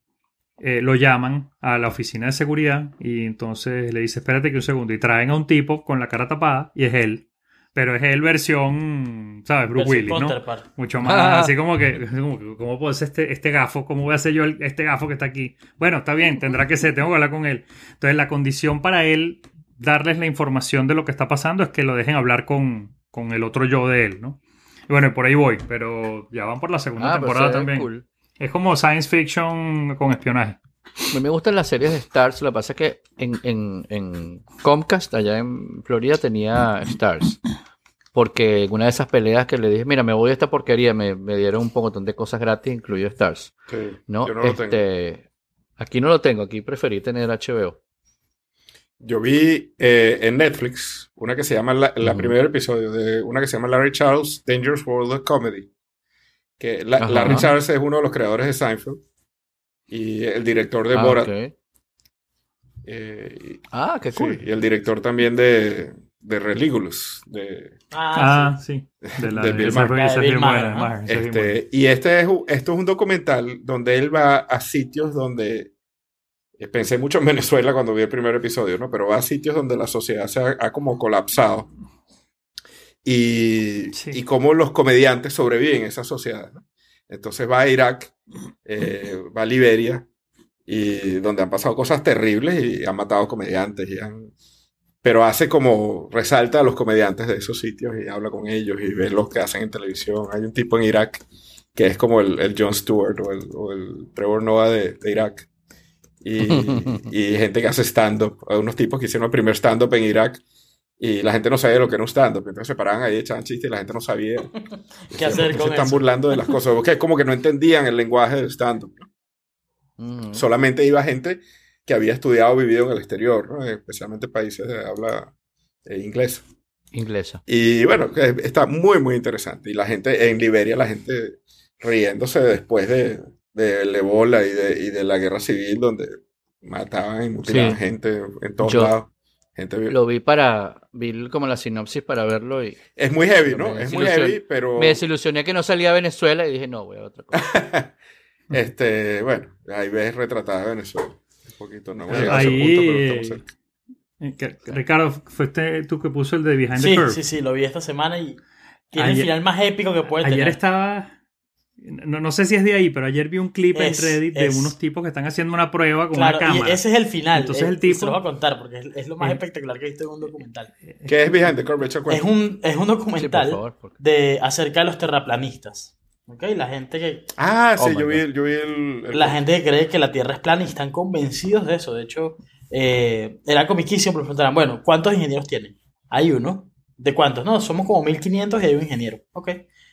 [SPEAKER 6] eh, lo llaman a la oficina de seguridad y entonces le dice: Espérate que un segundo. Y traen a un tipo con la cara tapada y es él. Pero es él versión, ¿sabes? Bruce
[SPEAKER 5] Versión
[SPEAKER 6] Willis, ¿no? Mucho más,
[SPEAKER 3] Ah.
[SPEAKER 6] así como que, como ¿cómo puedo ser este, este gafo? ¿Cómo voy a ser yo el- este gafo que está aquí? Bueno, está bien, tendrá que ser, tengo que hablar con él. Entonces, la condición para él darles la información de lo que está pasando es que lo dejen hablar con, con el otro yo de él, ¿no? Y bueno, y por ahí voy, pero ya van por la segunda
[SPEAKER 3] Ah, pero
[SPEAKER 6] temporada también.
[SPEAKER 3] cool.
[SPEAKER 6] Es como science fiction con espionaje.
[SPEAKER 3] A mí me gustan las series de Stars. Lo que pasa es que en, en, en Comcast, allá en Florida, tenía Stars. Porque en una de esas peleas que le dije, mira, me voy a esta porquería, me, me dieron un montón de cosas gratis, incluido Stars.
[SPEAKER 1] Sí,
[SPEAKER 3] ¿no?
[SPEAKER 1] yo no lo tengo.
[SPEAKER 3] este, Aquí no lo tengo, aquí preferí tener HBO.
[SPEAKER 1] Yo vi eh, en Netflix una que se llama, la, la
[SPEAKER 3] Ujú.
[SPEAKER 1] primer episodio de una que se llama Larry Charles, Dangerous World of Comedy. Que la-
[SPEAKER 3] Ajá.
[SPEAKER 1] Larry Charles es uno de los creadores de Seinfeld y el director de
[SPEAKER 3] Ah,
[SPEAKER 1] Borat. eh, y-
[SPEAKER 3] Ah, qué
[SPEAKER 1] sí,
[SPEAKER 3] cool.
[SPEAKER 1] y el director también de, de Religulous. De,
[SPEAKER 5] Ah,
[SPEAKER 6] Ah, sí. De la
[SPEAKER 1] De
[SPEAKER 6] de,
[SPEAKER 1] Bill este, y este es, un- esto es un documental donde él va a sitios donde. eh, Pensé mucho en Venezuela cuando vi el primer episodio, ¿no? Pero va a sitios donde la sociedad se ha, ha como colapsado. Y,
[SPEAKER 6] Sí.
[SPEAKER 1] y cómo los comediantes sobreviven en esa sociedad, ¿no? Entonces va a Irak, eh, va a Liberia, y donde han pasado cosas terribles y han matado comediantes. Y han- pero hace como resalta a los comediantes de esos sitios y habla con ellos y ve lo que hacen en televisión. Hay un tipo en Irak que es como el, el Jon Stewart o el, o el Trevor Noah de, de Irak. Y, y gente que hace stand-up. Hay unos tipos que hicieron el primer stand-up en Irak y la gente no sabía lo que era un stand-up. Entonces se paraban ahí, echaban chistes y la gente no sabía.
[SPEAKER 5] ¿Qué hacer
[SPEAKER 1] Se
[SPEAKER 5] con
[SPEAKER 1] están
[SPEAKER 5] eso?
[SPEAKER 1] burlando de las cosas. Porque es como que no entendían el lenguaje del stand-up. ¿no?
[SPEAKER 3] Ujú.
[SPEAKER 1] Solamente iba gente que había estudiado vivido en el exterior, ¿no? especialmente países de habla eh, inglesa.
[SPEAKER 3] Inglesa.
[SPEAKER 1] Y bueno, está muy, muy interesante. Y la gente en Liberia, la gente riéndose después de, del Ebola y de, y de la guerra civil, donde mataban y mutilaban
[SPEAKER 3] Sí.
[SPEAKER 1] gente en todos
[SPEAKER 3] Yo
[SPEAKER 1] lados. Gente
[SPEAKER 3] Lo vi para, vi como la sinopsis para verlo y
[SPEAKER 1] Es muy heavy, ¿no? Es muy heavy, pero
[SPEAKER 3] me desilusioné que no salía a Venezuela y dije, no, voy a otra cosa.
[SPEAKER 1] este, bueno, ahí ves retratada Venezuela. Un poquito, no hemos
[SPEAKER 6] Ahí-
[SPEAKER 1] llegado a ese punto, pero estamos cerca.
[SPEAKER 6] Eh, que- Ricardo, fuiste tú que puso el de Behind the
[SPEAKER 5] Sí,
[SPEAKER 6] Curve.
[SPEAKER 5] sí, sí, lo vi esta semana y tiene el
[SPEAKER 6] Ayer-
[SPEAKER 5] final más épico que puede
[SPEAKER 6] Ayer
[SPEAKER 5] tener.
[SPEAKER 6] estaba. No, no sé si es de ahí, pero ayer vi un clip
[SPEAKER 5] Es-
[SPEAKER 6] en Reddit de
[SPEAKER 5] es-
[SPEAKER 6] unos tipos que están haciendo una prueba con
[SPEAKER 5] Claro,
[SPEAKER 6] una cámara.
[SPEAKER 5] y ese es el final.
[SPEAKER 6] Entonces
[SPEAKER 5] eh,
[SPEAKER 6] el tipo-
[SPEAKER 5] Se lo voy a contar porque es, es lo más
[SPEAKER 6] Eh,
[SPEAKER 5] espectacular que he visto en un documental.
[SPEAKER 1] ¿Qué es Behind the Curve?
[SPEAKER 5] Es un, es un
[SPEAKER 3] Sí, por
[SPEAKER 5] documental
[SPEAKER 3] favor. porque-
[SPEAKER 5] de, acerca de los terraplanistas. ¿Ok? La gente que
[SPEAKER 1] Ah, sí,
[SPEAKER 3] Oh
[SPEAKER 1] yo vi, yo vi el, el-
[SPEAKER 5] la gente que cree que la Tierra es plana y están convencidos de eso. De hecho, eh, era comiquísimo, pero preguntaran, bueno, ¿cuántos ingenieros tienen? Hay uno. ¿De cuántos? No, somos como 1500 y hay un ingeniero. Ok.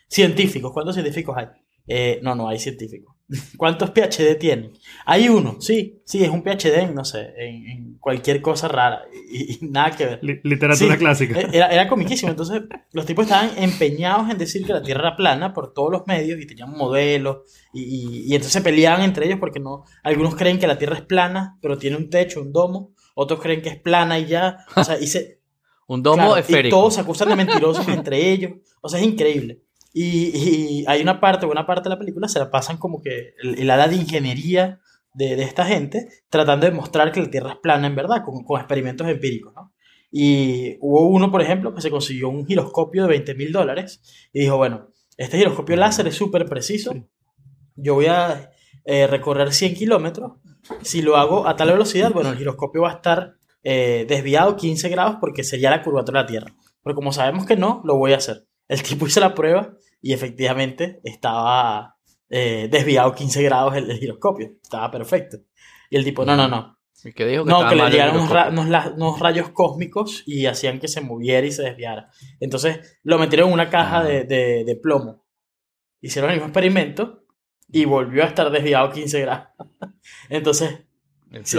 [SPEAKER 5] Científicos, ¿cuántos científicos hay? Eh, no, no hay científicos. ¿Cuántos PhD tienen? Hay uno, sí, sí, es un PhD en, no sé, en, en cualquier cosa rara y, y nada que ver.
[SPEAKER 6] Li- literatura
[SPEAKER 5] Sí,
[SPEAKER 6] clásica.
[SPEAKER 5] eh, Era, era comiquísimo. Entonces, los tipos estaban empeñados en decir que la Tierra era plana por todos los medios y tenían modelos. Y, y- y entonces se peleaban entre ellos porque no. Algunos creen que la Tierra es plana, pero tiene un techo, un domo. Otros creen que es plana y ya. O sea, y, se,
[SPEAKER 3] Un domo
[SPEAKER 5] claro, y
[SPEAKER 3] esférico.
[SPEAKER 5] todos se acusan de mentirosos entre ellos. O sea, es increíble. Y, y hay una parte, buena parte de la película se la pasan como que el, el ala de ingeniería de, de esta gente tratando de mostrar que la Tierra es plana en verdad, con, con experimentos empíricos, ¿no? Y hubo uno, por ejemplo, que se consiguió un giroscopio de 20 mil dólares y dijo, bueno, este giroscopio láser es súper preciso, yo voy a eh, recorrer 100 kilómetros, si lo hago a tal velocidad, bueno, el giroscopio va a estar eh, desviado 15 grados porque sería la curvatura de la Tierra. Pero como sabemos que no, lo voy a hacer. El tipo hizo la prueba y efectivamente estaba eh, desviado 15 grados el, el giroscopio. Estaba perfecto. Y el tipo, no, no, no.
[SPEAKER 3] Y que dijo que
[SPEAKER 5] No, que le llegaron unos, ra- unos rayos cósmicos y hacían que se moviera y se desviara. Entonces lo metieron en una caja
[SPEAKER 3] Ah.
[SPEAKER 5] de, de- de plomo. Hicieron el mismo experimento y volvió a estar desviado 15 grados. Entonces,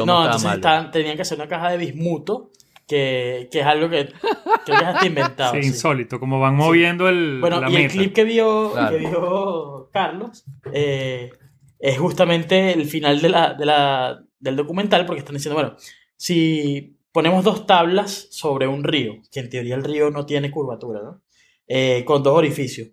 [SPEAKER 5] no, entonces estaban- tenían que hacer una caja de bismuto, que, que es algo que que es hasta inventado.
[SPEAKER 6] Sí,
[SPEAKER 5] sí.
[SPEAKER 6] insólito, como van moviendo el,
[SPEAKER 5] Bueno,
[SPEAKER 6] la
[SPEAKER 5] y el
[SPEAKER 6] meta.
[SPEAKER 5] clip que vio,
[SPEAKER 3] Claro.
[SPEAKER 5] que vio Carlos eh, es justamente el final de la, de la- del documental, porque están diciendo, bueno, si ponemos dos tablas sobre un río, que en teoría el río no tiene curvatura, ¿no? Eh, con dos orificios,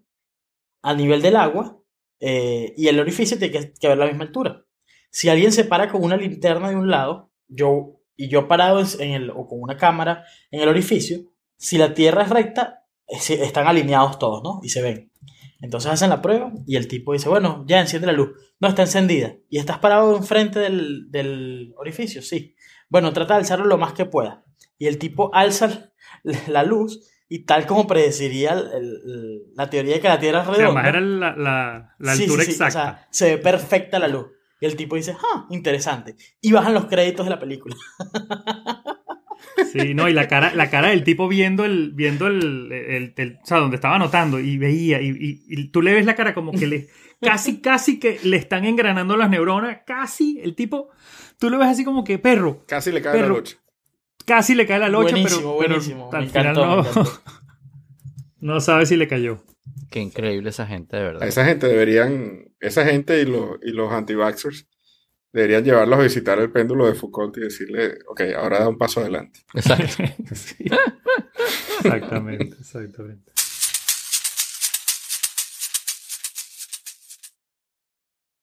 [SPEAKER 5] a nivel del agua, eh, y el orificio tiene que, que haber la misma altura. Si alguien se para con una linterna de un lado, yo y yo parado en el, o con una cámara en el orificio, si la tierra es recta, eh, están alineados todos, ¿no? Y se ven. Entonces hacen la prueba y el tipo dice, bueno, ya enciende la luz. No, está encendida. ¿Y estás parado enfrente del, del orificio? Sí. Bueno, trata de alzarlo lo más que pueda. Y el tipo alza la luz y tal como predeciría el- el- la teoría de que la Tierra es
[SPEAKER 6] O sea,
[SPEAKER 5] redonda.
[SPEAKER 6] además era la, la- la
[SPEAKER 5] Sí,
[SPEAKER 6] altura
[SPEAKER 5] sí, sí, o
[SPEAKER 6] exacta.
[SPEAKER 5] sea, se ve perfecta la luz. Y el tipo dice, ah, interesante. Y bajan los créditos de la película.
[SPEAKER 6] Sí, no, y la cara, la cara del tipo viendo el, viendo el, el- el- o sea, donde estaba anotando y veía, y, y- y tú le ves la cara como que le, casi, casi que le están engranando las neuronas, casi, el tipo, tú lo ves así como que perro,
[SPEAKER 1] Casi le cae la lucha.
[SPEAKER 6] casi le cae la locha,
[SPEAKER 5] buenísimo,
[SPEAKER 6] pero, pero
[SPEAKER 5] buenísimo.
[SPEAKER 6] al
[SPEAKER 5] me
[SPEAKER 6] final
[SPEAKER 5] encantó,
[SPEAKER 6] no, no sabe si le cayó.
[SPEAKER 3] Qué increíble esa gente, de verdad.
[SPEAKER 1] Esa gente deberían, esa gente y los, y los anti-vaxxers deberían llevarlos a visitar el péndulo de Foucault y decirle, ok, ahora da un paso adelante.
[SPEAKER 3] Exacto.
[SPEAKER 6] Sí. Exactamente, exactamente.